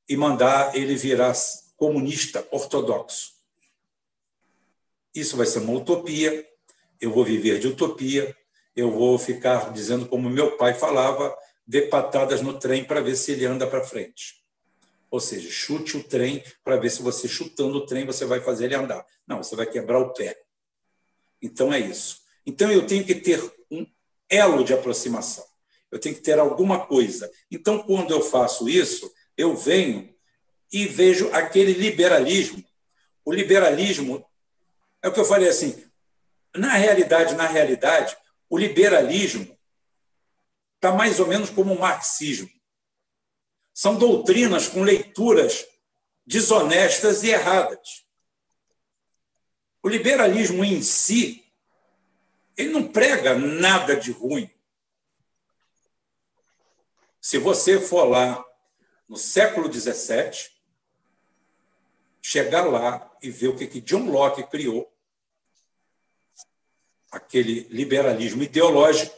e mandar ele virar comunista ortodoxo. Isso vai ser uma utopia, eu vou viver de utopia, eu vou ficar dizendo como meu pai falava, dê patadas no trem para ver se ele anda para frente. Ou seja, chute o trem para ver se você chutando o trem você vai fazer ele andar. Não, você vai quebrar o pé. Então é isso. Então eu tenho que ter um elo de aproximação. Eu tenho que ter alguma coisa. Então quando eu faço isso, eu venho e vejo aquele liberalismo. O liberalismo é o que eu falei assim. Na realidade, na realidade, o liberalismo está mais ou menos como o marxismo. São doutrinas com leituras desonestas e erradas. O liberalismo em si, ele não prega nada de ruim. Se você for lá no século XVII, chegar lá e ver o que, que John Locke criou, aquele liberalismo ideológico,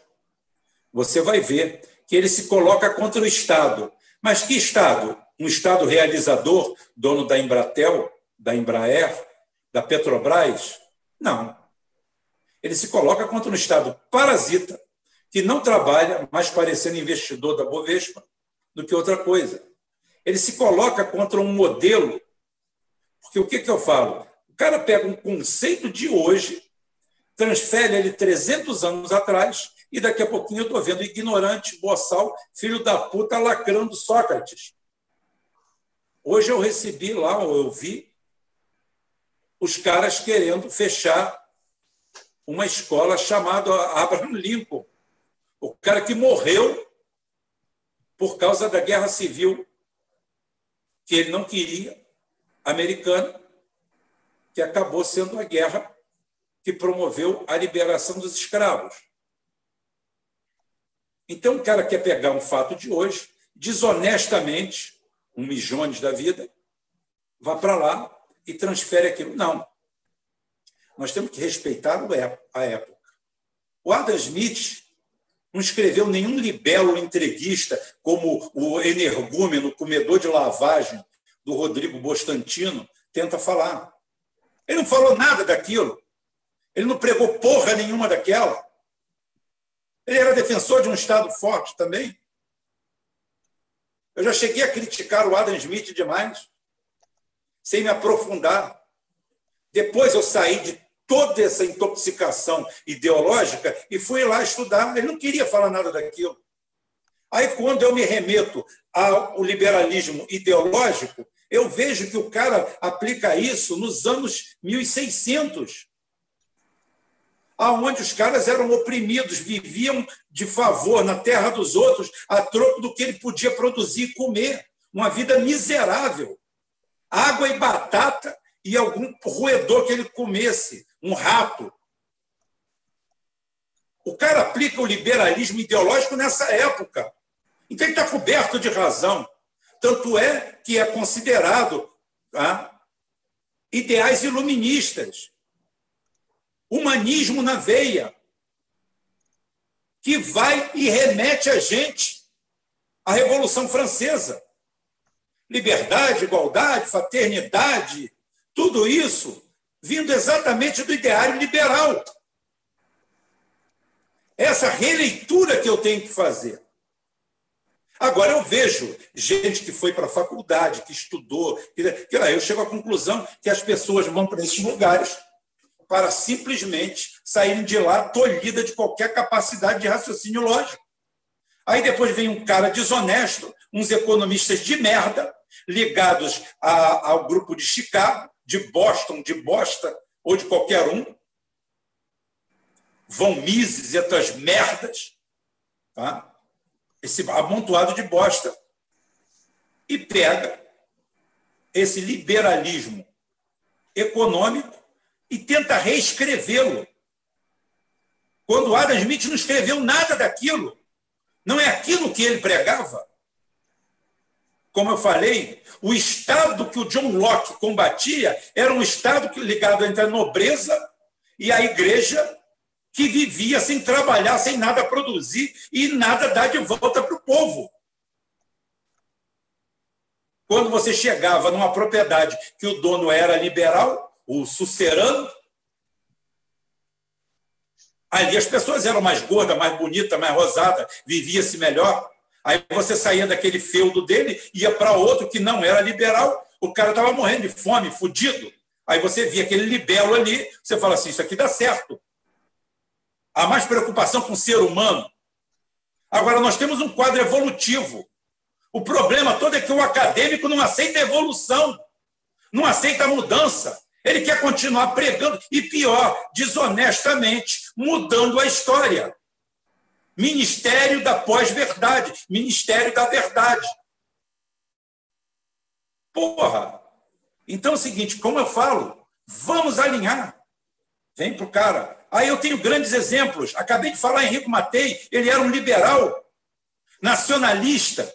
você vai ver que ele se coloca contra o Estado. Mas que Estado? Um Estado realizador, dono da Embratel, da Embraer, da Petrobras? Não. Ele se coloca contra um Estado parasita, que não trabalha, mais parecendo investidor da Bovespa do que outra coisa. Ele se coloca contra um modelo, porque o que, que eu falo? O cara pega um conceito de hoje, transfere ele 300 anos atrás, e daqui a pouquinho eu estou vendo ignorante, boçal, filho da puta, lacrando Sócrates. Hoje eu recebi lá, eu vi, os caras querendo fechar uma escola chamada Abraham Lincoln. O cara que morreu por causa da guerra civil, que ele não queria, americana, que acabou sendo a guerra que promoveu a liberação dos escravos. Então, o cara quer pegar um fato de hoje, desonestamente, um milhões da vida, vá para lá e transfere aquilo. Não. Nós temos que respeitar a época. O Adam Smith não escreveu nenhum libelo entreguista como o energúmeno, comedor de lavagem do Rodrigo Bostantino tenta falar. Ele não falou nada daquilo. Ele não pregou porra nenhuma daquela. Ele era defensor de um Estado forte também. Eu já cheguei a criticar o Adam Smith demais, sem me aprofundar. Depois eu saí de toda essa intoxicação ideológica e fui lá estudar. Ele não queria falar nada daquilo. Aí, quando eu me remeto ao liberalismo ideológico, eu vejo que o cara aplica isso nos anos 1600, aonde os caras eram oprimidos, viviam de favor na terra dos outros, a troco do que ele podia produzir e comer. Uma vida miserável. Água e batata e algum roedor que ele comesse, um rato. O cara aplica o liberalismo ideológico nessa época. Então ele está coberto de razão. Tanto é que é considerado tá, ideais iluministas. Humanismo na veia, que vai e remete a gente à Revolução Francesa. Liberdade, igualdade, fraternidade, tudo isso vindo exatamente do ideário liberal. Essa releitura que eu tenho que fazer. Agora eu vejo gente que foi para a faculdade, que estudou, que, que eu chego à conclusão que as pessoas vão para esses lugares para simplesmente saírem de lá tolhida de qualquer capacidade de raciocínio lógico. Aí depois vem um cara desonesto, uns economistas de merda, ligados a, ao grupo de Chicago, de Boston, de Bosta ou de qualquer um, vão Mises e outras merdas, tá? esse amontoado de bosta, e pega esse liberalismo econômico e tenta reescrevê-lo. Quando Adam Smith não escreveu nada daquilo, não é aquilo que ele pregava. Como eu falei, o Estado que o John Locke combatia era um Estado ligado entre a nobreza e a igreja que vivia sem trabalhar, sem nada produzir e nada dar de volta para o povo. Quando você chegava numa propriedade que o dono era liberal, o sucerano, ali as pessoas eram mais gordas, mais bonitas, mais rosadas, vivia-se melhor. Aí você saía daquele feudo dele, ia para outro que não era liberal, o cara estava morrendo de fome, fudido. Aí você via aquele libelo ali, você fala assim: isso aqui dá certo. Há mais preocupação com o ser humano. Agora, nós temos um quadro evolutivo. O problema todo é que o acadêmico não aceita evolução, não aceita mudança. Ele quer continuar pregando e, pior, desonestamente, mudando a história. Ministério da pós-verdade, Ministério da verdade. Porra! Então é o seguinte, como eu falo, vamos alinhar. Vem para o cara, Aí eu tenho grandes exemplos. Acabei de falar Henrico Matei, ele era um liberal, nacionalista,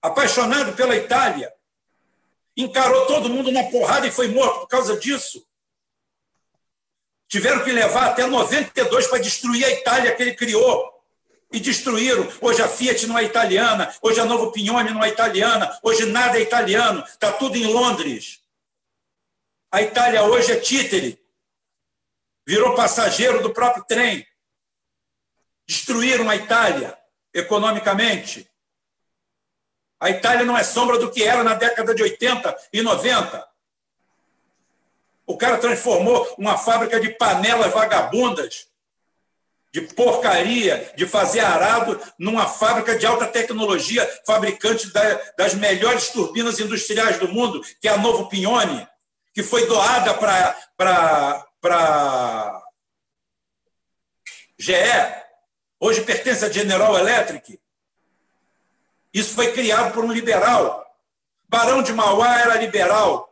apaixonado pela Itália. Encarou todo mundo na porrada e foi morto por causa disso. Tiveram que levar até 92 para destruir a Itália que ele criou. E destruíram. Hoje a Fiat não é italiana, hoje a Novo Pignone não é italiana, hoje nada é italiano, está tudo em Londres. A Itália hoje é títere. Virou passageiro do próprio trem. Destruíram a Itália economicamente. A Itália não é sombra do que era na década de 80 e 90. O cara transformou uma fábrica de panelas vagabundas, de porcaria, de fazer arado, numa fábrica de alta tecnologia, fabricante das melhores turbinas industriais do mundo, que é a Novo Pignone, que foi doada para GE, hoje pertence à General Electric. Isso foi criado por um liberal. Barão de Mauá era liberal.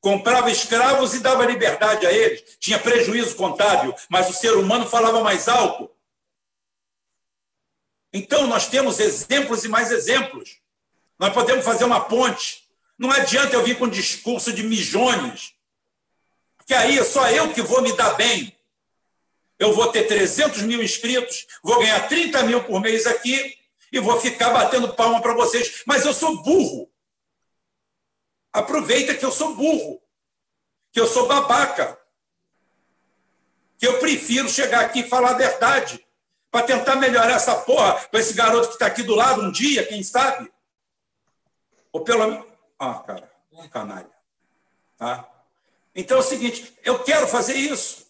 Comprava escravos e dava liberdade a eles. Tinha prejuízo contábil, mas o ser humano falava mais alto. Então, nós temos exemplos e mais exemplos. Nós podemos fazer uma ponte. Não adianta eu vir com um discurso de milhões, que aí é só eu que vou me dar bem. Eu vou ter 300 mil inscritos, vou ganhar 30 mil por mês aqui e vou ficar batendo palma para vocês. Mas eu sou burro. Aproveita que eu sou burro, que eu sou babaca, que eu prefiro chegar aqui e falar a verdade para tentar melhorar essa porra para esse garoto que está aqui do lado um dia, quem sabe? Ou pelo menos. Ah, cara, canalha. Tá? Então é o seguinte: eu quero fazer isso.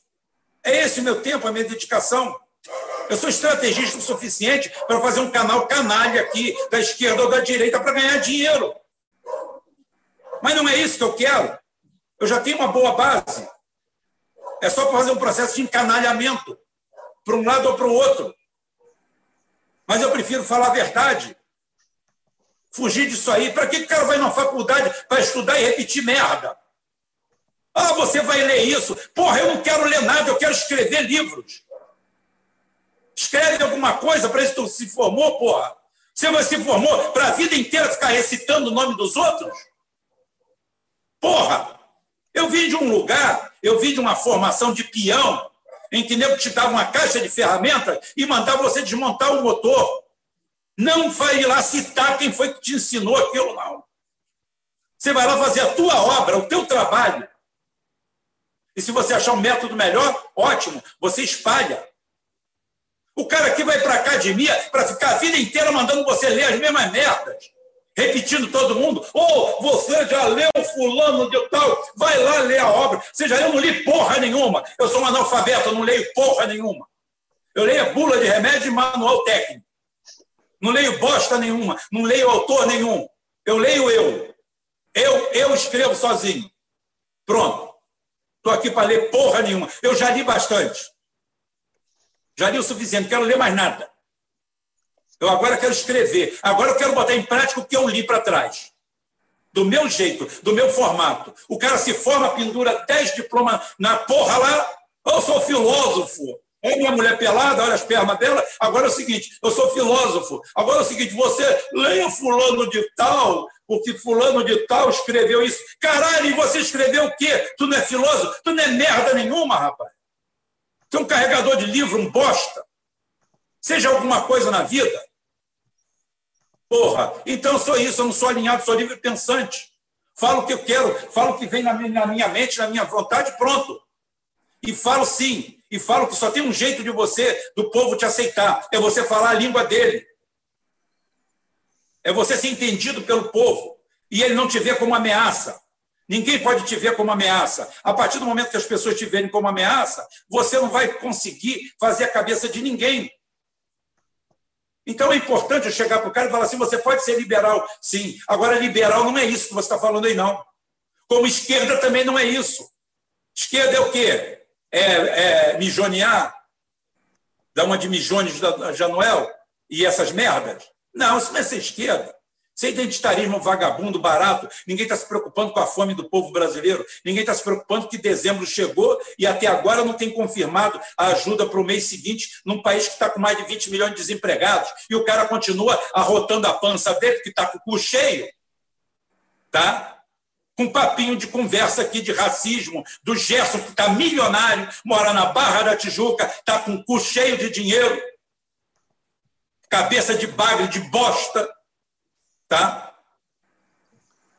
É esse o meu tempo, a minha dedicação. Eu sou estrategista o suficiente para fazer um canal canalha aqui, da esquerda ou da direita, para ganhar dinheiro. Mas não é isso que eu quero. Eu já tenho uma boa base. É só para fazer um processo de encanalhamento, para um lado ou para o outro. Mas eu prefiro falar a verdade. Fugir disso aí. Para que o cara vai na faculdade para estudar e repetir merda? Ah, você vai ler isso. Porra, eu não quero ler nada, eu quero escrever livros. Escreve alguma coisa para isso tu se formou, porra. Você se formou para a vida inteira ficar recitando o nome dos outros? Porra! Eu vim de um lugar, eu vim de uma formação de peão, em que nego te dava uma caixa de ferramentas e mandava você desmontar o motor. Não vai lá citar quem foi que te ensinou aquilo, não. Você vai lá fazer a tua obra, o teu trabalho. E se você achar um método melhor, ótimo, você espalha. O cara aqui vai para a academia para ficar a vida inteira mandando você ler as mesmas merdas repetindo todo mundo, ou oh, você já leu fulano de tal, vai lá ler a obra. Já eu não li porra nenhuma. Eu sou um analfabeto, eu não leio porra nenhuma. Eu leio bula de remédio e manual técnico. Não leio bosta nenhuma, não leio autor nenhum. Eu leio eu. Eu, eu escrevo sozinho. Pronto. Estou aqui para ler porra nenhuma. Eu já li bastante. Já li o suficiente, quero ler mais nada. Eu agora quero escrever. Agora eu quero botar em prática o que eu li para trás. Do meu jeito, do meu formato. O cara se forma, pendura 10 diplomas na porra lá. Eu sou filósofo. É minha mulher pelada, olha as pernas dela. Agora é o seguinte, eu sou filósofo. Agora é o seguinte, você leia fulano de tal, porque fulano de tal escreveu isso. Caralho, e você escreveu o quê? Tu não é filósofo? Tu não é merda nenhuma, rapaz. Tu é um carregador de livro, um bosta. Seja alguma coisa na vida. Porra, então eu sou isso, eu não sou alinhado, sou livre pensante. Falo o que eu quero, falo o que vem na minha, mente, na minha vontade, pronto. E falo sim, e falo que só tem um jeito de você, do povo te aceitar, é você falar a língua dele. É você ser entendido pelo povo. E ele não te vê como ameaça. Ninguém pode te ver como ameaça. A partir do momento que as pessoas te verem como ameaça, você não vai conseguir fazer a cabeça de ninguém. Então é importante eu chegar para o cara e falar assim: você pode ser liberal, sim. Agora, liberal não é isso que você está falando aí, não. Como esquerda também não é isso. Esquerda é o quê? É, é mijonear? Dar uma de mijones da Januel? E essas merdas? Não, isso não é ser esquerda. Sem identitarismo vagabundo, barato, ninguém está se preocupando com a fome do povo brasileiro, ninguém está se preocupando que dezembro chegou e até agora não tem confirmado a ajuda para o mês seguinte num país que está com mais de 20 milhões de desempregados e o cara continua arrotando a pança dele, que está com o cu cheio. Tá? com papinho de conversa aqui de racismo, do Gerson, que está milionário, mora na Barra da Tijuca, está com o cu cheio de dinheiro, cabeça de bagre, de bosta, tá?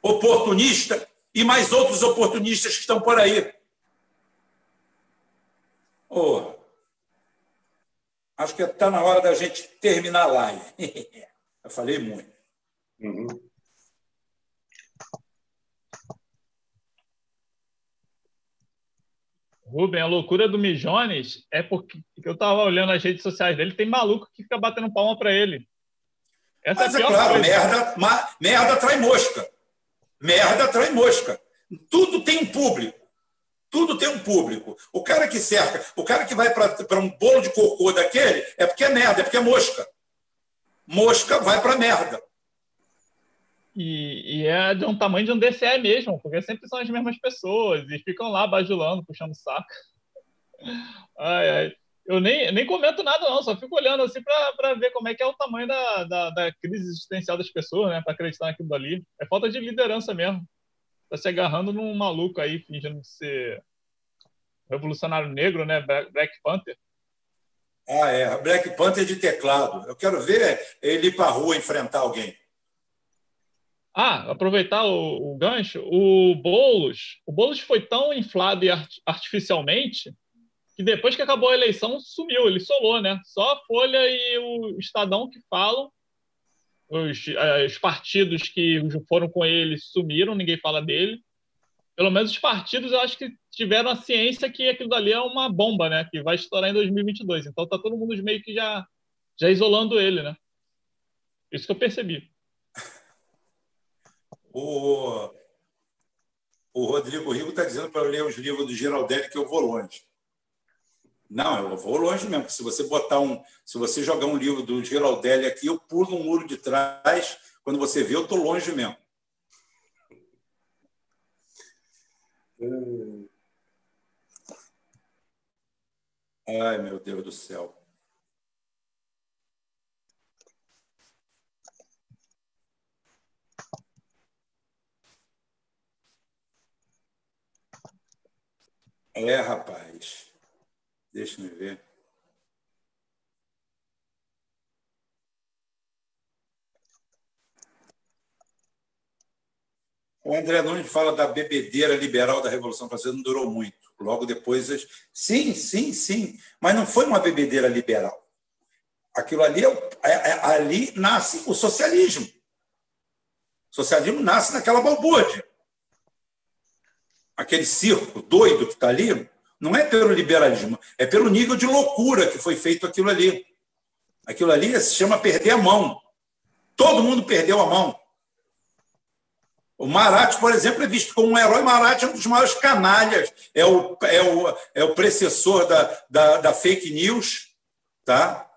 oportunista, e mais outros oportunistas que estão por aí. Oh, acho que está na hora da gente terminar a live. *laughs* Eu falei muito. Uhum. Rubem, a loucura do Mijones é porque eu estava olhando as redes sociais dele, tem maluco que fica batendo palma para ele. Essa Mas é, é claro, coisa. merda, ma, merda atrai mosca. Merda atrai mosca. Tudo tem um público. Tudo tem um público. O cara que cerca, o cara que vai para um bolo de cocô daquele, é porque é merda, é porque é mosca. Mosca vai para merda. E, e, é de um tamanho de um DCE mesmo, porque sempre são as mesmas pessoas e ficam lá bajulando, puxando saco. *laughs* Ai, ai. Eu nem, nem comento nada, não, só fico olhando assim para ver como é que é o tamanho da, da, da crise existencial das pessoas, né? Para acreditar naquilo dali. É falta de liderança mesmo. Tá se agarrando num maluco aí, fingindo ser revolucionário negro, né? Black Panther. Ah, é. Black Panther de teclado. Eu quero ver ele ir para a rua enfrentar alguém. Ah, aproveitar o, o, gancho, o Boulos, o Boulos foi tão inflado art, artificialmente que depois que acabou a eleição sumiu, ele solou, né? Só a Folha e o Estadão que falam, os, eh, os partidos que foram com ele sumiram, ninguém fala dele. Pelo menos os partidos, eu acho que tiveram a ciência que aquilo dali é uma bomba, né? Que vai estourar em 2022. Então tá todo mundo meio que já, já isolando ele, né? Isso que eu percebi. O, o Rodrigo Rigo está dizendo para ler os livros do Geraldelli que eu vou longe. Não, eu vou longe mesmo. Se você botar um, se você jogar um livro do Geraldelli aqui, eu pulo no muro de trás. Quando você vê, eu estou longe mesmo. Ai, meu Deus do céu. É, rapaz. Deixa eu ver. O André Nunes fala da bebedeira liberal da Revolução Francesa, não durou muito. Logo depois. Sim, sim, sim. Mas não foi uma bebedeira liberal. Aquilo ali, é, é, é, ali nasce o socialismo. O socialismo nasce naquela balbúrdia aquele circo doido que está ali, não é pelo liberalismo, é pelo nível de loucura que foi feito aquilo ali. Aquilo ali se chama perder a mão. Todo mundo perdeu a mão. O Marat, por exemplo, é visto como um herói. Marat é um dos maiores canalhas, é o, é o, é o precessor da, da, da fake news. Tá?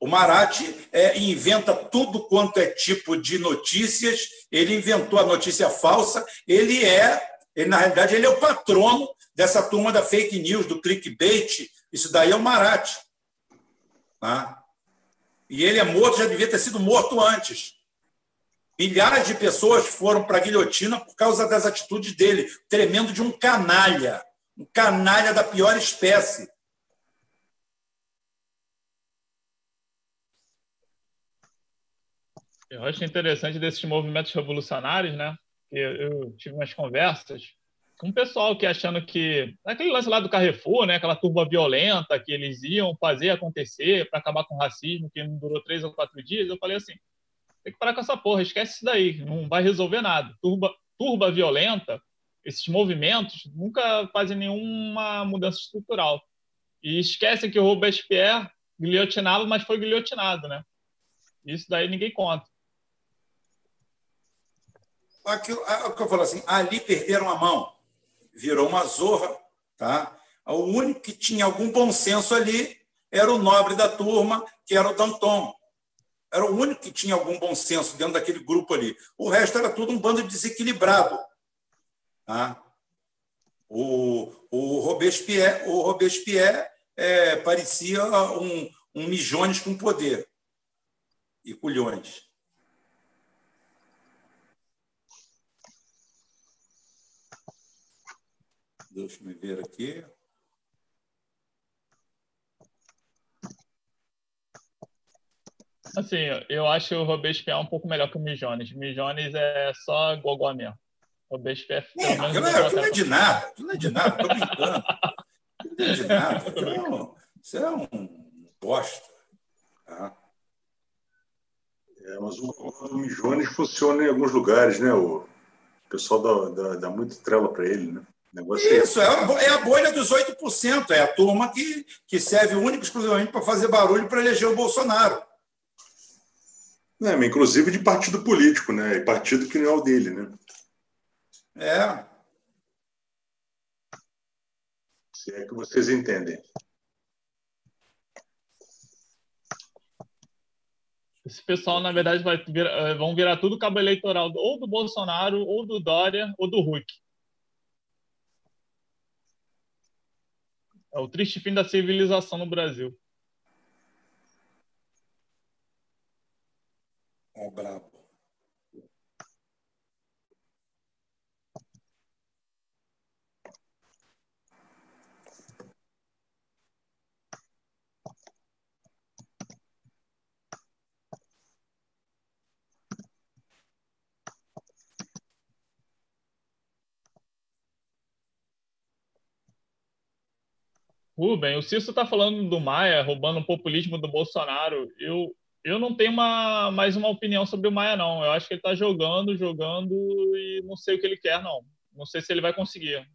O Marat é, inventa tudo quanto é tipo de notícias, ele inventou a notícia falsa, ele é ele, na realidade, ele é o patrono dessa turma da fake news, do clickbait. Isso daí é o Marat. Tá? E ele é morto, já devia ter sido morto antes. Milhares de pessoas foram para a guilhotina por causa das atitudes dele, tremendo de um canalha, um canalha da pior espécie. Eu acho interessante desses movimentos revolucionários, né? eu, eu tive umas conversas o pessoal que achando que aquele lance lá do Carrefour, né, aquela turba violenta que eles iam fazer acontecer para acabar com o racismo que não durou três ou quatro dias, eu falei assim, tem que parar com essa porra, esquece isso daí, não vai resolver nada. Turba, turba violenta, esses movimentos nunca fazem nenhuma mudança estrutural. E esquecem que o Robespierre guilhotinava, mas foi guilhotinado, né? Isso daí ninguém conta aquilo, o que eu falo assim, ali perderam a mão, virou uma zorra, tá? O único que tinha algum bom senso ali era o nobre da turma, que era o Danton. Era o único que tinha algum bom senso dentro daquele grupo ali. O resto era tudo um bando desequilibrado. Tá? O, o Robespierre, o Robespierre é, parecia um, um mijones com poder e culhões. Deixa eu ver aqui. Assim, eu acho o Robespierre um pouco melhor que o Mijones. Mijones é só gogó mesmo. O Robespierre... É, aquilo, é, aquilo não é de nada. Aquilo não é de nada. Estou brincando. Aquilo não é de nada. Aquilo, isso é um bosta. Tá? É, mas o, o Mijones funciona em alguns lugares, né? O pessoal dá, dá, dá muito trela para ele, né? É Isso, é a, é a bolha dos 8%, é a turma que, que serve única e exclusivamente para fazer barulho para eleger o Bolsonaro. É, inclusive de partido político, né? E partido que não é o dele, né? É. Se é que vocês entendem. Esse pessoal, na verdade, vai vir, eh, vão virar tudo cabo eleitoral ou do Bolsonaro, ou do Dória, ou do Huck. É o triste fim da civilização no Brasil. É brabo. Rubem, o Cício está falando do Maia, roubando o populismo do Bolsonaro. Eu, eu não tenho uma, mais uma opinião sobre o Maia, não. Eu acho que ele está jogando, jogando e não sei o que ele quer, não. Não sei se ele vai conseguir.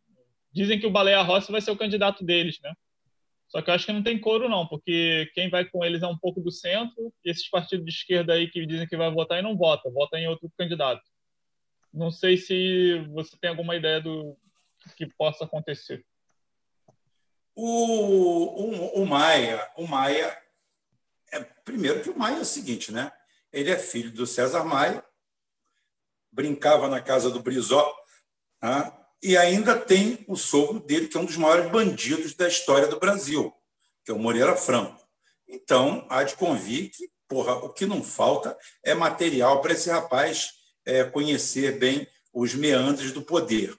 Dizem que o Baleia Rossi vai ser o candidato deles, né? Só que eu acho que não tem coro, não, porque quem vai com eles é um pouco do centro, e esses partidos de esquerda aí que dizem que vai votar e não vota, vota em outro candidato. Não sei se você tem alguma ideia do que possa acontecer. O, o, o Maia, o Maia é, primeiro que o Maia é o seguinte, né? Ele é filho do César Maia, brincava na casa do Brizó, né? e ainda tem o sogro dele, que é um dos maiores bandidos da história do Brasil, que é o Moreira Franco. Então, há de convir que, porra, o que não falta é material para esse rapaz é, conhecer bem os meandros do poder.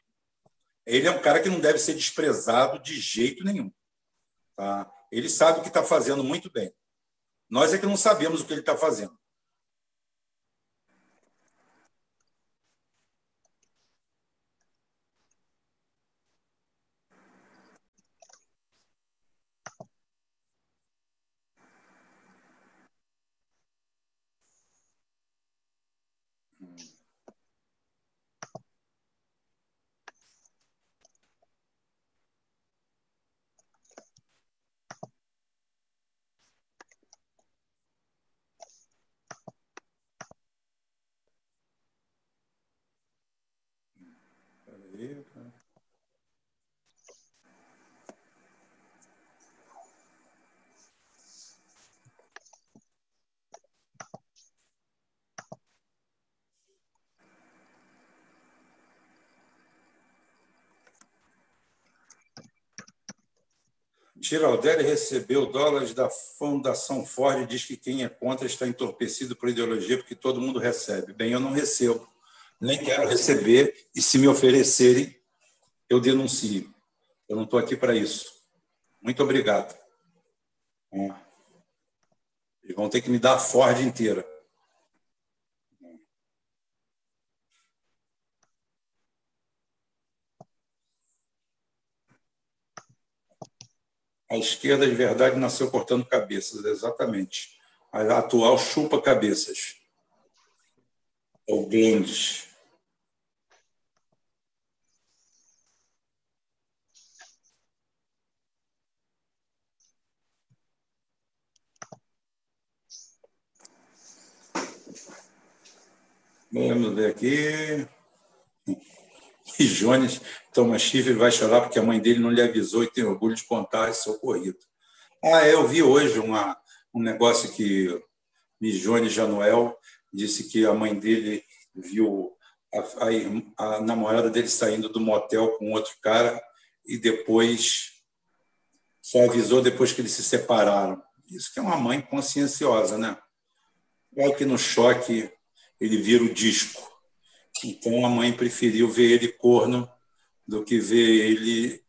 Ele é um cara que não deve ser desprezado de jeito nenhum. Tá? Ele sabe o que está fazendo muito bem. Nós é que não sabemos o que ele está fazendo. Giraldelli recebeu dólares da Fundação Ford e diz que quem é contra está entorpecido por ideologia porque todo mundo recebe. Bem, eu não recebo, nem quero receber, e se me oferecerem, eu denuncio. Eu não estou aqui para isso. Muito obrigado. É. Eles vão ter que me dar a Ford inteira. A esquerda de verdade nasceu cortando cabeças, exatamente. A atual chupa cabeças. Ou grandes. Vamos ver aqui. E Jones toma chifre e vai chorar porque a mãe dele não lhe avisou e tem orgulho de contar esse ocorrido. Ah, eu vi hoje uma, um negócio que Jones Januel disse que a mãe dele viu a, a, a, namorada dele saindo do motel com outro cara e depois só avisou depois que eles se separaram. Isso que é uma mãe conscienciosa, né? Vai que no choque ele vira o disco. Então a mãe preferiu ver ele corno do que ver ele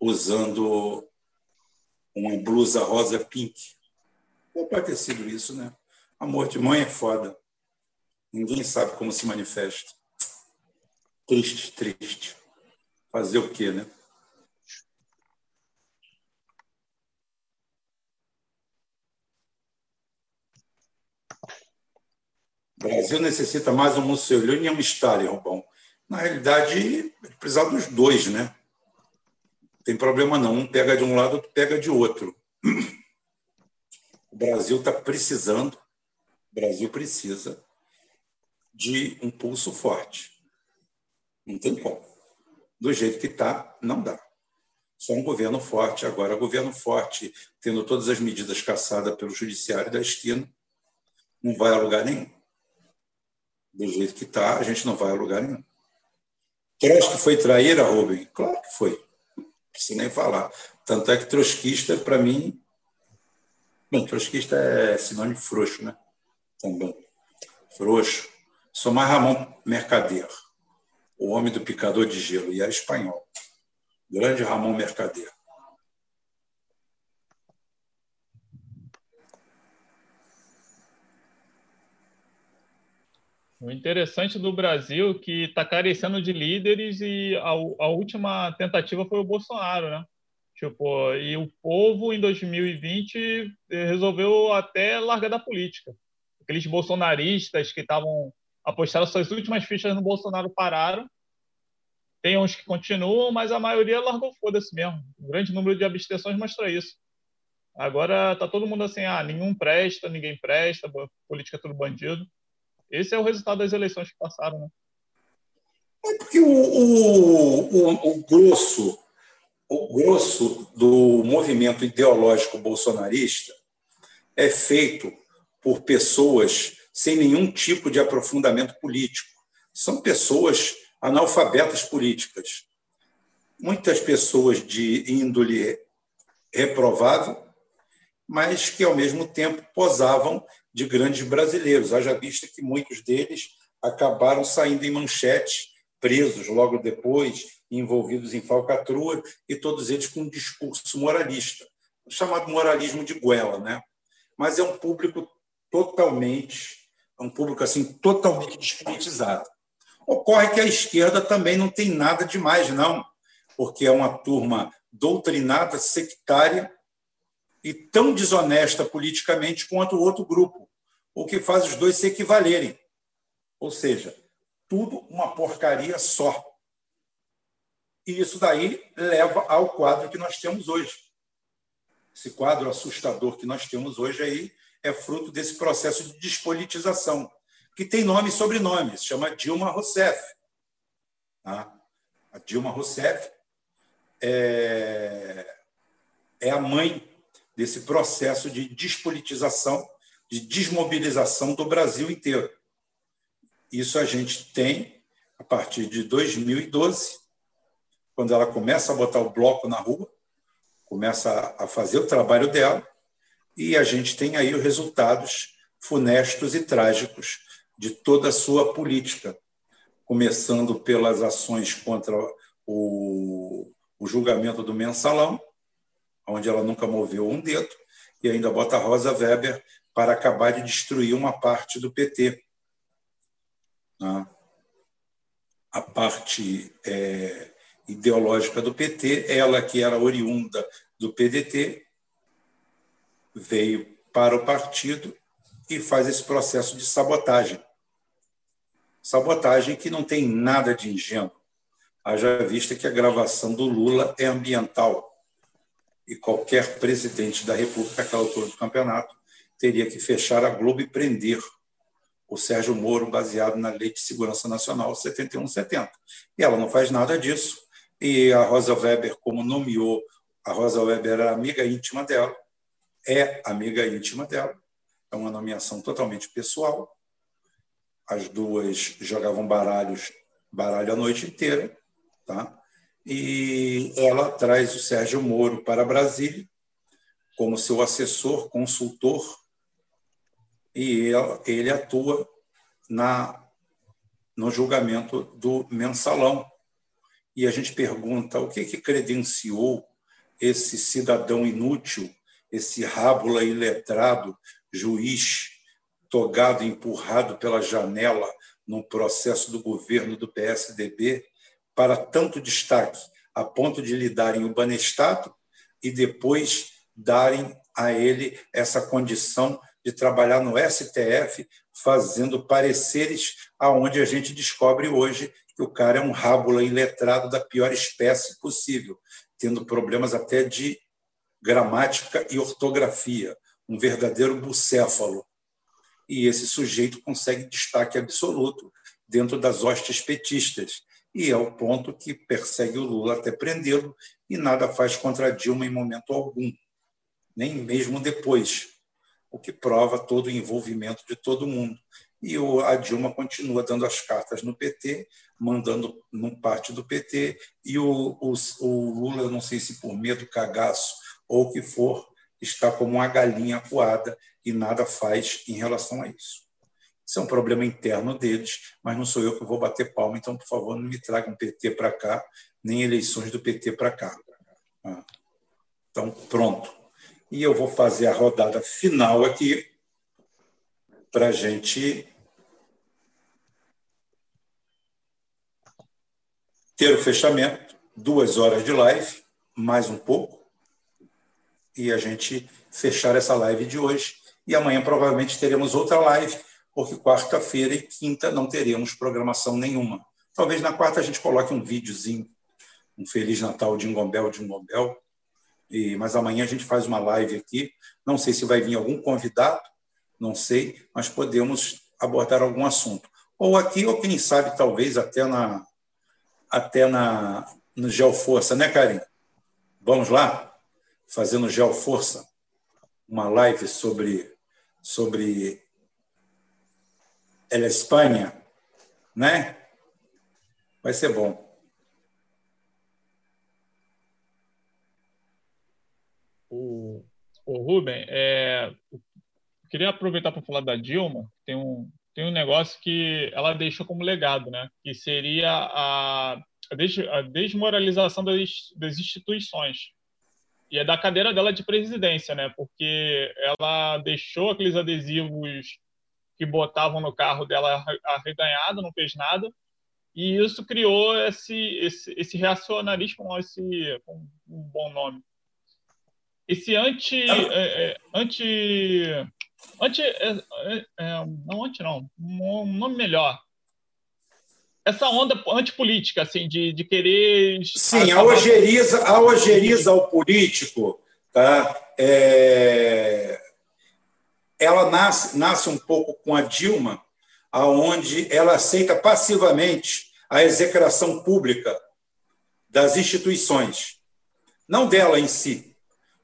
usando uma blusa rosa pink. Ou pode ter sido isso, né? Amor de mãe é foda. Ninguém sabe como se manifesta. Triste, triste. Fazer o quê, né? Brasil necessita mais um Mussolini e um Stalin, Rubão. Na realidade, precisava dos dois, né? Tem problema não. Um pega de um lado, outro pega de outro. O Brasil está precisando, o Brasil precisa de um pulso forte. Não tem como. Do jeito que está, não dá. Só um governo forte. Agora, governo forte, tendo todas as medidas caçadas pelo judiciário da esquina, não vai a lugar nenhum. Do jeito que está, a gente não vai a lugar nenhum. Trotsky foi traíra, Rubem? Claro que foi. Não precisa nem falar. Tanto é que trotskista, para mim. Bom, trotskista é sinônimo de frouxo, né? Também. Frouxo. Sou mais Ramon Mercader, o homem do picador de gelo, e era espanhol. Grande Ramon Mercader. O interessante do Brasil é que está carecendo de líderes e a, a, última tentativa foi o Bolsonaro, né? Tipo, e o povo em 2020 resolveu até largar da política. Aqueles bolsonaristas que estavam apostaram suas últimas fichas no Bolsonaro pararam. Tem uns que continuam, mas a maioria largou foda-se mesmo. O grande número de abstenções mostra isso. Agora tá todo mundo assim, ah, nenhum presta, ninguém presta, política é tudo bandido. Esse é o resultado das eleições que passaram, né? É porque o, o, o, grosso, o grosso do movimento ideológico bolsonarista é feito por pessoas sem nenhum tipo de aprofundamento político. São pessoas analfabetas políticas. Muitas pessoas de índole reprovável, mas que, ao mesmo tempo, posavam de grandes brasileiros. Haja vista que muitos deles acabaram saindo em manchete, presos logo depois, envolvidos em falcatrua, e todos eles com um discurso moralista, chamado moralismo de goela. Né? Mas é um público totalmente, é um público assim totalmente despolitizado. Ocorre que a esquerda também não tem nada demais, não, porque é uma turma doutrinada, sectária, e tão desonesta politicamente quanto o outro grupo, o que faz os dois se equivalerem. Ou seja, tudo uma porcaria só. E isso daí leva ao quadro que nós temos hoje. Esse quadro assustador que nós temos hoje aí é fruto desse processo de despolitização, que tem nome e sobrenome, se chama Dilma Rousseff. Tá? A Dilma Rousseff é, é a mãe desse processo de despolitização, de desmobilização do Brasil inteiro. Isso a gente tem a partir de 2012, quando ela começa a botar o bloco na rua, começa a fazer o trabalho dela, e a gente tem aí os resultados funestos e trágicos de toda a sua política, começando pelas ações contra o, o julgamento do mensalão, onde ela nunca moveu um dedo, e ainda bota Rosa Weber para acabar de destruir uma parte do PT. Né? A parte é, ideológica do PT, ela que era oriunda do PDT, veio para o partido e faz esse processo de sabotagem. Sabotagem que não tem nada de ingênuo, haja vista que a gravação do Lula é ambiental e qualquer presidente da República, àquela altura do campeonato, teria que fechar a Globo e prender o Sérgio Moro, baseado na Lei de Segurança Nacional 7170. E ela não faz nada disso. E a Rosa Weber, como nomeou, a Rosa Weber era amiga íntima dela, é amiga íntima dela, é uma nomeação totalmente pessoal. As duas jogavam baralhos, baralho a noite inteira, tá? E ela traz o Sérgio Moro para Brasília como seu assessor, consultor, e ele atua na no julgamento do mensalão. E a gente pergunta o que, que credenciou esse cidadão inútil, esse rábula iletrado, juiz togado, empurrado pela janela num processo do governo do PSDB, para tanto destaque, a ponto de lhe darem o banestado e depois darem a ele essa condição de trabalhar no STF, fazendo pareceres aonde a gente descobre hoje que o cara é um rábula iletrado da pior espécie possível, tendo problemas até de gramática e ortografia, um verdadeiro bucéfalo. E esse sujeito consegue destaque absoluto dentro das hostes petistas, e é o ponto que persegue o Lula até prendê-lo e nada faz contra Dilma em momento algum, nem mesmo depois, o que prova todo o envolvimento de todo mundo. E a Dilma continua dando as cartas no PT, mandando num parte do PT, e o, o, o Lula, não sei se por medo, cagaço ou o que for, está como uma galinha coada e nada faz em relação a isso. Isso é um problema interno deles, mas não sou eu que vou bater palma, então, por favor, não me tragam PT para cá, nem eleições do PT para cá. Ah. Então, pronto. E eu vou fazer a rodada final aqui para a gente ter o fechamento, duas horas de live, mais um pouco, e a gente fechar essa live de hoje. E amanhã provavelmente teremos outra live porque quarta-feira e quinta não teremos programação nenhuma. Talvez na quarta a gente coloque um videozinho, um Feliz Natal de Ingombel, de Ingombel, e, mas amanhã a gente faz uma live aqui. Não sei se vai vir algum convidado, não sei, mas podemos abordar algum assunto. Ou aqui, ou quem sabe, talvez até na até na no Geoforça, né, Karim? Vamos lá? Fazendo Geoforça, uma live sobre, sobre a Espanha, né? Vai ser bom. O, o Ruben, é, queria aproveitar para falar da Dilma. Tem um, tem um negócio que ela deixou como legado, né? Que seria a, a desmoralização das, das instituições e é da cadeira dela de presidência, né? Porque ela deixou aqueles adesivos que botavam no carro dela arreganhado, não fez nada. E isso criou esse, esse, esse reacionarismo, esse um, um bom nome. Esse anti. É, é, anti. Anti. É, é, é, não, anti não. Um nome melhor. Essa onda antipolítica, assim, de, de querer. Sim, a ojeriza, a ojeriza ao político, tá? É, ela nasce, nasce um pouco com a Dilma, aonde ela aceita passivamente a execração pública das instituições, não dela em si,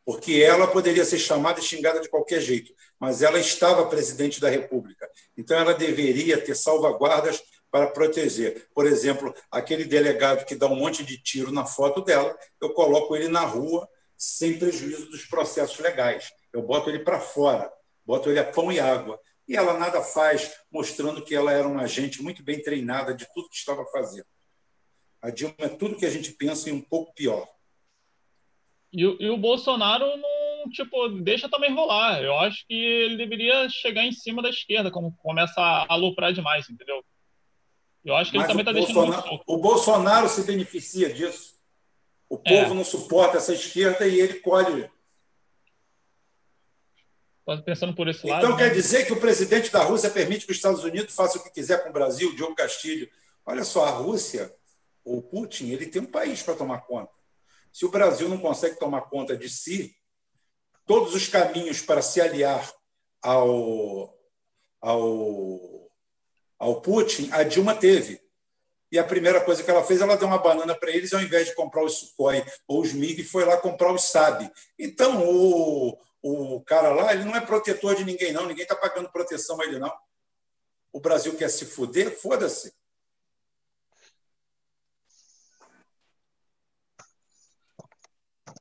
porque ela poderia ser chamada e xingada de qualquer jeito, mas ela estava presidente da República, então ela deveria ter salvaguardas para proteger. Por exemplo, aquele delegado que dá um monte de tiro na foto dela, eu coloco ele na rua sem prejuízo dos processos legais. Eu boto ele para fora boto ele a pão e água. E ela nada faz, mostrando que ela era uma agente muito bem treinada de tudo que estava fazendo. A Dilma é tudo que a gente pensa e um pouco pior. E, e o Bolsonaro não, tipo, deixa também rolar. Eu acho que ele deveria chegar em cima da esquerda, como começa a aloprar demais, entendeu? Eu acho que Mas ele também está deixando. Muito o Bolsonaro se beneficia disso. O povo é. não suporta essa esquerda e ele colhe pensando por esse então, lado. Então quer né? dizer que o presidente da Rússia permite que os Estados Unidos façam o que quiser com o Brasil, Diogo Castilho. Olha só, a Rússia, o Putin, ele tem um país para tomar conta. Se o Brasil não consegue tomar conta de si, todos os caminhos para se aliar ao, ao, ao Putin, a Dilma teve. E a primeira coisa que ela fez, ela deu uma banana para eles, ao invés de comprar os Sukhoi ou os MiG, foi lá comprar os Saab. Então, o, o cara lá, ele não é protetor de ninguém, não. Ninguém está pagando proteção a ele, não. O Brasil quer se fuder? Foda-se.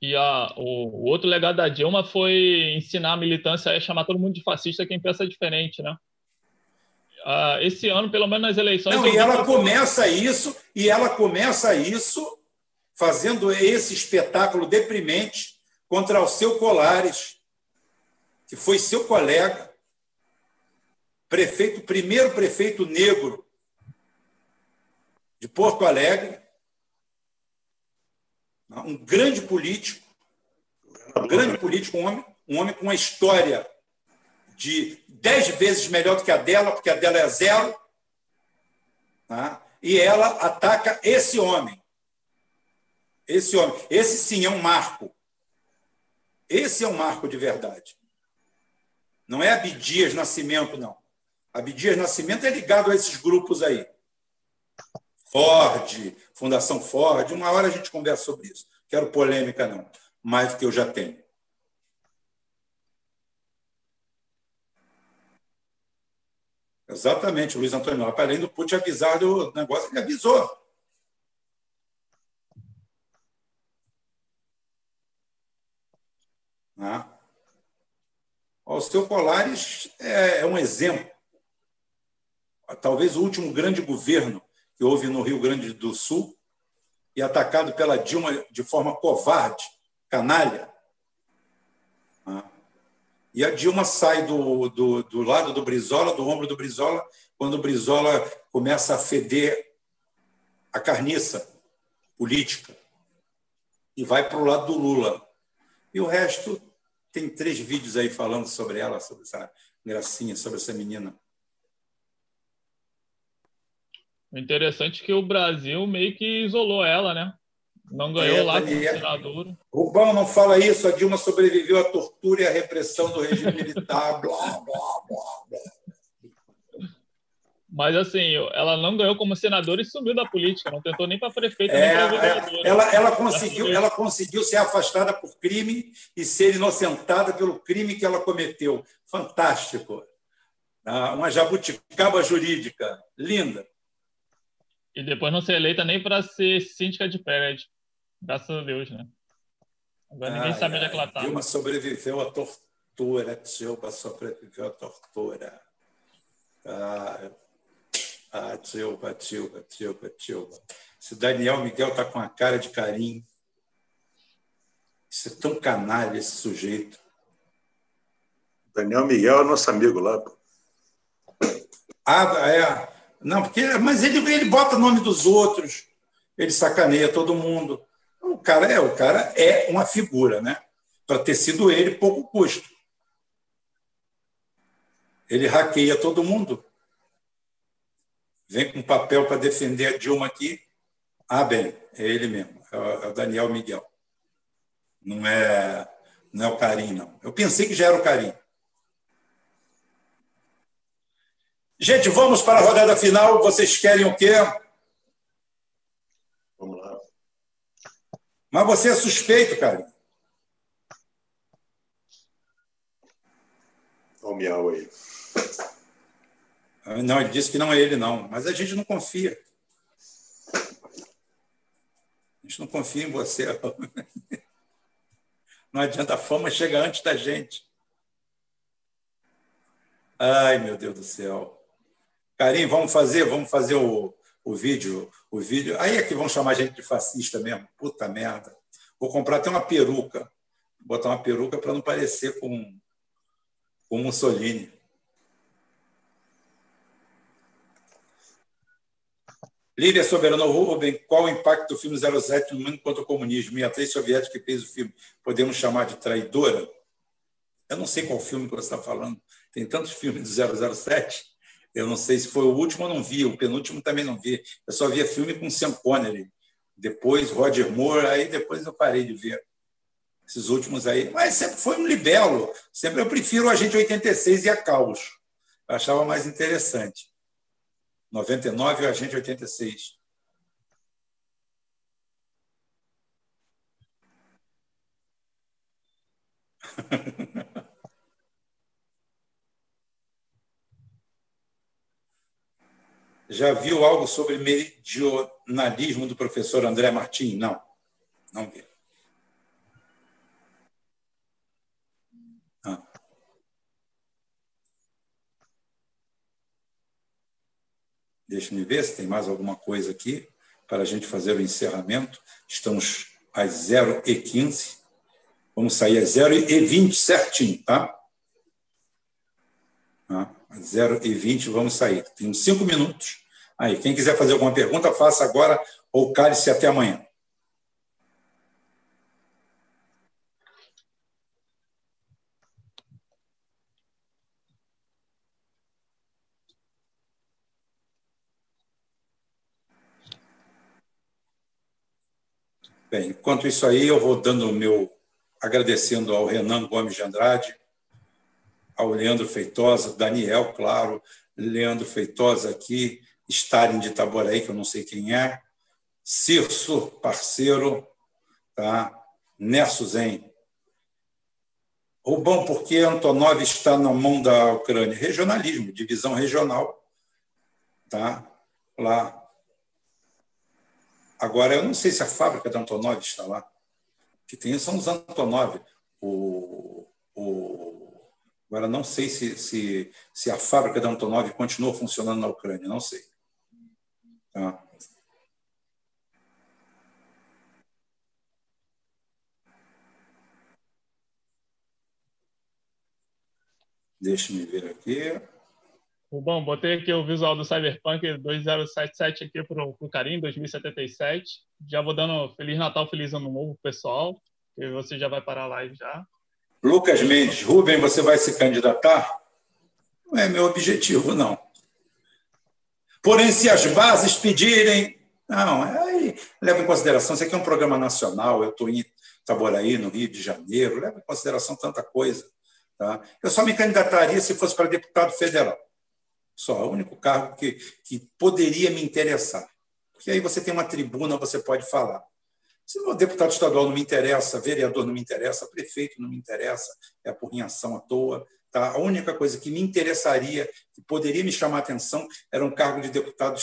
E a, o, o, outro legado da Dilma foi ensinar a militância a chamar todo mundo de fascista quem pensa diferente, né? Ah, esse ano, pelo menos nas eleições. Não, e ela começa isso, e ela começa isso fazendo esse espetáculo deprimente contra o seu Colares, que foi seu colega, prefeito, primeiro prefeito negro de Porto Alegre, um grande político, um grande político, um homem, um homem com uma história de dez vezes melhor do que a dela, porque a dela é zero, tá? e ela ataca esse homem. Esse homem. Esse sim é um marco. Esse é um marco de verdade. Não é Abdias Nascimento, não. Abdias Nascimento é ligado a esses grupos aí. Ford, Fundação Ford. Uma hora a gente conversa sobre isso. Quero polêmica, não. Mais do que eu já tenho. Exatamente, Luiz Antônio. Além do Putin avisar do negócio, ele avisou. Né? O seu Colares é, é um exemplo. Talvez o último grande governo que houve no Rio Grande do Sul e atacado pela Dilma de forma covarde, canalha. Né? E a Dilma sai do, do, do lado do Brizola, do ombro do Brizola, quando o Brizola começa a feder a carniça política e vai para o lado do Lula. E o resto tem três vídeos aí falando sobre ela, sobre essa gracinha, sobre essa menina. O interessante é que o Brasil meio que isolou ela, né? Não ganhou é, lá como senadora. Rubão, não fala isso. A Dilma sobreviveu à tortura e à repressão do regime militar. blá, blá, blá, blá. Mas assim, ela não ganhou como senadora e sumiu da política, não tentou nem para prefeita é, nem para é, vereadora. Ela, ela, conseguiu, ela conseguiu ser afastada por crime e ser inocentada pelo crime que ela cometeu. Fantástico. Ah, uma jabuticaba jurídica, linda. E depois não ser eleita nem para ser síndica de prédio. Graças a Deus, né? Agora ninguém sabe onde é que ela está. Dilma sobreviveu à tortura, Dilma sobreviveu à tortura. Ah, ah, Dilma, Dilma, Dilma, Dilma. Esse Daniel Miguel está com a cara de carinho. Isso é tão canalha, esse sujeito. Daniel Miguel é nosso amigo lá. Ah, é. Não, porque, mas ele, ele bota o nome dos outros, ele sacaneia todo mundo. O cara é, o cara é uma figura, né? Para ter sido ele, pouco custo. Ele hackeia todo mundo. Vem com papel para defender a Dilma aqui. Ah, bem, é ele mesmo, é o Daniel Miguel. Não é, não é o Carim, não. Eu pensei que já era o Carim. Gente, vamos para a rodada final. Vocês querem o quê? Vamos lá. Mas você é suspeito, cara. Olha o miau aí. Não, ele disse que não é ele, não. Mas a gente não confia. A gente não confia em você. Não adianta, a fama chega antes da gente. Ai, meu Deus do céu. Carim, vamos fazer, vamos fazer o, o vídeo, o vídeo. Aí é que vão chamar a gente de fascista mesmo. Puta merda. Vou comprar até uma peruca. Botar uma peruca para não parecer com, com Mussolini. Lídia Soberano Rubem, qual o impacto do filme 07 no mundo contra o comunismo? E a atriz soviética que fez o filme, podemos chamar de traidora? Eu não sei qual filme que você está falando. Tem tantos filmes do 007 eu não sei se foi o último, eu não vi, o penúltimo também não vi. Eu só via filme com Sean Connery. Depois Roger Moore, aí depois eu parei de ver esses últimos aí. Mas sempre foi um libelo. Sempre eu prefiro o Agente 86 e a Caos. Eu achava mais interessante. 99 e o Agente 86. Já viu algo sobre meridionalismo do professor André Martins? Não, não vi. Deixa me ver se tem mais alguma coisa aqui. para a gente fazer o encerramento. Estamos às 0h15. Vamos sair às 0h20 certinho, tá? tá? Às 0h20 vamos sair. Tem cinco minutos. Aí, quem quiser fazer alguma pergunta, faça agora ou cale-se até amanhã. Bem, enquanto isso aí, eu vou dando o meu agradecendo ao Renan Gomes de Andrade, ao Leandro Feitosa, Daniel, claro, Leandro Feitosa aqui, Stalin de Itaboraí, que eu não sei quem é, Cirso, parceiro, tá? Nerso Zen. Rubão, por que Antonov está na mão da Ucrânia? Regionalismo, divisão regional. Tá? Lá, Agora, eu não sei se a fábrica da Antonov está lá. Que tem são os Antonov. O, o, agora, não sei se, se, se a fábrica da Antonov continua funcionando na Ucrânia, não sei. Tá? Deixa-me ver aqui. Bom, botei aqui o visual do Cyberpunk 2077 aqui para o Carinho, 2077. Já vou dando Feliz Natal, Feliz Ano Novo, pessoal. E você já vai parar a live já. Lucas Mendes, Rubem, você vai se candidatar? Não é meu objetivo, não. Porém, se as bases pedirem. Não, aí leva em consideração, isso aqui é um programa nacional, eu estou em Itaboraí, no Rio de Janeiro, leva em consideração tanta coisa. Tá? Eu só me candidataria se fosse para deputado federal. Só, é o único cargo que, que poderia me interessar. Porque aí você tem uma tribuna, você pode falar. Se o deputado estadual não me interessa, vereador não me interessa, prefeito não me interessa, é por ação à toa. Tá? A única coisa que me interessaria, que poderia me chamar a atenção, era um cargo de deputado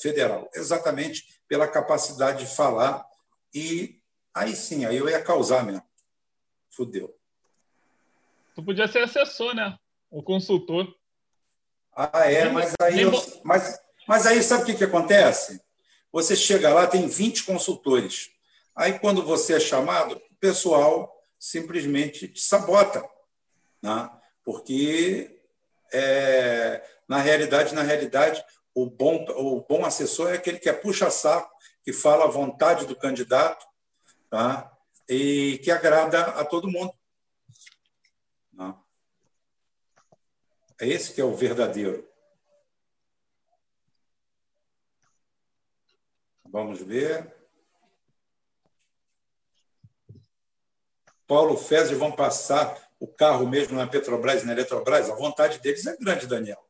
federal, exatamente pela capacidade de falar. E aí sim, aí eu ia causar mesmo. Fudeu. Tu podia ser assessor, né? O consultor. Ah, é, mas aí, eu, mas, mas aí sabe o que, que acontece? Você chega lá, tem 20 consultores. Aí, quando você é chamado, o pessoal simplesmente te sabota. Né? Porque, é, na realidade, na realidade, o bom, o bom assessor é aquele que é puxa-saco, que fala a vontade do candidato tá? e que agrada a todo mundo. É esse que é o verdadeiro. Vamos ver. Paulo Fezes vão passar o carro mesmo na Petrobras e na Eletrobras. A vontade deles é grande, Daniel.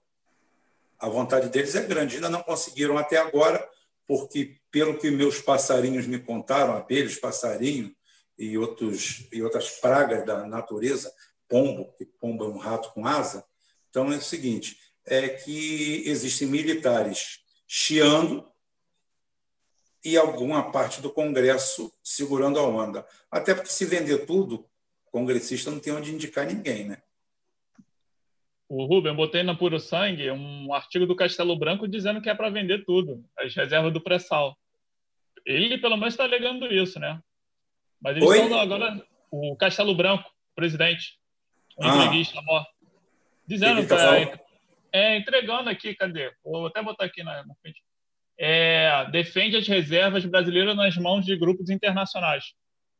A vontade deles é grande. Ainda não conseguiram até agora, porque, pelo que meus passarinhos me contaram, abelhas, passarinho e, outros, e outras pragas da natureza, pombo, que pombo é um rato com asa, então, é o seguinte: é que existem militares chiando e alguma parte do Congresso segurando a onda. Até porque, se vender tudo, congressista não tem onde indicar ninguém, né? O Rubem, botei na Puro Sangue um artigo do Castelo Branco dizendo que é para vender tudo, as reservas do pré-sal. Ele, pelo menos, está alegando isso, né? Mas eles Oi? estão agora. O Castelo Branco, presidente, o ah. entreguista morto. Dizendo, tá é, entregando aqui, cadê? Vou até botar aqui na, na frente. É, defende as reservas brasileiras nas mãos de grupos internacionais.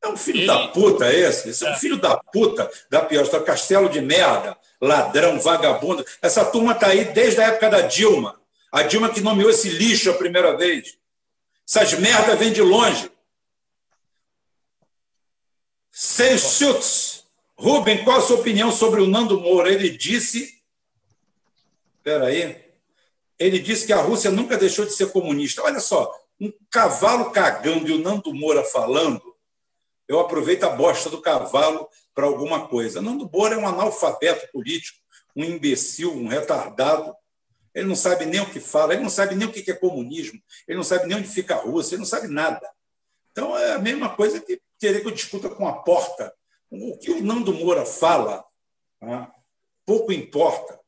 É um filho Ele... da puta esse. Esse é. é um filho da puta da pior. Está castelo de merda, ladrão, vagabundo. Essa turma está aí desde a época da Dilma. A Dilma que nomeou esse lixo a primeira vez. Essas merdas vêm de longe. Sem chutes. Rubem, qual a sua opinião sobre o Nando Moura? Ele disse. Espera aí. Ele disse que a Rússia nunca deixou de ser comunista. Olha só, um cavalo cagando e o Nando Moura falando, eu aproveito a bosta do cavalo para alguma coisa. Nando Moura é um analfabeto político, um imbecil, um retardado. Ele não sabe nem o que fala, ele não sabe nem o que é comunismo, ele não sabe nem onde fica a Rússia, ele não sabe nada. Então é a mesma coisa que querer que eu discuta com a porta o que o Nando Moura fala né, pouco importa.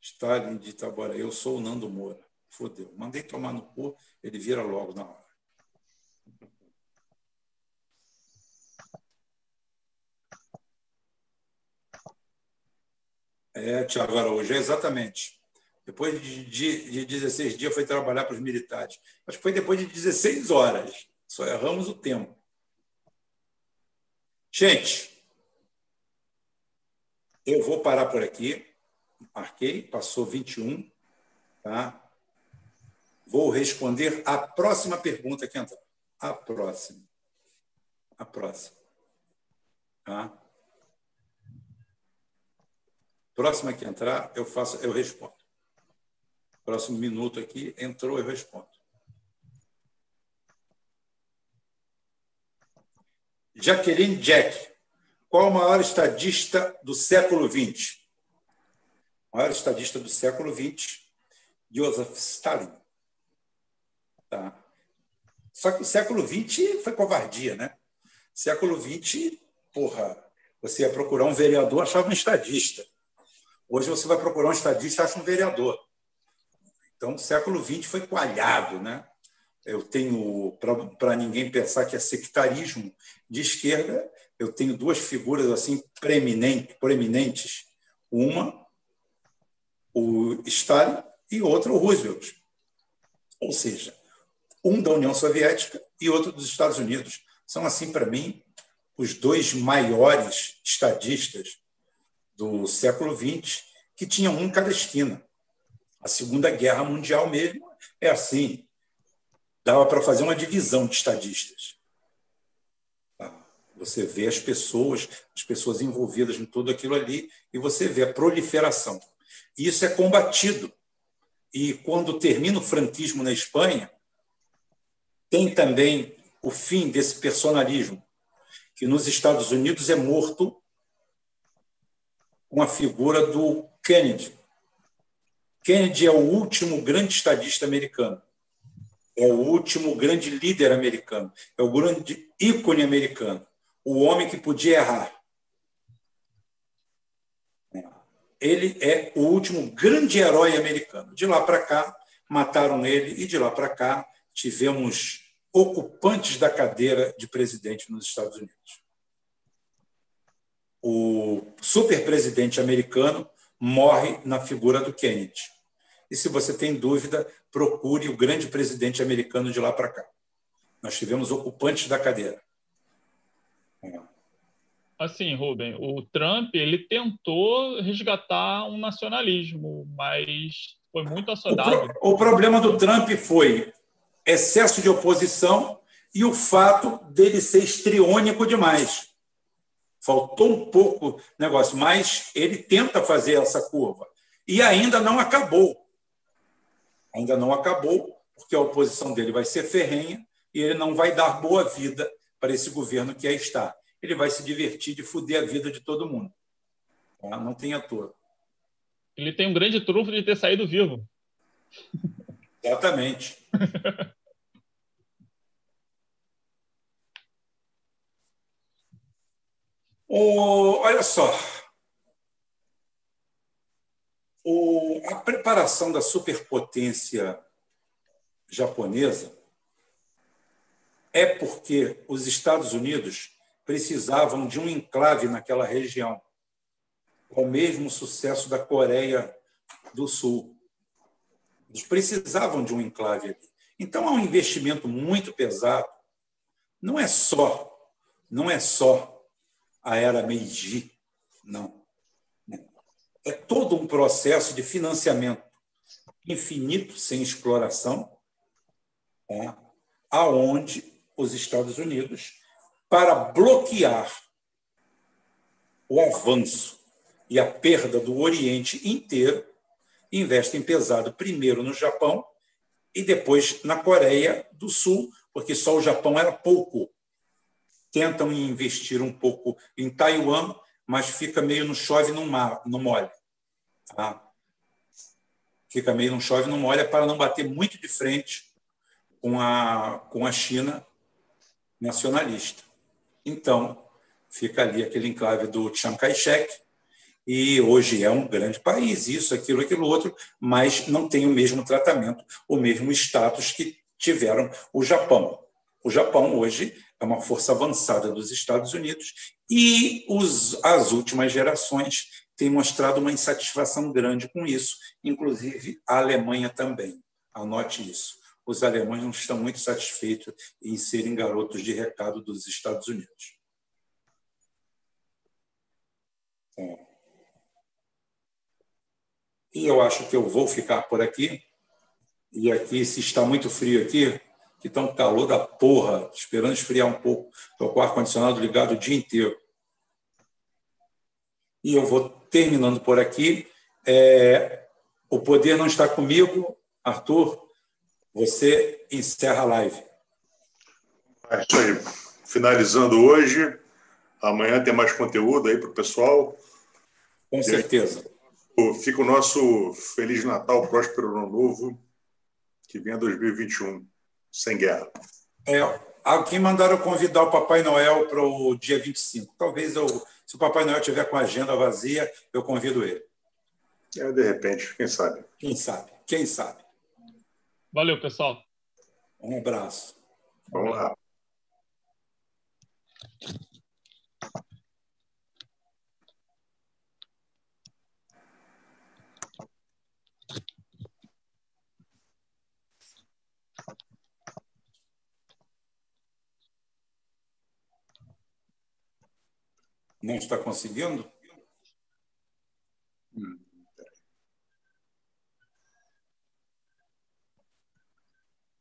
Stalin de Itabora, eu sou o Nando Moura. Fodeu. Mandei tomar no cu, ele vira logo na hora. É, Tiago Araújo, é exatamente. Depois de, de, de 16 dias foi trabalhar para os militares. Acho que foi depois de 16 horas. Só erramos o tempo. Gente, eu vou parar por aqui. Marquei, passou 21. Tá? Vou responder a próxima pergunta que entrar. A próxima. A próxima. Tá? Próxima que entrar, eu faço, eu respondo. Próximo minuto aqui, entrou, eu respondo. Jaqueline Jack. Qual o maior estadista do século XX? O maior estadista do século XX, Joseph Stalin. Tá. Só que o século XX foi covardia, né? Século XX, porra, você ia procurar um vereador, achava um estadista. Hoje você vai procurar um estadista, acha um vereador. Então, o século XX foi coalhado, né? Eu tenho, para ninguém pensar que é sectarismo de esquerda, eu tenho duas figuras assim preeminentes, proeminentes. Uma, o Stalin, e outra, o Roosevelt. Ou seja, um da União Soviética e outro dos Estados Unidos. São, assim, para mim, os dois maiores estadistas do século XX, que tinham um em cada esquina. A Segunda Guerra Mundial mesmo é assim. Dava para fazer uma divisão de estadistas. Você vê as pessoas, as pessoas envolvidas em tudo aquilo ali, e você vê a proliferação. E isso é combatido. E quando termina o franquismo na Espanha, tem também o fim desse personalismo, que nos Estados Unidos é morto com a figura do Kennedy. Kennedy é o último grande estadista americano, é o último grande líder americano, é o grande ícone americano o homem que podia errar. Ele é o último grande herói americano. De lá para cá, mataram ele, e de lá para cá, tivemos ocupantes da cadeira de presidente nos Estados Unidos. O superpresidente americano morre na figura do Kennedy. E se você tem dúvida, procure o grande presidente americano de lá para cá. Nós tivemos ocupantes da cadeira. Assim, Rubem, o Trump ele tentou resgatar um nacionalismo, mas foi muito assodado. O, pro, o problema do Trump foi excesso de oposição e o fato dele ser estriônico demais. Faltou um pouco negócio, mas ele tenta fazer essa curva. E ainda não acabou. Ainda não acabou, porque a oposição dele vai ser ferrenha e ele não vai dar boa vida para esse governo que aí está. Ele vai se divertir de fuder a vida de todo mundo. Tá? Não tem ator. Ele tem um grande trunfo de ter saído vivo. Exatamente. *laughs* o, olha só. O, a preparação da superpotência japonesa é porque os Estados Unidos precisavam de um enclave naquela região, com o mesmo sucesso da Coreia do Sul. Eles precisavam de um enclave ali. Então, há um investimento muito pesado. Não é só, não é só a era Meiji, não. É todo um processo de financiamento infinito, sem exploração, é, aonde os Estados Unidos para bloquear o avanço e a perda do Oriente inteiro, investem pesado primeiro no Japão e depois na Coreia do Sul, porque só o Japão era pouco. Tentam investir um pouco em Taiwan, mas fica meio no chove no, mar, no molha. Tá? Fica meio no chove no molha para não bater muito de frente com a, com a China nacionalista. Então, fica ali aquele enclave do Chiang Kai-shek, e hoje é um grande país, isso, aquilo, aquilo outro, mas não tem o mesmo tratamento, o mesmo status que tiveram o Japão. O Japão hoje é uma força avançada dos Estados Unidos e os, as últimas gerações têm mostrado uma insatisfação grande com isso, inclusive a Alemanha também. Anote isso. Os alemães não estão muito satisfeitos em serem garotos de recado dos Estados Unidos. É. E eu acho que eu vou ficar por aqui. E aqui, se está muito frio aqui, que está um calor da porra, esperando esfriar um pouco. Estou com o ar-condicionado ligado o dia inteiro. E eu vou terminando por aqui. É, o poder não está comigo. Arthur, você encerra a live. É isso aí. Finalizando hoje. Amanhã tem mais conteúdo aí para o pessoal. Com certeza. Fica o nosso Feliz Natal, próspero Ano Novo, que venha 2021 sem guerra. É, aqui mandaram convidar o Papai Noel para o dia 25. Talvez eu, se o Papai Noel tiver com a agenda vazia, eu convido ele. É, de repente, quem sabe? Quem sabe? Quem sabe? Valeu, pessoal. Um abraço. Vamos lá. Não está conseguindo?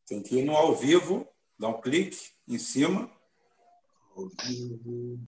Tem que ir no ao vivo, dar um clique em cima. Ao vivo.